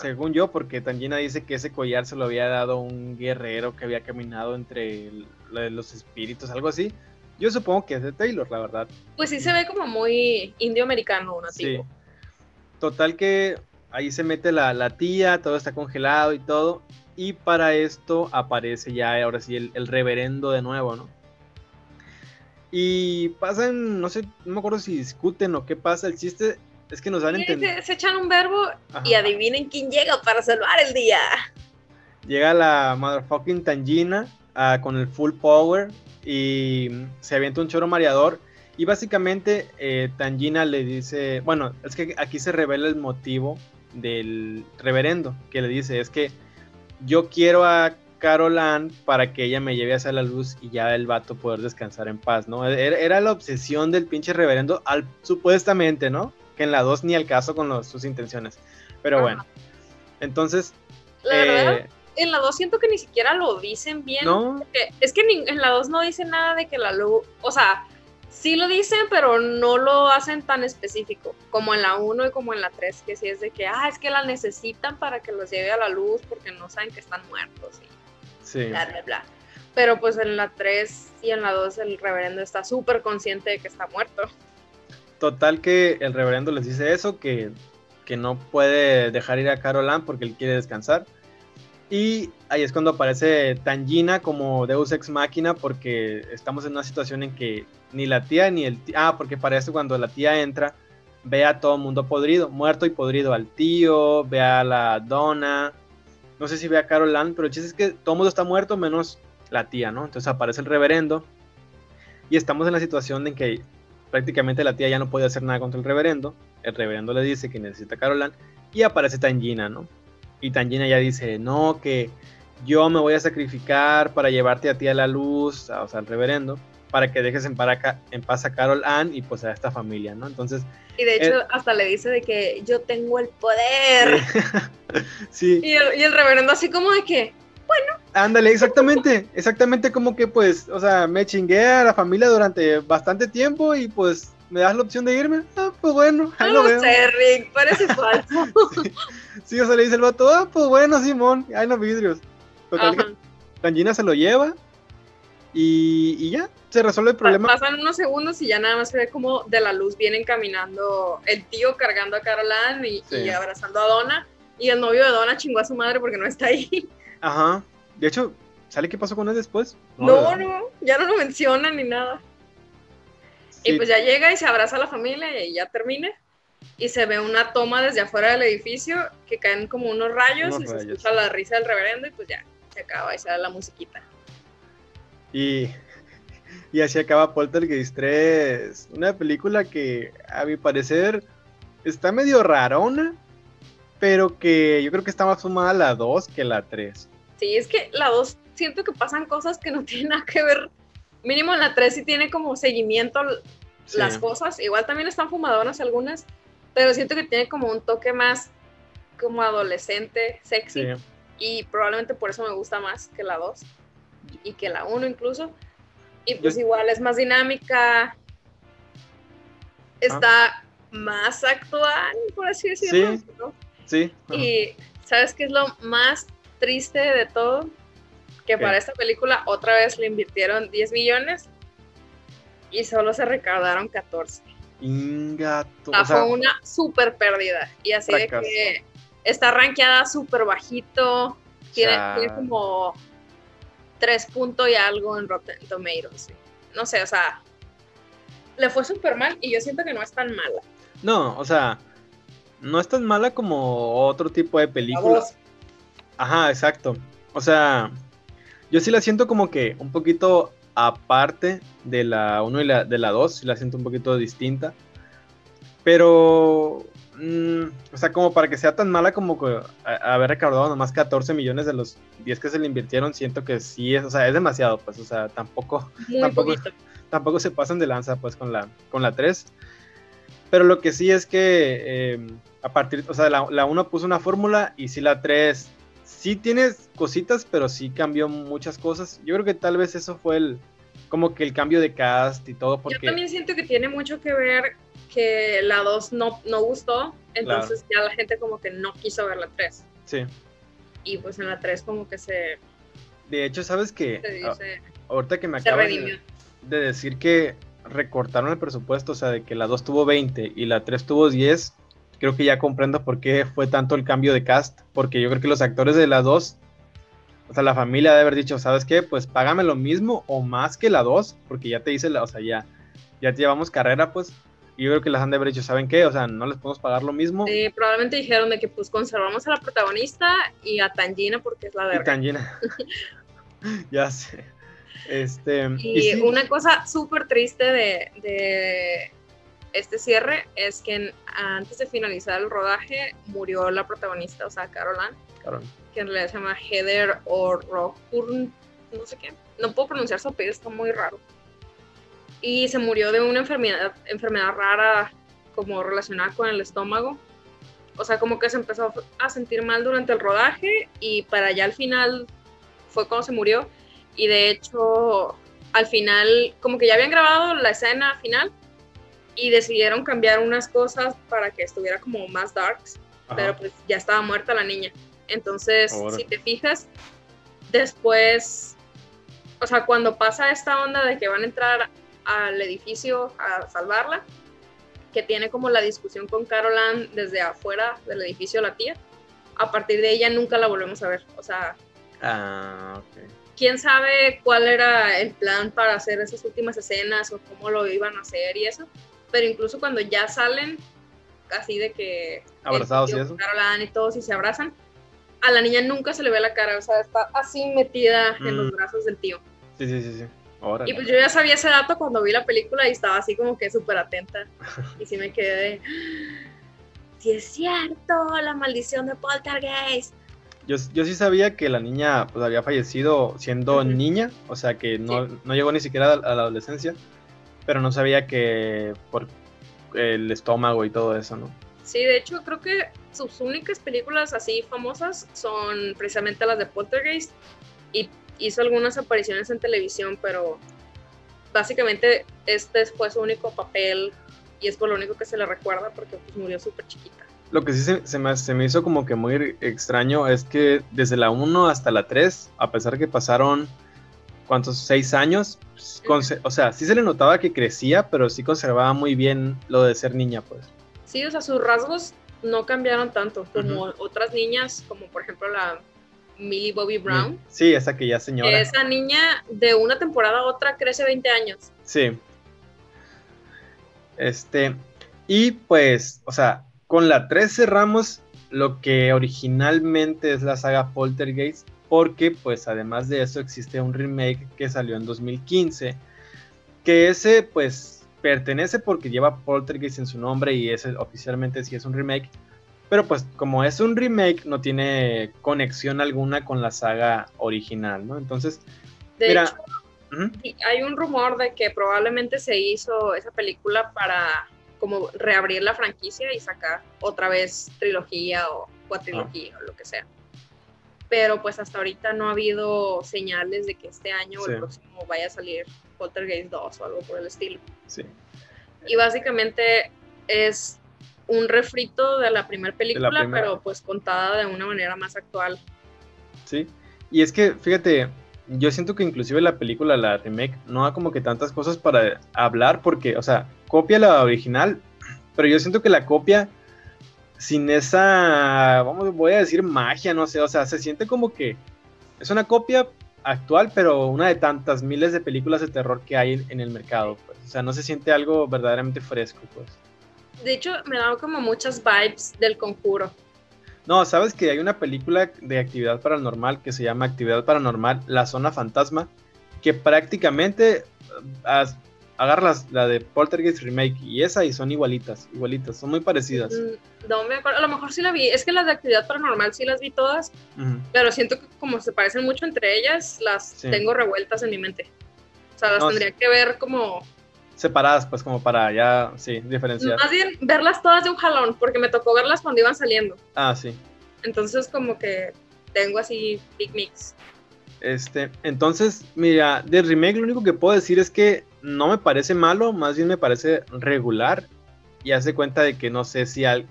según yo, porque Tangina dice que ese collar se lo había dado un guerrero que había caminado entre los espíritus, algo así. Yo supongo que es de Taylor, la verdad. Pues sí se ve como muy indio-americano, nativo. Sí. Total que ahí se mete la, tía, todo está congelado y todo. Y para esto aparece ya ahora sí el, reverendo de nuevo, ¿no? Y pasan, no sé, no me acuerdo si discuten o qué pasa. El chiste es que nos dan entender. Se, echan un verbo y adivinen quién llega para salvar el día. Llega la motherfucking Tangina ah, con el full power y se avienta un choro mareador. Y básicamente eh, Tangina le dice, bueno, es que aquí se revela el motivo del reverendo, que le dice, es que yo quiero a Carolan para que ella me lleve hacia la luz y ya el vato poder descansar en paz, ¿no? Era, la obsesión del pinche reverendo, al, supuestamente, ¿no? que en la 2 ni al caso con sus intenciones. Pero bueno, entonces... La verdad, eh, en la 2 siento que ni siquiera lo dicen bien. No. Es que en la 2 no dicen nada de que la luz, o sea, sí lo dicen, pero no lo hacen tan específico, como en la 1 y como en la 3, que sí es de que, ah, es que la necesitan para que los lleve a la luz porque no saben que están muertos. Y sí. Bla, bla, bla. Pero pues en la 3 y en la 2 el reverendo está súper consciente de que está muerto. Total que el reverendo les dice eso, que, no puede dejar ir a Carolan porque él quiere descansar. Y ahí es cuando aparece Tangina como Deus Ex Máquina porque estamos en una situación en que ni la tía ni el tío... Ah, porque parece cuando la tía entra, ve a todo mundo podrido, muerto y podrido, al tío, ve a la dona, no sé si ve a Carolan, pero el chiste es que todo mundo está muerto menos la tía, ¿no? Entonces aparece el reverendo y estamos en la situación en que prácticamente la tía ya no puede hacer nada contra el reverendo. El reverendo le dice que necesita a y aparece Tangina, ¿no? Y Tangina ya dice, no, que yo me voy a sacrificar para llevarte a ti a la luz, o sea, al reverendo, para que dejes en, en paz a Carol Ann y pues a esta familia, ¿no? Entonces... Y de hecho hasta le dice de que yo tengo el poder. sí. Y, el, y el reverendo así como de que, bueno. Ándale, exactamente, exactamente como que pues, o sea, me chingué a la familia durante bastante tiempo y pues ¿Me das la opción de irme? Ah, pues bueno, ahí no lo veo. sé, Rick, parece falso. sí, o sea, le dice el vato, ah, pues bueno, Simón, ahí los vidrios. Total, Ajá. Tangina se lo lleva y, y ya, se resuelve el problema. Pasan unos segundos y ya nada más se ve como de la luz vienen caminando el tío cargando a Caroline y, Sí. y abrazando a Donna. Y el novio de Donna chingó a su madre porque no está ahí. Ajá. De hecho, ¿sale qué pasó con él después? No, ¿verdad? no, ya no lo mencionan ni nada. Y Sí. pues ya llega y se abraza a la familia y ya termina. Y se ve una toma desde afuera del edificio que caen como unos rayos Unos y se escucha la risa del reverendo y pues ya se acaba y sale la musiquita. Y, y así acaba Poltergeist 3. Una película que, a mi parecer, está medio rarona, pero que yo creo que está más fumada la 2 que la 3. Sí, es que la 2 siento que pasan cosas que no tienen nada que ver. Mínimo en la 3 sí tiene como seguimiento Sí. las cosas. Igual también están fumadoras algunas, pero siento que tiene como un toque más como adolescente, sexy. Sí. Y probablemente por eso me gusta más que la 2 y que la 1 incluso. Y pues Yo- igual es más dinámica. Está más actual, por así decirlo. Sí. ¿no? Sí. ajá. Y ¿sabes qué es lo más triste de todo? Que ¿Qué? para esta película otra vez le invirtieron 10 millones y solo se recaudaron 14. Ingato. O sea, O sea, fue una súper pérdida. Y así fracaso. de que está rankeada súper bajito. Tiene, tiene como 3 puntos y algo en Rotten Tomatoes. sí. No sé, o sea, le fue súper mal y yo siento que no es tan mala. no, o sea, no es tan mala como otro tipo de La películas. Ajá, exacto. O sea, yo sí la siento como que un poquito aparte de la 1 y la, de la 2, sí la siento un poquito distinta. Pero, mm, o sea, como para que sea tan mala como que a- haber recaudado nomás 14 millones de los 10 que se le invirtieron, siento que sí es, o sea, es demasiado, pues, o sea, tampoco, Muy Tampoco- poquito. tampoco se pasan de lanza, pues, con la, con la 3. Pero lo que sí es que eh, a partir, o sea, la, la 1 puso una fórmula y sí la 3 sí tiene cositas, pero sí cambió muchas cosas. Yo creo que tal vez eso fue el, como que el cambio de cast y todo, Yo porque... también siento que tiene mucho que ver que la 2 no, no gustó, entonces ya la gente como que no quiso ver la 3. Sí. Y pues en la 3 como que se, De hecho, ¿sabes qué? se, A- se- ahorita que me acabas de decir que recortaron el presupuesto, o sea, de que la 2 tuvo 20 y la 3 tuvo 10, creo que ya comprendo por qué fue tanto el cambio de cast, porque yo creo que los actores de la 2, o sea, la familia debe haber dicho, ¿sabes qué? Pues págame lo mismo o más que la 2, porque ya te hice la, o sea, ya, ya te llevamos carrera, pues, y yo creo que las han de haber dicho, ¿saben qué? O sea, no les podemos pagar lo mismo. Sí, probablemente dijeron de que pues conservamos a la protagonista y a Tangina porque es la Y verga. tan llena. ya sé. Este, Y, sí, una cosa súper triste de, de este cierre es que antes de finalizar el rodaje murió la protagonista, o sea, Caroline, cabrón. que en realidad se llama Heather O'Rourke, no sé qué. No puedo pronunciar su apellido, está muy raro. Y se murió de una enfermedad, enfermedad rara como relacionada con el estómago. O sea, como que se empezó a sentir mal durante el rodaje y para allá al final fue cuando se murió. Y de hecho, al final, como que ya habían grabado la escena final y decidieron cambiar unas cosas para que estuviera como más darks Ajá. pero pues ya estaba muerta la niña. Entonces, Ahora. si te fijas, después, o sea, cuando pasa esta onda de que van a entrar al edificio a salvarla, que tiene como la discusión con Caroline desde afuera del edificio la tía, a partir de ella nunca la volvemos a ver. O sea, Ah, ok. quién sabe cuál era el plan para hacer esas últimas escenas o cómo lo iban a hacer y eso, pero incluso cuando ya salen, así de que Abrazados y tío eso. Y todos y se abrazan, a la niña nunca se le ve la cara, o sea, está así metida en los Mm. brazos del tío. Sí, sí, sí, sí. Órale. Y pues yo ya sabía ese dato cuando vi la película y estaba así como que súper atenta. Y sí me quedé de, sí es cierto, la maldición de Poltergeist. Yo, yo sí sabía que la niña pues, había fallecido siendo niña, o sea que no, no llegó ni siquiera a la adolescencia, pero no sabía que por el estómago y todo eso, ¿no? Sí, de hecho creo que sus únicas películas así famosas son precisamente las de Poltergeist y hizo algunas apariciones en televisión, pero básicamente este fue su único papel y es por lo único que se le recuerda porque pues, murió súper chiquita. Lo que sí se, me, se, me, hizo como que muy extraño es que desde la 1 hasta la 3, a pesar que pasaron, ¿cuántos? Seis años, pues, o sea, sí se le notaba que crecía, pero sí conservaba muy bien lo de ser niña, pues. Sí, o sea, sus rasgos no cambiaron tanto como otras niñas, como por ejemplo la Millie Bobby Brown. Sí, esa que ya señora. Esa niña de una temporada a otra crece 20 años. Sí. Este, y pues, o sea, con la 3 cerramos lo que originalmente es la saga Poltergeist, porque pues además de eso existe un remake que salió en 2015, que ese pues pertenece porque lleva Poltergeist en su nombre y ese oficialmente sí es un remake, pero pues como es un remake no tiene conexión alguna con la saga original, ¿no? Entonces, de mira, hecho, hay un rumor de que probablemente se hizo esa película para como reabrir la franquicia y sacar otra vez trilogía o cuatrilogía o lo que sea. Pero pues hasta ahorita no ha habido señales de que este año o el próximo vaya a salir Poltergeist 2 o algo por el estilo. Sí. Y básicamente es un refrito de la primera película, pero pues contada de una manera más actual. Sí. Y es que, fíjate, yo siento que inclusive la película, la remake, no ha como que tantas cosas para hablar porque, o sea, copia la original, pero yo siento que la copia sin esa, vamos, voy a decir magia, no sé, o sea, se siente como que es una copia actual, pero una de tantas miles de películas de terror que hay en el mercado, pues. O sea, no se siente algo verdaderamente fresco, pues. De hecho, me da como muchas vibes del conjuro. No, sabes que hay una película de actividad paranormal que se llama Actividad Paranormal, La Zona Fantasma, que prácticamente agarras la de Poltergeist Remake y esa y son igualitas, igualitas, son muy parecidas. Mm, no me acuerdo, a lo mejor sí la vi, es que las de actividad paranormal sí las vi todas, pero siento que como se parecen mucho entre ellas, las tengo revueltas en mi mente. O sea, las tendría que ver como... Separadas, pues como para ya, sí, diferenciar. Más bien verlas todas de un jalón, porque me tocó verlas cuando iban saliendo. Ah, sí. Entonces como que tengo así big mix. Este, entonces, mira, de remake lo único que puedo decir es que no me parece malo, más bien me parece regular. Y hace cuenta de que no sé si al,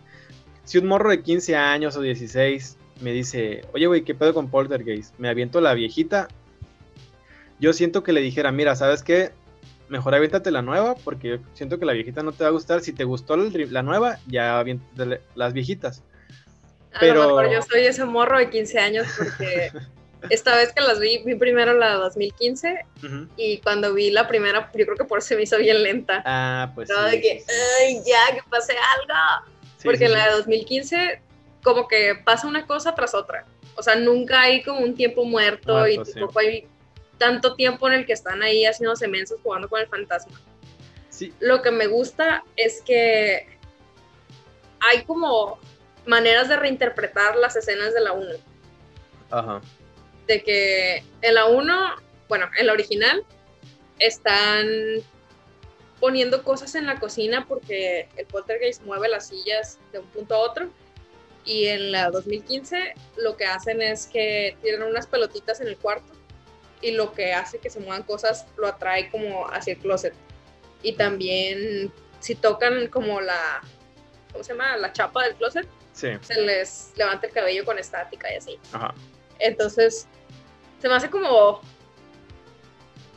si un morro de 15 años o 16 me dice, oye, güey, ¿qué pedo con Poltergeist? Me aviento la viejita. Yo siento que le dijera, mira, ¿sabes qué? Mejor aviéntate la nueva, porque yo siento que la viejita no te va a gustar. Si te gustó la nueva, ya aviéntate las viejitas. Pero... A lo mejor yo soy ese morro de 15 años porque esta vez que las vi, vi primero la 2015 y cuando vi la primera, yo creo que por eso me hizo bien lenta. Ah, pues. Todo de que, ay, ya, que pase algo. Porque en la de 2015, como que pasa una cosa tras otra. O sea, nunca hay como un tiempo muerto, y tampoco hay tanto tiempo en el que están ahí haciéndose mensos jugando con el fantasma. Sí. Lo que me gusta es que hay como maneras de reinterpretar las escenas de la 1. Ajá de que en la 1, bueno, en la original, están poniendo cosas en la cocina porque el poltergeist mueve las sillas de un punto a otro. Y en la 2015 lo que hacen es que tienen unas pelotitas en el cuarto y lo que hace que se muevan cosas lo atrae como hacia el closet. Y también si tocan como la, ¿cómo se llama? La chapa del closet, se les levanta el cabello con estática y así. Entonces, se me hace como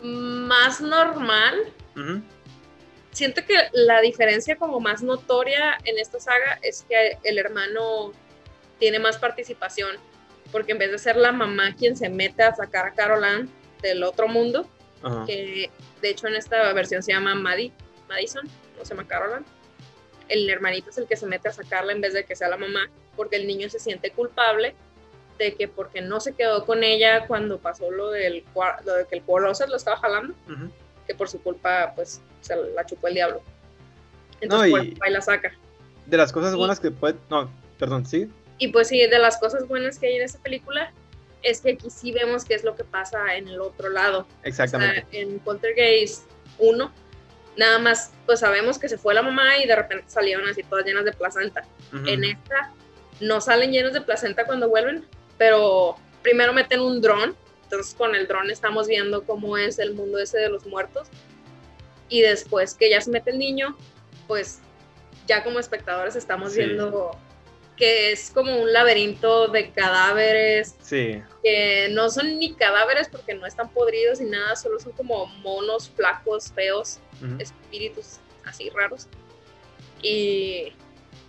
más normal. Siento que la diferencia como más notoria en esta saga es que el hermano tiene más participación, porque en vez de ser la mamá quien se mete a sacar a Caroline del otro mundo, que de hecho en esta versión se llama Maddie, Madison, no se llama Caroline, el hermanito es el que se mete a sacarla en vez de que sea la mamá, porque el niño se siente culpable de que porque no se quedó con ella cuando pasó lo del lo de que el se lo estaba jalando, que por su culpa pues se la chupó el diablo. Entonces no, y la saca. De las cosas buenas que puede, no, perdón, sí. Y pues sí, de las cosas buenas que hay en esta película es que aquí sí vemos qué es lo que pasa en el otro lado. Exactamente. en Poltergeist 1 nada más pues sabemos que se fue la mamá y de repente salieron así todas llenas de placenta. En esta no salen llenos de placenta cuando vuelven, pero primero meten un dron, entonces con el dron estamos viendo cómo es el mundo ese de los muertos, y después que ya se mete el niño, pues ya como espectadores estamos viendo que es como un laberinto de cadáveres. Sí. Que no son ni cadáveres porque no están podridos ni nada, solo son como monos flacos, feos, espíritus así raros. Y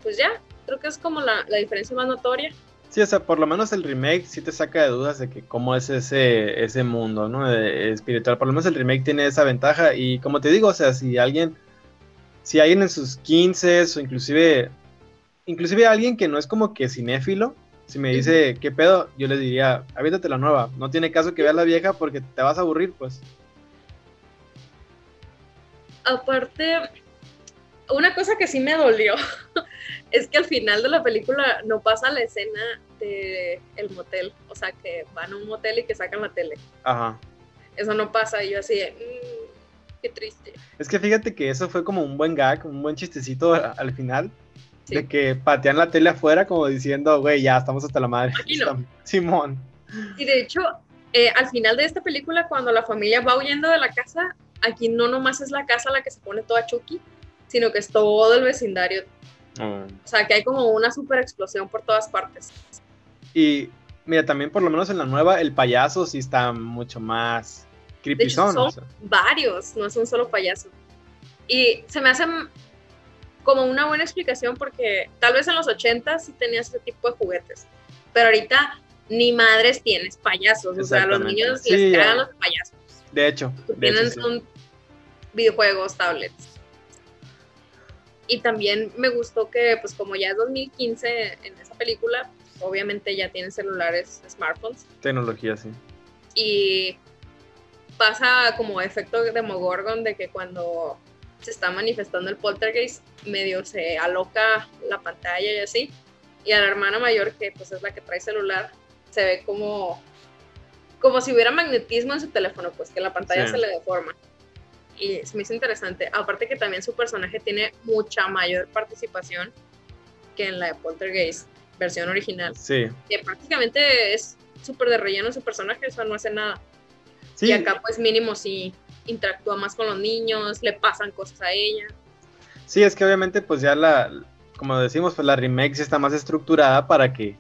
pues ya, creo que es como la, la, diferencia más notoria. Sí, o sea, por lo menos el remake sí te saca de dudas de que cómo es ese, ese mundo, ¿no? espiritual. Por lo menos el remake tiene esa ventaja. Y como te digo, o sea, si alguien, si alguien en sus 15 o inclusive inclusive alguien que no es como que cinéfilo, si me dice, ¿qué pedo? Yo le diría, avítate la nueva. No tiene caso que veas la vieja porque te vas a aburrir, pues. Aparte, una cosa que sí me dolió es que al final de la película no pasa la escena de el motel. O sea, que van a un motel y que sacan la tele. Ajá. Eso no pasa. Y yo así mm, qué triste. Es que fíjate que eso fue como un buen gag, un buen chistecito al final de que patean la tele afuera como diciendo, güey, ya estamos hasta la madre. Simón. Y de hecho, eh, al final de esta película, cuando la familia va huyendo de la casa, aquí no nomás es la casa la que se pone toda chucky, sino que es todo el vecindario. Mm. O sea, que hay como una super explosión por todas partes. Y mira, también por lo menos en la nueva, el payaso sí está mucho más creepy. son varios, no es un solo payaso. Y se me hace como una buena explicación porque tal vez en los 80 sí tenías ese tipo de juguetes, pero ahorita ni madres tienes payasos, o sea, a los niños les cagan los payasos. De hecho, tienen son videojuegos, tablets. Y también me gustó que, pues como ya es 2015 en esa película, obviamente ya tienen celulares, smartphones. Tecnología, sí. Y pasa como efecto de Demogorgon de que cuando se está manifestando el poltergeist, medio se aloca la pantalla y así. Y a la hermana mayor, que pues es la que trae celular, se ve como, como si hubiera magnetismo en su teléfono, pues que la pantalla se le deforma. Y se me hizo interesante. Aparte que también su personaje tiene mucha mayor participación que en la de Poltergeist, versión original. Sí. Que prácticamente es súper de relleno su personaje, o sea, no hace nada. Y acá pues mínimo sí interactúa más con los niños, le pasan cosas a ella. Sí, es que obviamente pues ya la, como decimos, pues la remake está más estructurada para que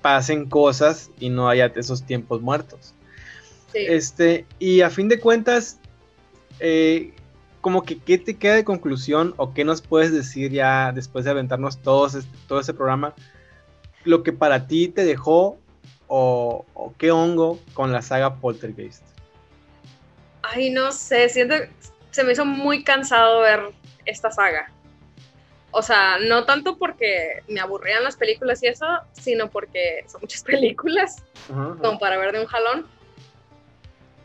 pasen cosas y no haya esos tiempos muertos. Este, y a fin de cuentas, eh, como que qué te queda de conclusión o qué nos puedes decir ya después de aventarnos todos, todo ese programa, lo que para ti te dejó o, o qué hongo con la saga Poltergeist. Ay, no sé, siento se me hizo muy cansado ver esta saga. O sea, no tanto porque me aburrían las películas y eso, sino porque son muchas películas, como para ver de un jalón.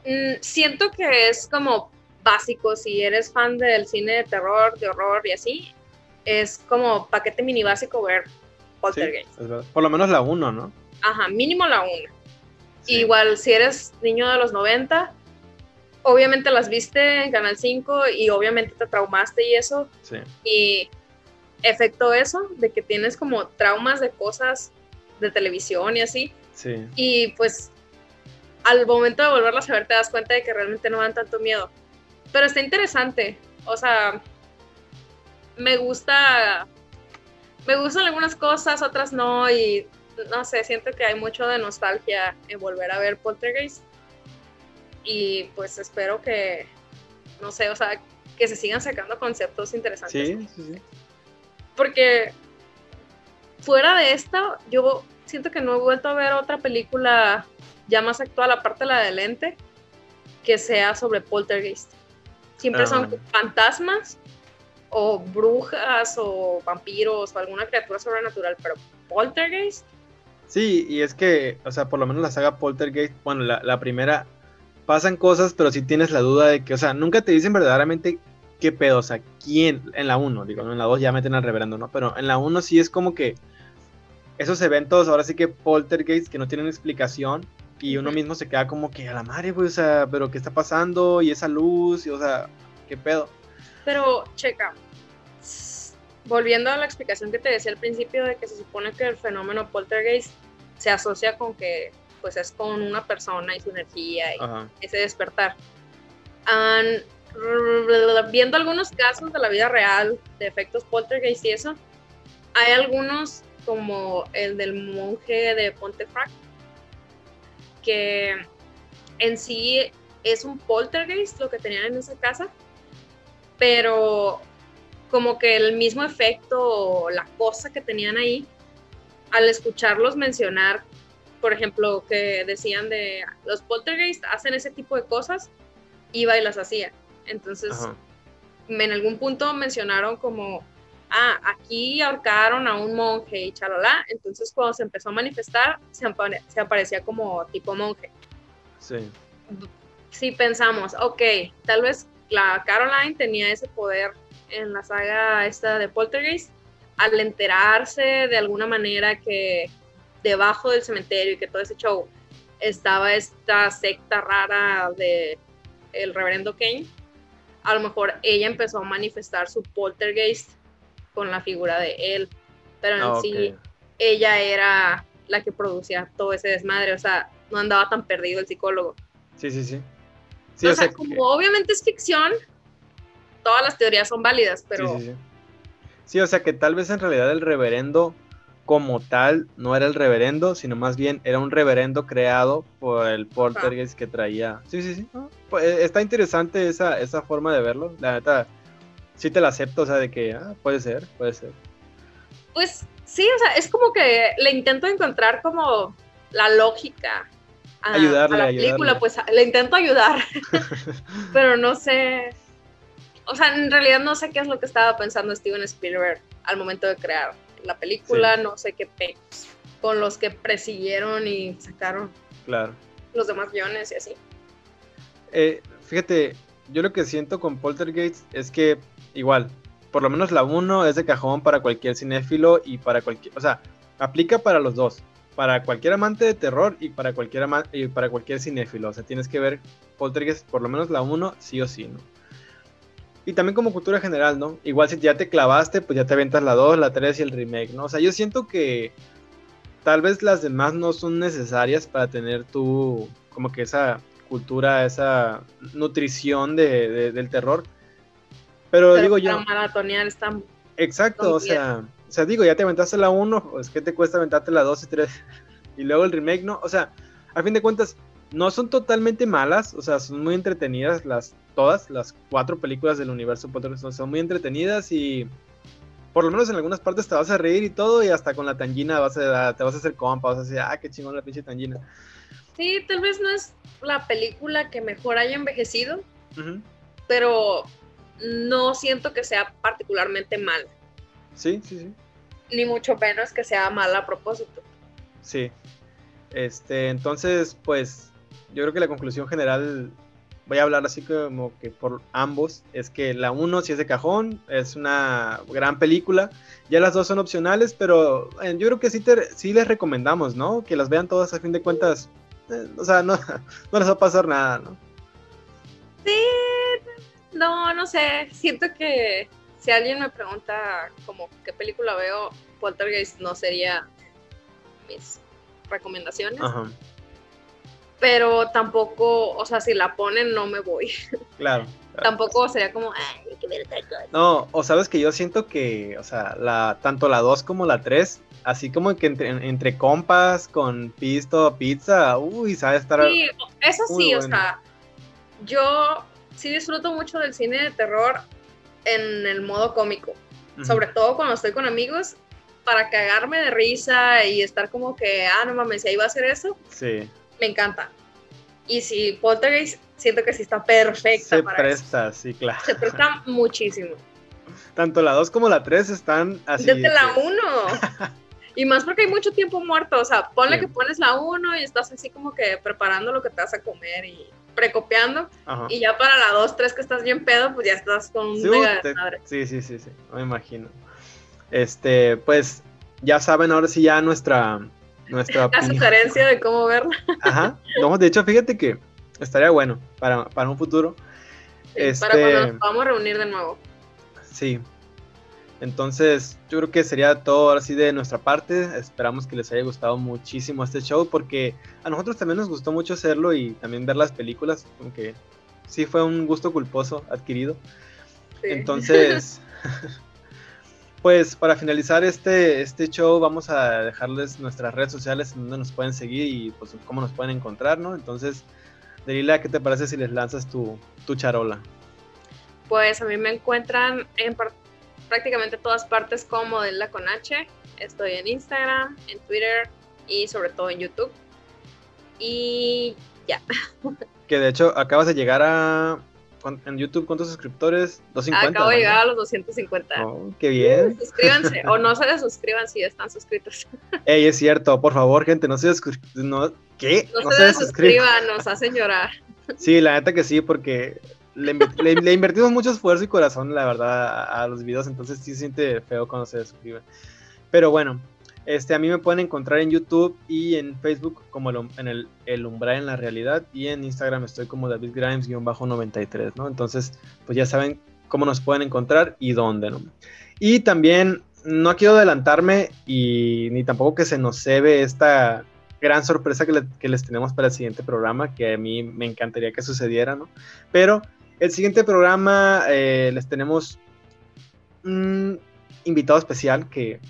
Mm, siento que es como básico, si eres fan del cine de terror, de horror y así, es como paquete mini básico ver Poltergeist. Por lo menos la 1, ¿no? Ajá, mínimo la 1. Igual, si eres niño de los 90, obviamente las viste en Canal 5 y obviamente te traumaste y eso. Sí. Y efecto eso, de que tienes como traumas de cosas de televisión y así. Sí. Y pues al momento de volverlas a ver te das cuenta de que realmente no dan tanto miedo. Pero está interesante. O sea, me gusta. Me gustan algunas cosas, otras no. Y no sé, siento que hay mucho de nostalgia en volver a ver Poltergeist y pues espero que, no sé, o sea, que se sigan sacando conceptos interesantes. Sí, sí, sí. Porque fuera de esto, yo siento que no he vuelto a ver otra película ya más actual, aparte de la de Lente, que sea sobre poltergeist. Siempre son ah. fantasmas o brujas o vampiros o alguna criatura sobrenatural, pero poltergeist. Sí, y es que, o sea, por lo menos la saga Poltergeist, bueno, la, la primera pasan cosas, pero si tienes la duda de que, o sea, nunca te dicen verdaderamente qué pedo, o sea, quién, en la 1, digo, en la 2 ya meten al reverendo, ¿no? Pero en la 1 sí es como que esos eventos, ahora sí que poltergeist, que no tienen explicación, y uno mismo se queda como que a la madre, güey, o sea, pero ¿qué está pasando? Y esa luz, y o sea, ¿qué pedo? Pero, checa, volviendo a la explicación que te decía al principio de que se supone que el fenómeno poltergeist se asocia con que pues es con una persona y su energía y ese despertar. viendo algunos casos de la vida real de efectos poltergeist y eso, hay algunos como el del monje de Pontefract que en sí es un poltergeist lo que tenían en esa casa, pero como que el mismo efecto, la cosa que tenían ahí, al escucharlos mencionar, por ejemplo, que decían de los poltergeist hacen ese tipo de cosas, iba y las hacía. Entonces, en algún punto mencionaron como, ah, aquí ahorcaron a un monje y chalala. Entonces, cuando se empezó a manifestar, se, se aparecía como tipo monje. Sí. Sí, pensamos, ok, tal vez la Caroline tenía ese poder en la saga esta de Poltergeist, al enterarse de alguna manera que debajo del cementerio y que todo ese show estaba esta secta rara de el reverendo Kane, a lo mejor ella empezó a manifestar su poltergeist con la figura de él, pero en ah, sí ella era la que producía todo ese desmadre, o sea, no andaba tan perdido el psicólogo. Sí, sí, sí. o, sea, como obviamente es ficción, todas las teorías son válidas, pero... Sí, sí, o sea que tal vez en realidad el reverendo como tal no era el reverendo, sino más bien era un reverendo creado por el poltergeist que traía. Sí, sí, sí. Pues, eh, está interesante esa, esa forma de verlo. La neta, sí te la acepto, o sea, de que ah, puede ser, puede ser. Pues sí, o sea, es como que le intento encontrar como la lógica a, ayudarle, a la película, pues le intento ayudar, pero no sé, o sea, en realidad no sé qué es lo que estaba pensando Steven Spielberg al momento de crear la película, no sé qué pex con los que persiguieron y sacaron claro. los demás guiones y así. Eh, fíjate, yo lo que siento con Poltergeist es que igual, por lo menos la 1 es de cajón para cualquier cinéfilo y para cualquier, o sea, aplica para los dos, para cualquier amante de terror y para cualquier y para cualquier cinéfilo, o sea, tienes que ver Poltergeist por lo menos la 1 sí o sí, ¿no? Y también como cultura general, ¿no? Igual si ya te clavaste, pues ya te aventas la 2, la 3 y el remake, ¿no? O sea, yo siento que tal vez las demás no son necesarias para tener tu, como que esa cultura, esa nutrición de, del terror. Pero, digo yo... maratonear están... Exacto, o sea, o sea, digo, ya te aventaste la 1, pues ¿qué te cuesta aventarte la 2 y 3? Y luego el remake, ¿no? O sea, a fin de cuentas, no son totalmente malas, o sea, son muy entretenidas las todas las cuatro películas del universo son muy entretenidas y por lo menos en algunas partes te vas a reír y todo y hasta con la tangina vas a, te vas a hacer compa, vas a decir, ah, qué chingón la pinche tangina. Sí, tal vez no es la película que mejor haya envejecido, pero no siento que sea particularmente mala. Sí, sí, sí. Ni mucho menos que sea mala a propósito. Sí. Este, entonces, pues, yo creo que la conclusión general voy a hablar así como que por ambos, es que la 1 si es de cajón, es una gran película, ya las dos son opcionales, pero eh, yo creo que sí, te, sí les recomendamos, ¿no? Que las vean todas a fin de cuentas, eh, o sea, no, no les va a pasar nada, ¿no? Sí, no, no sé, siento que si alguien me pregunta como qué película veo, Poltergeist no sería mis recomendaciones. Ajá pero tampoco, o sea, si la ponen no me voy. Claro. tampoco sería como, ay, hay que ver otra cosa. No, o sabes que yo siento que, o sea, la, tanto la 2 como la 3, así como que entre, entre compas, con pisto, pizza, uy, sabe estar. Sí, eso sí, o sea, yo sí disfruto mucho del cine de terror en el modo cómico, sobre todo cuando estoy con amigos, para cagarme de risa y estar como que, ah, no mames, si ahí va a hacer eso. Sí me encanta. Y si Poltergeist, siento que sí está perfecta. Se presta, sí, claro. Se presta muchísimo. Tanto la 2 como la 3 están así. Desde la 1. y más porque hay mucho tiempo muerto. O sea, ponle que pones la 1 y estás así como que preparando lo que te vas a comer y precopiando. Y ya para la 2, 3 que estás bien pedo, pues ya estás con un sí, mega Sí, sí, sí, sí. Me imagino. Este, pues ya saben ahora sí ya nuestra nuestra La sugerencia de cómo verla. Ajá. No, de hecho, fíjate que estaría bueno para, un futuro. este... Para cuando nos podamos reunir de nuevo. Sí. Entonces, yo creo que sería todo así de nuestra parte. Esperamos que les haya gustado muchísimo este show porque a nosotros también nos gustó mucho hacerlo y también ver las películas, como que sí fue un gusto culposo adquirido. Entonces, pues para finalizar este, este show vamos a dejarles nuestras redes sociales donde nos pueden seguir y pues cómo nos pueden encontrar, ¿no? Entonces, Delila, ¿qué te parece si les lanzas tu, tu charola? Pues a mí me encuentran en prácticamente todas partes como Delila con H. Estoy en Instagram, en Twitter y sobre todo en YouTube. Y ya. Que de hecho acabas de llegar a en YouTube, ¿cuántos suscriptores? 250. Acabo de llegar a los 250. Oh, qué bien. Suscríbanse o no se desuscriban si están suscritos. Ey, es cierto, por favor, gente, no se desuscriban. No, ¿Qué? No, se, desuscriban, nos hacen llorar. Sí, la neta que sí, porque le, le, invertimos mucho esfuerzo y corazón, la verdad, a, los videos, entonces sí se siente feo cuando se desuscriben. Pero bueno, este, a mí me pueden encontrar en YouTube y en Facebook como en el, el, umbral en la realidad y en Instagram estoy como David Grimes-93, ¿no? Entonces, pues ya saben cómo nos pueden encontrar y dónde, ¿no? Y también no quiero adelantarme y ni tampoco que se nos cebe esta gran sorpresa que, les tenemos para el siguiente programa, que a mí me encantaría que sucediera, ¿no? Pero el siguiente programa eh, les tenemos un invitado especial que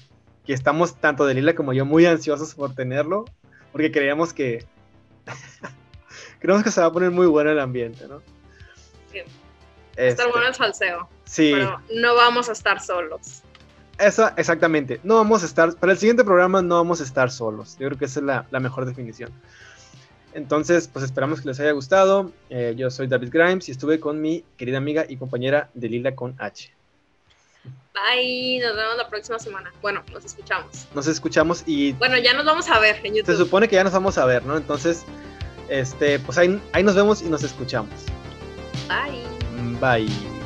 que estamos tanto de Lila como yo muy ansiosos por tenerlo, porque creíamos que creemos que se va a poner muy bueno el ambiente, ¿no? Sí. estar bueno el salseo. Sí. Pero no vamos a estar solos. Eso, exactamente. No vamos a estar, para el siguiente programa no vamos a estar solos. Yo creo que esa es la, mejor definición. Entonces, pues esperamos que les haya gustado. Eh, yo soy David Grimes y estuve con mi querida amiga y compañera de Lila con H. Bye, nos vemos la próxima semana. Bueno, nos escuchamos. Nos escuchamos y... Bueno, ya nos vamos a ver en YouTube. Se supone que ya nos vamos a ver, ¿no? Entonces, este, pues ahí, ahí nos vemos y nos escuchamos. Bye. Bye.